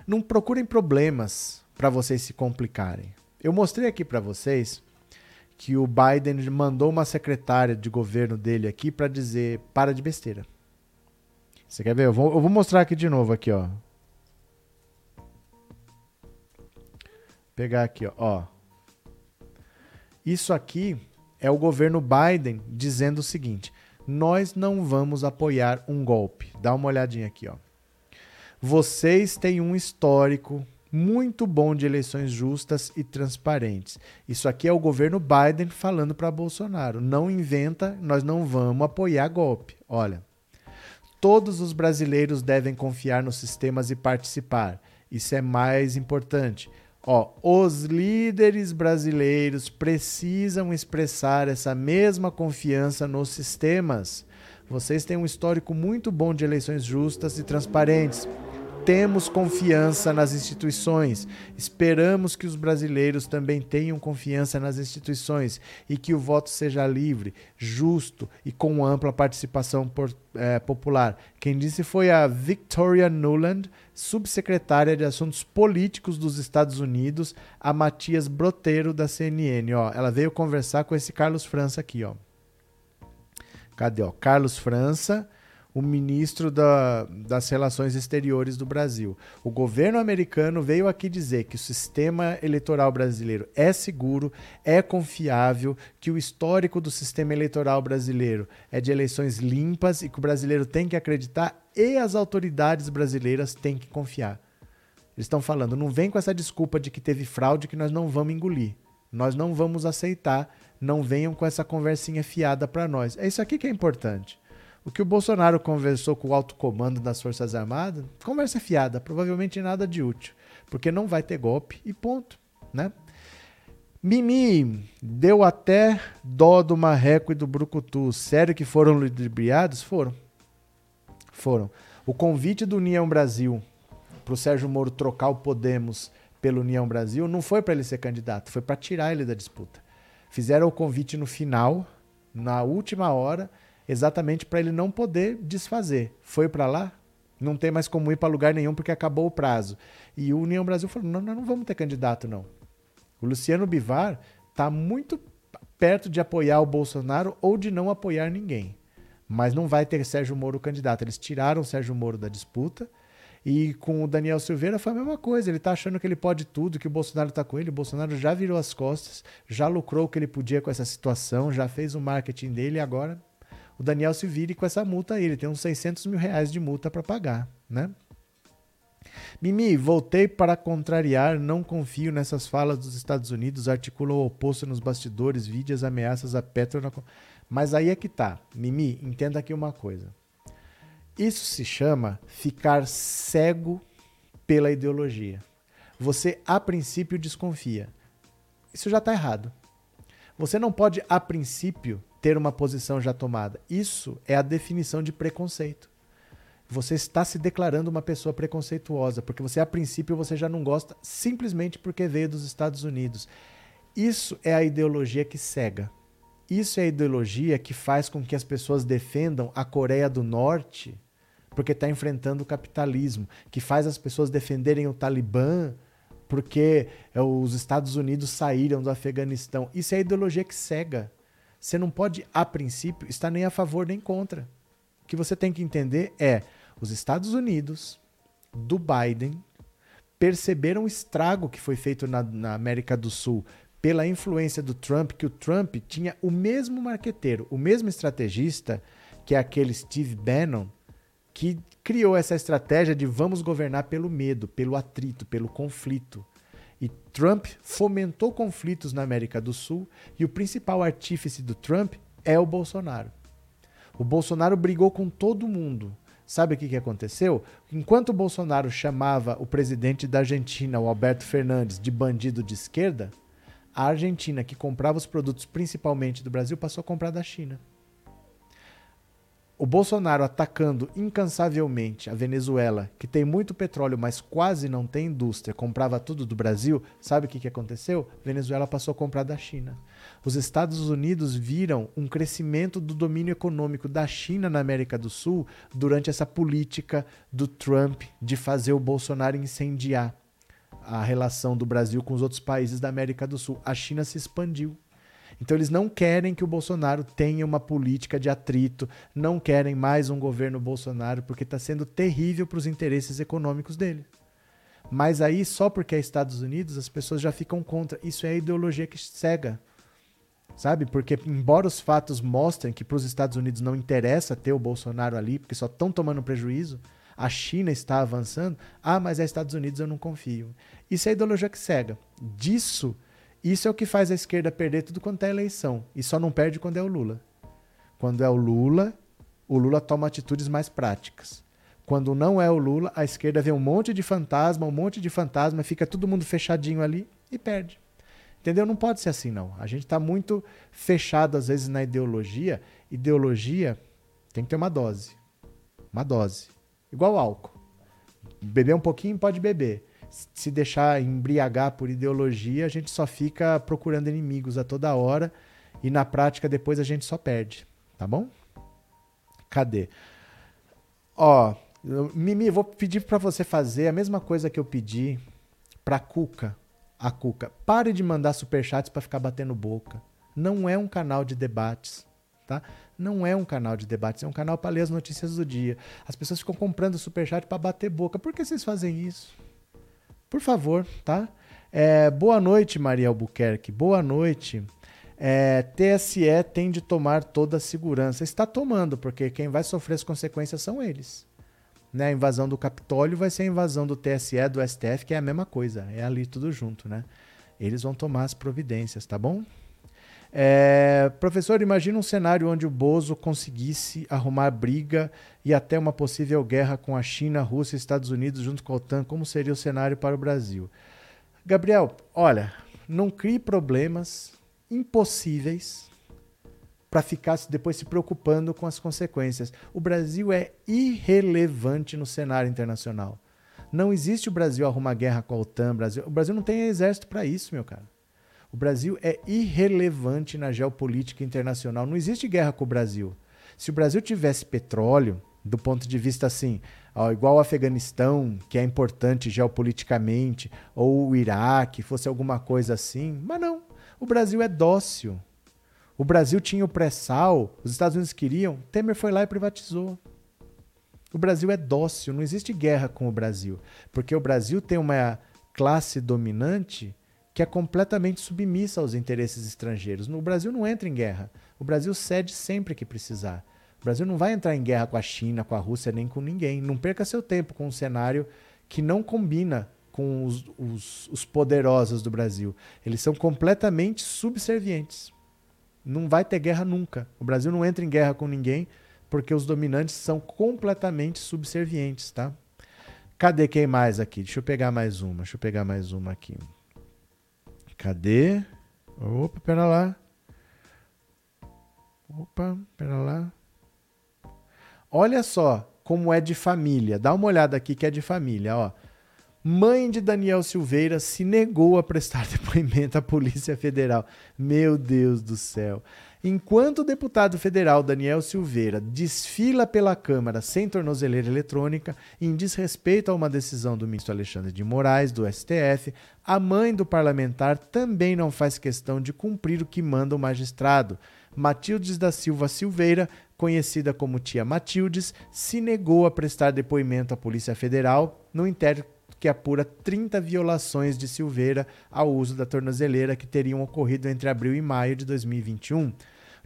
Não procurem problemas para vocês se complicarem. Eu mostrei aqui para vocês que o Biden mandou uma secretária de governo dele aqui para dizer para de besteira. Você quer ver? Eu vou, eu vou mostrar aqui de novo aqui, ó. Pegar aqui, ó. ó. Isso aqui é o governo Biden dizendo o seguinte: nós não vamos apoiar um golpe. Dá uma olhadinha aqui, ó. Vocês têm um histórico muito bom de eleições justas e transparentes. Isso aqui é o governo Biden falando para Bolsonaro. Não inventa, nós não vamos apoiar golpe. Olha, todos os brasileiros devem confiar nos sistemas e participar. Isso é mais importante. Ó, os líderes brasileiros precisam expressar essa mesma confiança nos sistemas. Vocês têm um histórico muito bom de eleições justas e transparentes. Temos confiança nas instituições. Esperamos que os brasileiros também tenham confiança nas instituições e que o voto seja livre, justo e com ampla participação por, é, popular. Quem disse foi a Victoria Nuland, subsecretária de Assuntos Políticos dos Estados Unidos, a Matias Broteiro da CNN. Ó, ela veio conversar com esse Carlos França aqui, ó. Cadê? Ó? Carlos França o ministro da, das Relações Exteriores do Brasil. O governo americano veio aqui dizer que o sistema eleitoral brasileiro é seguro, é confiável, que o histórico do sistema eleitoral brasileiro é de eleições limpas e que o brasileiro tem que acreditar e as autoridades brasileiras têm que confiar. Eles estão falando, não vem com essa desculpa de que teve fraude que nós não vamos engolir. Nós não vamos aceitar, não venham com essa conversinha fiada para nós. É isso aqui que é importante. O que o Bolsonaro conversou com o alto comando das Forças Armadas, conversa fiada, provavelmente nada de útil, porque não vai ter golpe e ponto, né? Mimi, deu até dó do Marreco e do Brucutu. Sério que foram ludibriados? Foram. Foram. O convite do União Brasil para o Sérgio Moro trocar o Podemos pelo União Brasil não foi para ele ser candidato, foi para tirar ele da disputa. Fizeram o convite no final, na última hora, exatamente para ele não poder desfazer. Foi para lá, não tem mais como ir para lugar nenhum porque acabou o prazo. E o União Brasil falou: não, nós não vamos ter candidato, não. O Luciano Bivar está muito perto de apoiar o Bolsonaro ou de não apoiar ninguém. Mas não vai ter Sérgio Moro candidato. Eles tiraram Sérgio Moro da disputa. E com o Daniel Silveira foi a mesma coisa. Ele está achando que ele pode tudo, que o Bolsonaro está com ele. O Bolsonaro já virou as costas, já lucrou o que ele podia com essa situação, já fez o marketing dele e agora o Daniel se vire com essa multa aí. Ele tem uns 600 mil reais de multa para pagar, né? Mimi, voltei para contrariar, não confio nessas falas dos Estados Unidos, articula o oposto nos bastidores, vídeos ameaças a Petro. Na... Mas aí é que tá. Mimi, entenda aqui uma coisa. Isso se chama ficar cego pela ideologia. Você, a princípio, desconfia. Isso já está errado. Você não pode, a princípio, ter uma posição já tomada. Isso é a definição de preconceito você está se declarando uma pessoa preconceituosa, porque você a princípio você já não gosta simplesmente porque veio dos Estados Unidos. Isso é a ideologia que cega. Isso é a ideologia que faz com que as pessoas defendam a Coreia do Norte porque está enfrentando o capitalismo, que faz as pessoas defenderem o Talibã porque é, os Estados Unidos saíram do Afeganistão. Isso é a ideologia que cega. Você não pode, a princípio, estar nem a favor nem contra. O que você tem que entender é os Estados Unidos, do Biden, perceberam o estrago que foi feito na, na América do Sul pela influência do Trump, que o Trump tinha o mesmo marqueteiro, o mesmo estrategista, que é aquele Steve Bannon, que criou essa estratégia de vamos governar pelo medo, pelo atrito, pelo conflito. E Trump fomentou conflitos na América do Sul e o principal artífice do Trump é o Bolsonaro. O Bolsonaro brigou com todo mundo. Sabe o que, que aconteceu? Enquanto o Bolsonaro chamava o presidente da Argentina, o Alberto Fernandes, de bandido de esquerda, a Argentina, que comprava os produtos principalmente do Brasil, passou a comprar da China o Bolsonaro atacando incansavelmente a Venezuela, que tem muito petróleo, mas quase não tem indústria, comprava tudo do Brasil, sabe o que, que aconteceu? Venezuela passou a comprar da China. Os Estados Unidos viram um crescimento do domínio econômico da China na América do Sul durante essa política do Trump de fazer o Bolsonaro incendiar a relação do Brasil com os outros países da América do Sul. A China se expandiu. Então eles não querem que o Bolsonaro tenha uma política de atrito, não querem mais um governo Bolsonaro, porque está sendo terrível para os interesses econômicos dele. Mas aí, só porque é Estados Unidos, as pessoas já ficam contra. Isso é a ideologia que cega. Sabe? Porque, embora os fatos mostrem que para os Estados Unidos não interessa ter o Bolsonaro ali, porque só estão tomando prejuízo, a China está avançando. Ah, mas é Estados Unidos, eu não confio. Isso é a ideologia que cega. Disso isso é o que faz a esquerda perder tudo quanto é eleição. E só não perde quando é o Lula. Quando é o Lula, o Lula toma atitudes mais práticas. Quando não é o Lula, a esquerda vê um monte de fantasma, um monte de fantasma, fica todo mundo fechadinho ali e perde. Entendeu? Não pode ser assim, não. A gente está muito fechado, às vezes, na ideologia. Ideologia tem que ter uma dose. Uma dose. Igual álcool. Beber um pouquinho pode beber se deixar embriagar por ideologia, a gente só fica procurando inimigos a toda hora e na prática depois a gente só perde, tá bom? Cadê? Ó, Mimi, vou pedir para você fazer a mesma coisa que eu pedi pra Cuca, a Cuca. Pare de mandar superchats para ficar batendo boca. Não é um canal de debates, tá? Não é um canal de debates, é um canal para ler as notícias do dia. As pessoas ficam comprando superchat para bater boca. Por que vocês fazem isso? Por favor, tá? É, boa noite, Maria Albuquerque. Boa noite. É, TSE tem de tomar toda a segurança. Está tomando, porque quem vai sofrer as consequências são eles. né, a invasão do Capitólio vai ser a invasão do TSE, do STF, que é a mesma coisa, é ali tudo junto, né? Eles vão tomar as providências, tá bom? É, professor, imagina um cenário onde o Bozo conseguisse arrumar briga e até uma possível guerra com a China, Rússia e Estados Unidos junto com a OTAN. Como seria o cenário para o Brasil? Gabriel, olha, não crie problemas impossíveis para ficar depois se preocupando com as consequências. O Brasil é irrelevante no cenário internacional. Não existe o Brasil arrumar guerra com a OTAN. Brasil, o Brasil não tem exército para isso, meu cara. O Brasil é irrelevante na geopolítica internacional. Não existe guerra com o Brasil. Se o Brasil tivesse petróleo, do ponto de vista assim, ó, igual o Afeganistão, que é importante geopoliticamente, ou o Iraque, fosse alguma coisa assim, mas não. O Brasil é dócil. O Brasil tinha o pré-sal, os Estados Unidos queriam, Temer foi lá e privatizou. O Brasil é dócil, não existe guerra com o Brasil, porque o Brasil tem uma classe dominante que é completamente submissa aos interesses estrangeiros. No Brasil não entra em guerra. O Brasil cede sempre que precisar. O Brasil não vai entrar em guerra com a China, com a Rússia, nem com ninguém. Não perca seu tempo com um cenário que não combina com os, os, os poderosos do Brasil. Eles são completamente subservientes. Não vai ter guerra nunca. O Brasil não entra em guerra com ninguém porque os dominantes são completamente subservientes, tá? Cadê quem mais aqui? Deixa eu pegar mais uma. Deixa eu pegar mais uma aqui. Cadê? Opa, pera lá. Opa, pera lá. Olha só como é de família. Dá uma olhada aqui que é de família, ó. Mãe de Daniel Silveira se negou a prestar depoimento à Polícia Federal. Meu Deus do céu. Enquanto o deputado federal Daniel Silveira desfila pela Câmara sem tornozeleira eletrônica, em desrespeito a uma decisão do ministro Alexandre de Moraes, do STF, a mãe do parlamentar também não faz questão de cumprir o que manda o magistrado. Matildes da Silva Silveira, conhecida como tia Matildes, se negou a prestar depoimento à Polícia Federal no inquérito que apura 30 violações de Silveira ao uso da tornozeleira que teriam ocorrido entre abril e maio de 2021.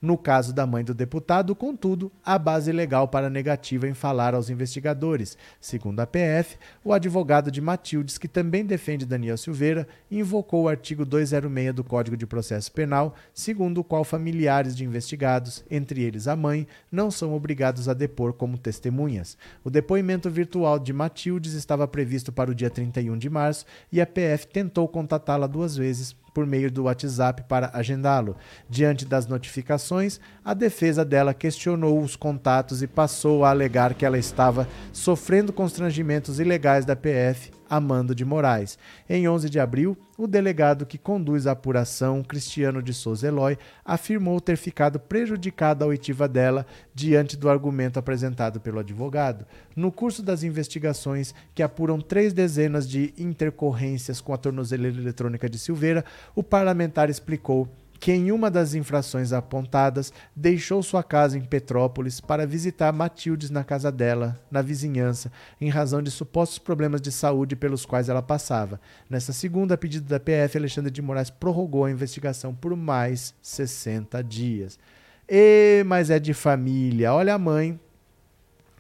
No caso da mãe do deputado, contudo, há base legal para negativa em falar aos investigadores. Segundo a PF, o advogado de Matildes, que também defende Daniel Silveira, invocou o artigo 206 do Código de Processo Penal, segundo o qual familiares de investigados, entre eles a mãe, não são obrigados a depor como testemunhas. O depoimento virtual de Matildes estava previsto para o dia 31 de março e a PF tentou contatá-la duas vezes, por meio do WhatsApp para agendá-lo. Diante das notificações, a defesa dela questionou os contatos e passou a alegar que ela estava sofrendo constrangimentos ilegais da PF Amando de Moraes. Em 11 de abril, o delegado que conduz a apuração, Cristiano de Souza Eloy, afirmou ter ficado prejudicada a oitiva dela diante do argumento apresentado pelo advogado. No curso das investigações, que apuram três dezenas de intercorrências com a tornozeleira eletrônica de Silveira, o parlamentar explicou que em uma das infrações apontadas deixou sua casa em Petrópolis para visitar Matildes na casa dela, na vizinhança, em razão de supostos problemas de saúde pelos quais ela passava. Nessa segunda, a pedido da PF, Alexandre de Moraes prorrogou a investigação por mais 60 dias. E, mas é de família. Olha a mãe.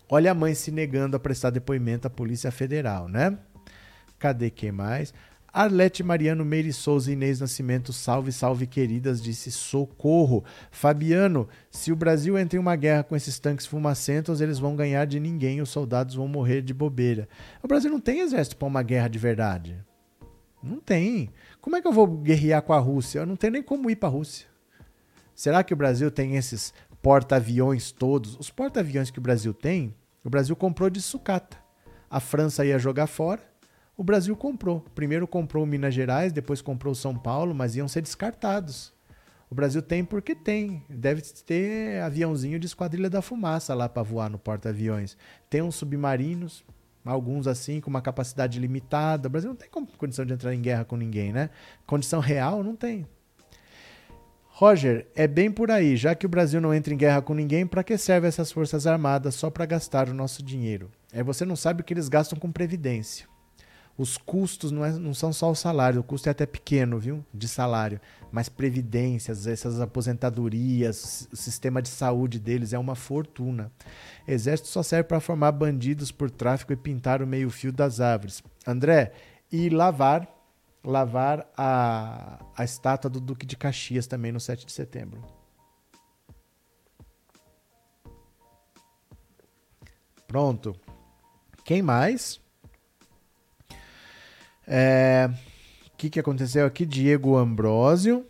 Olha a mãe se negando a prestar depoimento à Polícia Federal, né? Cadê quem mais? Arlete Mariano Meire Souza Inês Nascimento, salve, salve queridas, disse socorro. Fabiano, se o Brasil entra em uma guerra com esses tanques fumacentos, eles vão ganhar de ninguém, os soldados vão morrer de bobeira. O Brasil não tem exército para uma guerra de verdade. Não tem. Como é que eu vou guerrear com a Rússia? Eu não tenho nem como ir para a Rússia. Será que o Brasil tem esses porta-aviões todos? Os porta-aviões que o Brasil tem, o Brasil comprou de sucata. A França ia jogar fora o Brasil comprou. Primeiro comprou Minas Gerais, depois comprou São Paulo, mas iam ser descartados. O Brasil tem porque tem. Deve ter aviãozinho de esquadrilha da fumaça lá para voar no porta-aviões. Tem uns submarinos, alguns assim, com uma capacidade limitada. O Brasil não tem condição de entrar em guerra com ninguém, né? Condição real não tem. Roger, é bem por aí. Já que o Brasil não entra em guerra com ninguém, para que servem essas forças armadas só para gastar o nosso dinheiro? É você não sabe o que eles gastam com previdência. Os custos não, é- não são só o salário, o custo é até pequeno, viu? De salário. Mas previdências, essas aposentadorias, o sistema de saúde deles é uma fortuna. Exército só serve para formar bandidos por tráfico e pintar o meio-fio das árvores. André, e lavar lavar a, a estátua do Duque de Caxias também no 7 de setembro. Pronto. Quem mais? É, O que, que aconteceu aqui? Diego Ambrósio.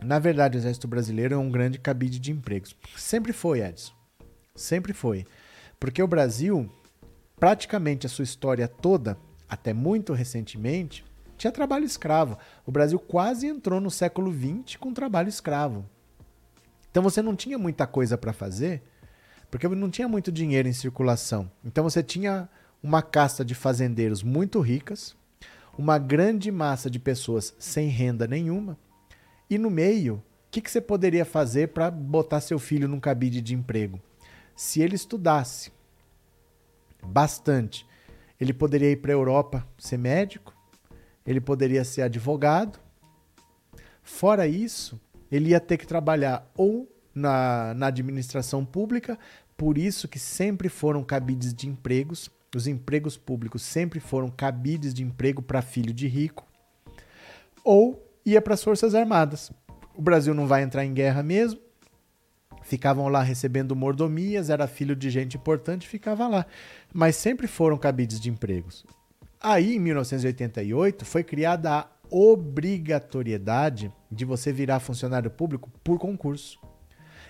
Na verdade, o Exército Brasileiro é um grande cabide de empregos. Sempre foi, Edson. Sempre foi. Porque o Brasil, praticamente a sua história toda, até muito recentemente, tinha trabalho escravo. O Brasil quase entrou no século XX com trabalho escravo. Então você não tinha muita coisa para fazer, porque não tinha muito dinheiro em circulação. Então você tinha uma casta de fazendeiros muito ricas, uma grande massa de pessoas sem renda nenhuma, e no meio, o que, que você poderia fazer para botar seu filho num cabide de emprego? Se ele estudasse bastante, ele poderia ir para a Europa ser médico, ele poderia ser advogado. Fora isso, ele ia ter que trabalhar ou na, na administração pública, por isso que sempre foram cabides de empregos. Os empregos públicos sempre foram cabides de emprego para filho de rico. Ou ia para as Forças Armadas. O Brasil não vai entrar em guerra mesmo. Ficavam lá recebendo mordomias, era filho de gente importante, ficava lá. Mas sempre foram cabides de empregos. Aí, em 1988, foi criada a obrigatoriedade de você virar funcionário público por concurso.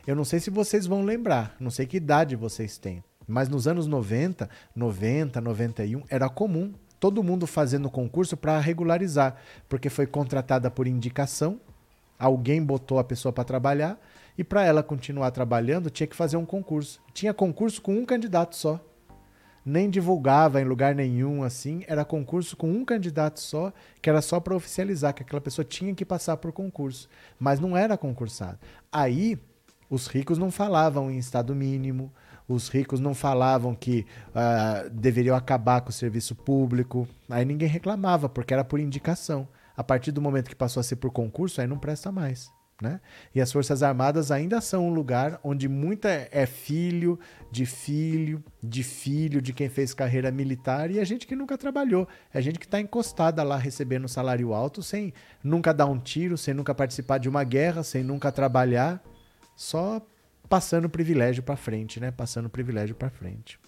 Eu não sei se vocês vão lembrar, não sei que idade vocês têm, mas nos anos 90, 90, 91, era comum todo mundo fazendo concurso para regularizar, porque foi contratada por indicação, alguém botou a pessoa para trabalhar e para ela continuar trabalhando tinha que fazer um concurso. Tinha concurso com um candidato só nem divulgava em lugar nenhum assim, era concurso com um candidato só, que era só para oficializar que aquela pessoa tinha que passar por concurso, mas não era concursado. Aí os ricos não falavam em estado mínimo, os ricos não falavam que uh, deveriam acabar com o serviço público, aí ninguém reclamava porque era por indicação. A partir do momento que passou a ser por concurso, aí não presta mais. Né? E as Forças Armadas ainda são um lugar onde muita é filho de filho de filho de quem fez carreira militar e a gente que nunca trabalhou. É gente que está encostada lá recebendo salário alto sem nunca dar um tiro, sem nunca participar de uma guerra, sem nunca trabalhar, só passando privilégio para frente, né? Passando privilégio para frente.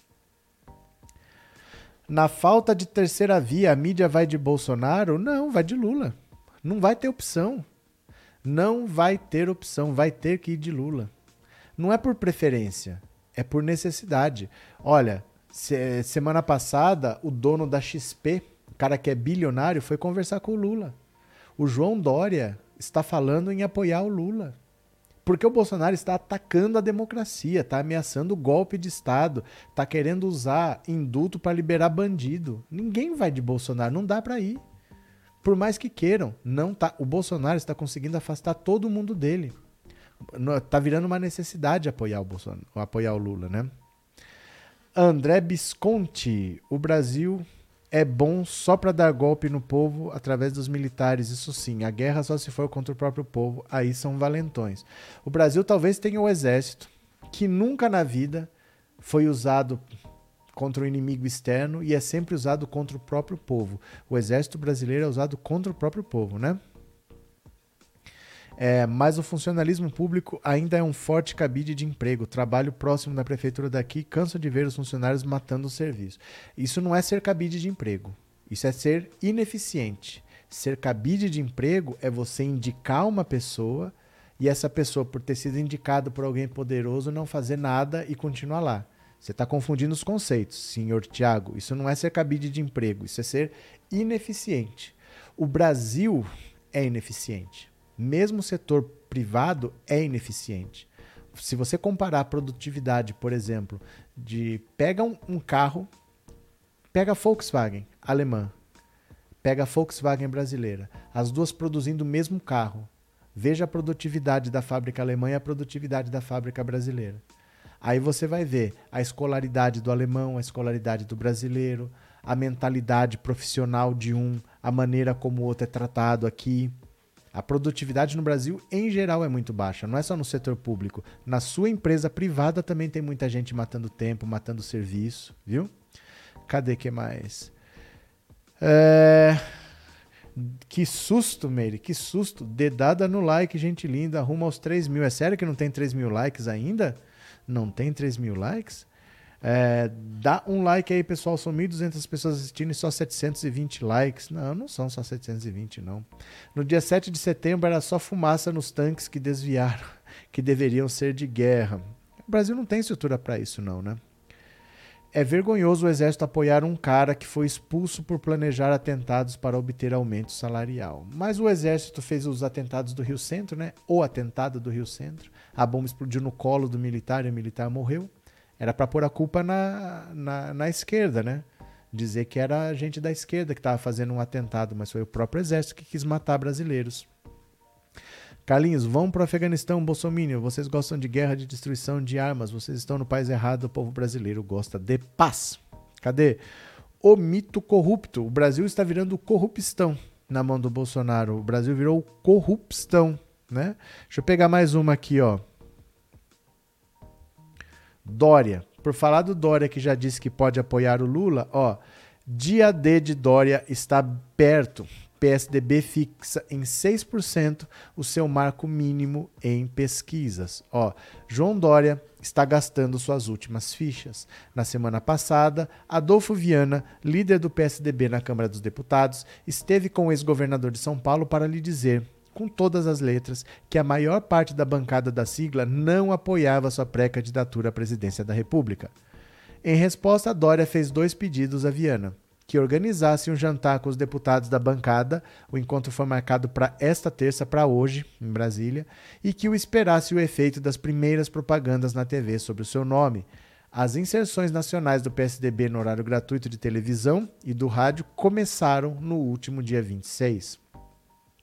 Na falta de terceira via, a mídia vai de Bolsonaro? Não, vai de Lula. Não vai ter opção. Não vai ter opção, vai ter que ir de Lula. Não é por preferência, é por necessidade. Olha, se, semana passada, o dono da XP, o cara que é bilionário, foi conversar com o Lula. O João Dória está falando em apoiar o Lula. Porque o Bolsonaro está atacando a democracia, está ameaçando o golpe de Estado, está querendo usar indulto para liberar bandido. Ninguém vai de Bolsonaro, não dá para ir. Por mais que queiram, não tá. O Bolsonaro está conseguindo afastar todo mundo dele. Tá virando uma necessidade apoiar o Bolsonaro, apoiar o Lula, né? André Bisconti, o Brasil é bom só para dar golpe no povo através dos militares, isso sim. A guerra só se for contra o próprio povo, aí são valentões. O Brasil talvez tenha o exército que nunca na vida foi usado contra o inimigo externo e é sempre usado contra o próprio povo. O exército brasileiro é usado contra o próprio povo, né? É, mas o funcionalismo público ainda é um forte cabide de emprego. Trabalho próximo da prefeitura daqui, canso de ver os funcionários matando o serviço. Isso não é ser cabide de emprego. Isso é ser ineficiente. Ser cabide de emprego é você indicar uma pessoa e essa pessoa, por ter sido indicada por alguém poderoso, não fazer nada e continuar lá. Você está confundindo os conceitos, senhor Tiago. Isso não é ser cabide de emprego, isso é ser ineficiente. O Brasil é ineficiente. Mesmo o setor privado é ineficiente. Se você comparar a produtividade, por exemplo, de pega um, um carro, pega a Volkswagen alemã, pega a Volkswagen brasileira, as duas produzindo o mesmo carro. Veja a produtividade da fábrica alemã e a produtividade da fábrica brasileira. Aí você vai ver a escolaridade do alemão, a escolaridade do brasileiro, a mentalidade profissional de um, a maneira como o outro é tratado aqui. A produtividade no Brasil, em geral, é muito baixa. Não é só no setor público. Na sua empresa privada também tem muita gente matando tempo, matando serviço, viu? Cadê que mais? É... Que susto, Meire, que susto. Dedada no like, gente linda. Arruma aos 3 mil. É sério que não tem 3 mil likes ainda? Não tem 3 mil likes? É, dá um like aí, pessoal. São 1.200 pessoas assistindo e só 720 likes. Não, não são só 720, não. No dia 7 de setembro era só fumaça nos tanques que desviaram, que deveriam ser de guerra. O Brasil não tem estrutura para isso, não, né? É vergonhoso o exército apoiar um cara que foi expulso por planejar atentados para obter aumento salarial. Mas o exército fez os atentados do Rio Centro, né? O atentado do Rio Centro. A bomba explodiu no colo do militar e o militar morreu. Era para pôr a culpa na, na, na, esquerda, né? Dizer que era a gente da esquerda que estava fazendo um atentado, mas foi o próprio exército que quis matar brasileiros. Carlinhos, vão para o Afeganistão, Bolsonaro. Vocês gostam de guerra, de destruição de armas. Vocês estão no país errado. O povo brasileiro gosta de paz. Cadê? O mito corrupto. O Brasil está virando corrupção na mão do Bolsonaro. O Brasil virou corrupção, né? Deixa eu pegar mais uma aqui, ó. Dória. Por falar do Dória que já disse que pode apoiar o Lula, ó. Dia D de Dória está perto. PSDB fixa em 6% o seu marco mínimo em pesquisas. Ó, João Dória está gastando suas últimas fichas. Na semana passada, Adolfo Viana, líder do PSDB na Câmara dos Deputados, esteve com o ex-governador de São Paulo para lhe dizer, com todas as letras, que a maior parte da bancada da sigla não apoiava sua pré-candidatura à presidência da República. Em resposta, Dória fez dois pedidos a Viana que organizasse um jantar com os deputados da bancada. O encontro foi marcado para esta terça, para hoje, em Brasília, e que o esperasse o efeito das primeiras propagandas na TV sobre o seu nome. As inserções nacionais do PSDB no horário gratuito de televisão e do rádio começaram no último dia 26.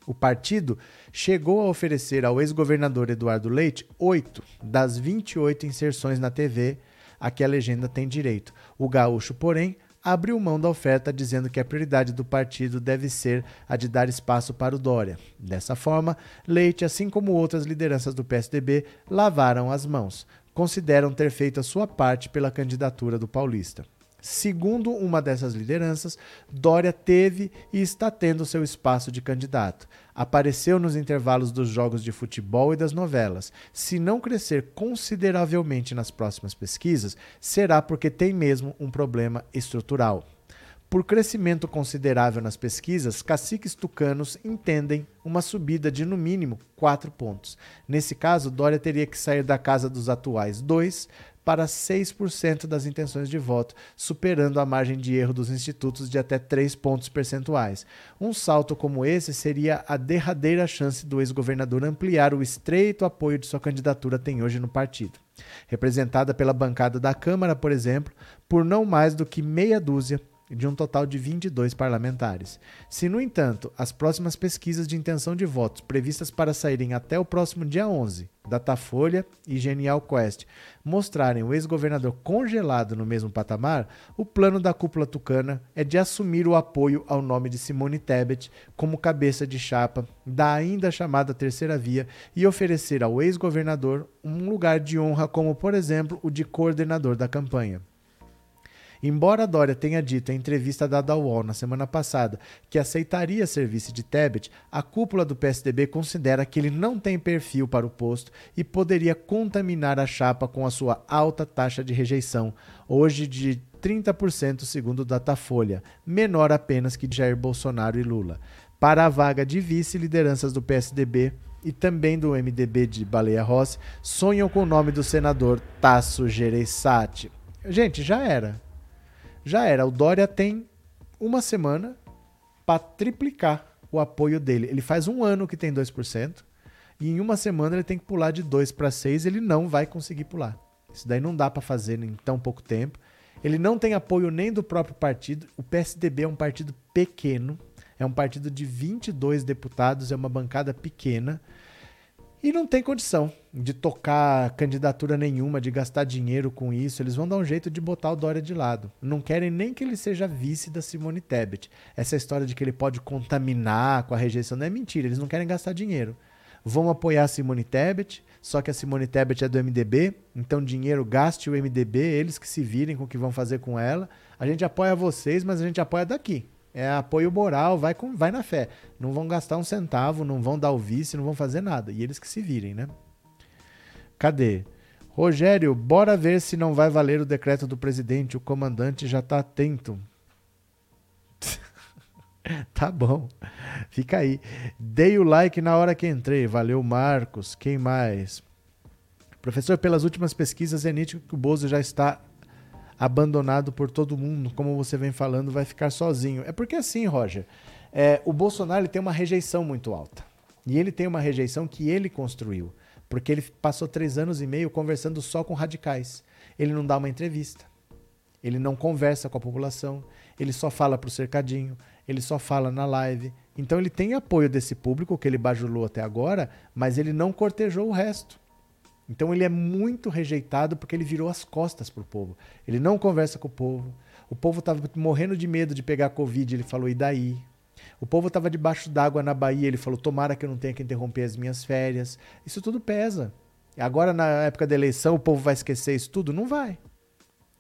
O partido chegou a oferecer ao ex-governador Eduardo Leite oito das 28 inserções na TV a que a legenda tem direito. O gaúcho, porém, abriu mão da oferta, dizendo que a prioridade do partido deve ser a de dar espaço para o Dória. Dessa forma, Leite, assim como outras lideranças do PSDB, lavaram as mãos. Consideram ter feito a sua parte pela candidatura do paulista. Segundo uma dessas lideranças, Dória teve e está tendo seu espaço de candidato. Apareceu nos intervalos dos jogos de futebol e das novelas. Se não crescer consideravelmente nas próximas pesquisas, será porque tem mesmo um problema estrutural. Por crescimento considerável nas pesquisas, caciques tucanos entendem uma subida de no mínimo 4 pontos. Nesse caso, Dória teria que sair da casa dos atuais 2 para 6% das intenções de voto, superando a margem de erro dos institutos de até 3 pontos percentuais. Um salto como esse seria a derradeira chance do ex-governador ampliar o estreito apoio de sua candidatura tem hoje no partido. Representada pela bancada da Câmara, por exemplo, por não mais do que meia dúzia de um total de 22 parlamentares. Se, no entanto, as próximas pesquisas de intenção de votos previstas para saírem até o próximo dia 11, Datafolha e Genial Quest, mostrarem o ex-governador congelado no mesmo patamar, o plano da cúpula tucana é de assumir o apoio ao nome de Simone Tebet como cabeça de chapa da ainda chamada Terceira Via e oferecer ao ex-governador um lugar de honra como, por exemplo, o de coordenador da campanha. Embora Dória tenha dito em entrevista dada ao UOL na semana passada que aceitaria ser vice de Tebet, a cúpula do PSDB considera que ele não tem perfil para o posto e poderia contaminar a chapa com a sua alta taxa de rejeição, hoje de 30% segundo o Datafolha, menor apenas que Jair Bolsonaro e Lula. Para a vaga de vice, lideranças do PSDB e também do MDB de Baleia Rossi sonham com o nome do senador Tasso Gereissati. Gente, já era já era. O Dória tem uma semana para triplicar o apoio dele. Ele faz um ano que tem 2%, e em uma semana ele tem que pular de 2 para 6, ele não vai conseguir pular. Isso daí não dá para fazer em tão pouco tempo. Ele não tem apoio nem do próprio partido. O PSDB é um partido pequeno, é um partido de 22 deputados, é uma bancada pequena. E não tem condição de tocar candidatura nenhuma, de gastar dinheiro com isso. Eles vão dar um jeito de botar o Dória de lado. Não querem nem que ele seja vice da Simone Tebet. Essa história de que ele pode contaminar com a rejeição não é mentira. Eles não querem gastar dinheiro. Vão apoiar a Simone Tebet, só que a Simone Tebet é do MDB, então dinheiro gaste o MDB, eles que se virem com o que vão fazer com ela. A gente apoia vocês, mas a gente apoia daqui. É apoio moral, vai, com, vai na fé. Não vão gastar um centavo, não vão dar o vice, não vão fazer nada. E eles que se virem, né? Cadê? Rogério, bora ver se não vai valer o decreto do presidente. O comandante já tá atento. tá bom. Fica aí. Dei o like na hora que entrei. Valeu, Marcos. Quem mais? Professor, pelas últimas pesquisas é nítido que o Bozo já está abandonado por todo mundo, como você vem falando, vai ficar sozinho. É porque assim, Roger, é, o Bolsonaro tem uma rejeição muito alta. E ele tem uma rejeição que ele construiu. Porque ele passou três anos e meio conversando só com radicais. Ele não dá uma entrevista. Ele não conversa com a população. Ele só fala pro cercadinho. Ele só fala na live. Então ele tem apoio desse público que ele bajulou até agora, mas ele não cortejou o resto. Então ele é muito rejeitado porque ele virou as costas pro povo. Ele não conversa com o povo. O povo estava morrendo de medo de pegar Covid, ele falou, e daí? O povo estava debaixo d'água na Bahia, ele falou, tomara que eu não tenha que interromper as minhas férias. Isso tudo pesa. Agora, na época da eleição, o povo vai esquecer isso tudo? Não vai.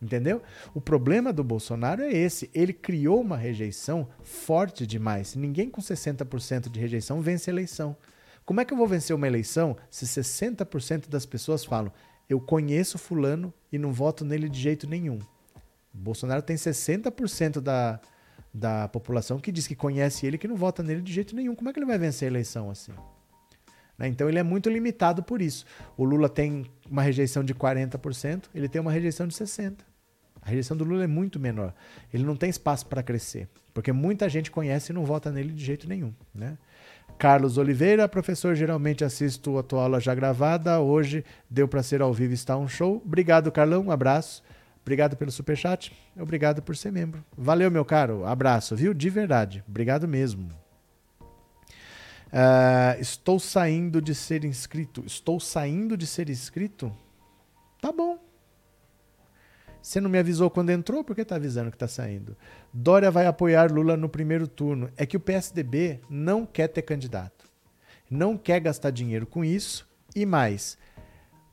Entendeu? O problema do Bolsonaro é esse. Ele criou uma rejeição forte demais. Ninguém com 60% de rejeição vence a eleição. Como é que eu vou vencer uma eleição se 60% das pessoas falam eu conheço fulano e não voto nele de jeito nenhum? Bolsonaro tem 60% da, da população que diz que conhece ele que não vota nele de jeito nenhum. Como é que ele vai vencer a eleição assim? Né? Então ele é muito limitado por isso. O Lula tem uma rejeição de 40%, ele tem uma rejeição de 60%. A rejeição do Lula é muito menor. Ele não tem espaço para crescer, porque muita gente conhece e não vota nele de jeito nenhum. Né? Carlos Oliveira, professor, geralmente assisto a tua aula já gravada. Hoje deu para ser ao vivo, está um show. Obrigado, Carlão, um abraço. Obrigado pelo superchat. Obrigado por ser membro. Valeu, meu caro. Abraço, viu? De verdade. Obrigado mesmo. Uh, estou saindo de ser inscrito. Estou saindo de ser inscrito? Tá bom. Você não me avisou quando entrou? Por que está avisando que está saindo? Dória vai apoiar Lula no primeiro turno. É que o PSDB não quer ter candidato. Não quer gastar dinheiro com isso. E mais,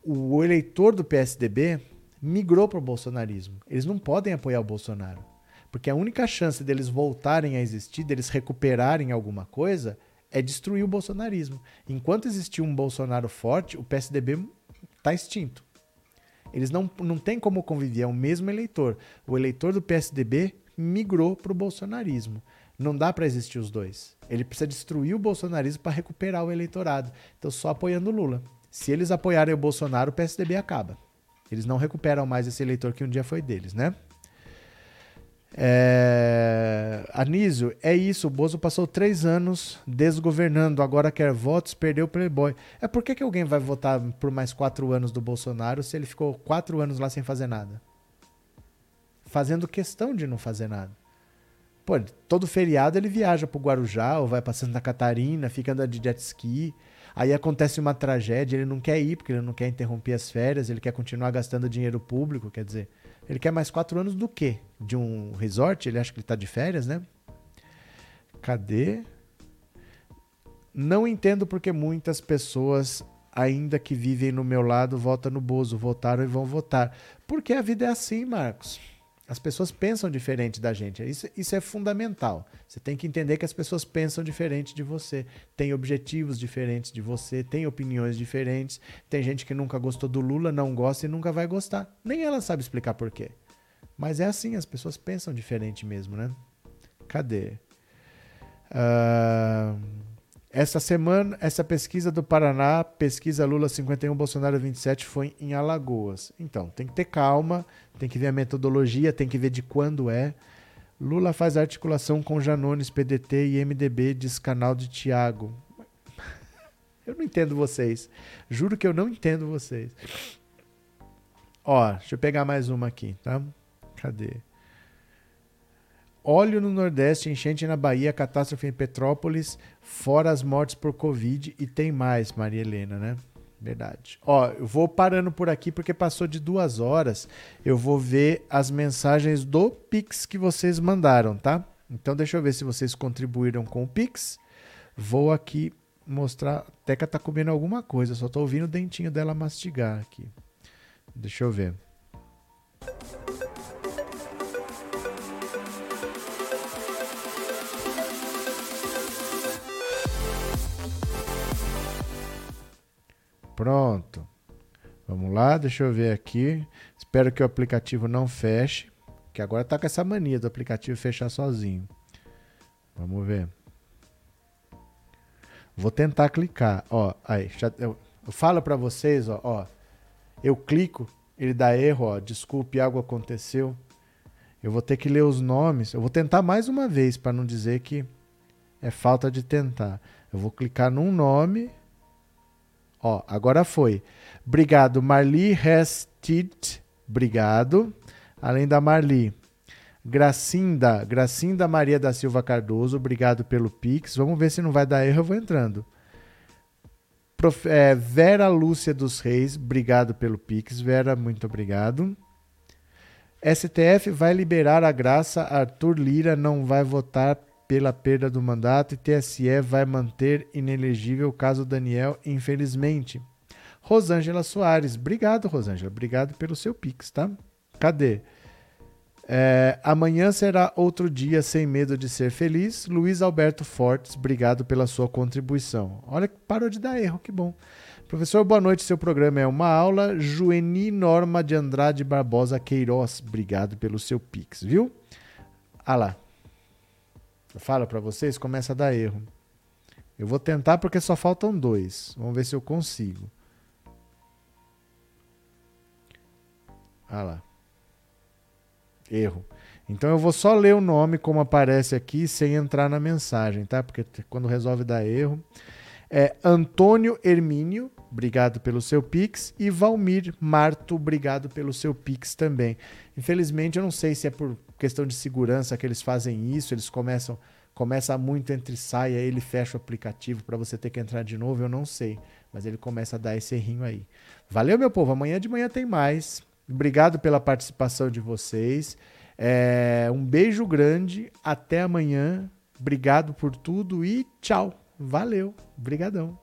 o eleitor do PSDB migrou para o bolsonarismo. Eles não podem apoiar o Bolsonaro. Porque a única chance deles voltarem a existir, deles recuperarem alguma coisa, é destruir o bolsonarismo. Enquanto existir um Bolsonaro forte, o PSDB está extinto. Eles não, não têm como conviver, é o mesmo eleitor. O eleitor do PSDB migrou para o bolsonarismo. Não dá para existir os dois. Ele precisa destruir o bolsonarismo para recuperar o eleitorado. Então, só apoiando o Lula. Se eles apoiarem o Bolsonaro, o PSDB acaba. Eles não recuperam mais esse eleitor que um dia foi deles, né? É... Anísio, é isso. O Bozo passou três anos desgovernando, agora quer votos, perdeu o Playboy. É por que, que alguém vai votar por mais quatro anos do Bolsonaro se ele ficou quatro anos lá sem fazer nada? Fazendo questão de não fazer nada. Pô, todo feriado ele viaja pro Guarujá ou vai pra Santa Catarina, fica andando de jet ski. Aí acontece uma tragédia, ele não quer ir porque ele não quer interromper as férias, ele quer continuar gastando dinheiro público, quer dizer. Ele quer mais quatro anos do quê? De um resort? Ele acha que ele está de férias, né? Cadê? Não entendo porque muitas pessoas, ainda que vivem no meu lado, votam no Bozo, votaram e vão votar. Porque a vida é assim, Marcos. As pessoas pensam diferente da gente. Isso, isso é fundamental. Você tem que entender que as pessoas pensam diferente de você, têm objetivos diferentes de você, têm opiniões diferentes. Tem gente que nunca gostou do Lula, não gosta e nunca vai gostar. Nem ela sabe explicar por quê. Mas é assim, as pessoas pensam diferente mesmo, né? Cadê? Uh, essa semana, essa pesquisa do Paraná, pesquisa Lula 51, Bolsonaro 27, foi em Alagoas. Então, tem que ter calma, tem que ver a metodologia, tem que ver de quando é. Lula faz articulação com Janones, PDT e MDB, diz canal de Tiago. Eu não entendo vocês. Juro que eu não entendo vocês. Ó, deixa eu pegar mais uma aqui, tá? Cadê? Óleo no Nordeste, enchente na Bahia, catástrofe em Petrópolis, fora as mortes por Covid e tem mais, Maria Helena, né? Verdade. Ó, eu vou parando por aqui porque passou de duas horas. Eu vou ver as mensagens do Pix que vocês mandaram, tá? Então deixa eu ver se vocês contribuíram com o Pix. Vou aqui mostrar. A Teca tá comendo alguma coisa, só tô ouvindo o dentinho dela mastigar aqui. Deixa eu ver. Pronto. Vamos lá, deixa eu ver aqui. Espero que o aplicativo não feche, que agora tá com essa mania do aplicativo fechar sozinho. Vamos ver. Vou tentar clicar, ó, aí, já, eu, eu falo para vocês, ó, ó, eu clico, ele dá erro, ó, desculpe, algo aconteceu. Eu vou ter que ler os nomes. Eu vou tentar mais uma vez para não dizer que é falta de tentar. Eu vou clicar num nome. Ó, agora foi. Obrigado, Marli Restit. Obrigado. Além da Marli. Gracinda, Gracinda Maria da Silva Cardoso, obrigado pelo Pix. Vamos ver se não vai dar erro, eu vou entrando. Prof, é, Vera Lúcia dos Reis, obrigado pelo Pix. Vera, muito obrigado. STF vai liberar a graça, Arthur Lira não vai votar pela perda do mandato e TSE vai manter inelegível o caso Daniel, infelizmente. Rosângela Soares, obrigado, Rosângela, obrigado pelo seu Pix, tá? Cadê? É, amanhã será outro dia sem medo de ser feliz. Luiz Alberto Fortes, obrigado pela sua contribuição. Olha, parou de dar erro, que bom. Professor, boa noite. Seu programa é uma aula. Jueni Norma de Andrade Barbosa Queiroz, obrigado pelo seu pix, viu? Ah lá. Falo para vocês, começa a dar erro. Eu vou tentar porque só faltam dois. Vamos ver se eu consigo. Ah lá. Erro. Então eu vou só ler o nome como aparece aqui sem entrar na mensagem, tá? Porque quando resolve dar erro. É Antônio Hermínio, obrigado pelo seu Pix. E Valmir Marto, obrigado pelo seu Pix também. Infelizmente, eu não sei se é por questão de segurança que eles fazem isso, eles começam. Começa muito entre sai, aí ele fecha o aplicativo para você ter que entrar de novo, eu não sei. Mas ele começa a dar esse errinho aí. Valeu, meu povo. Amanhã de manhã tem mais. Obrigado pela participação de vocês. É, um beijo grande. Até amanhã. Obrigado por tudo e tchau. Valeu. Obrigadão.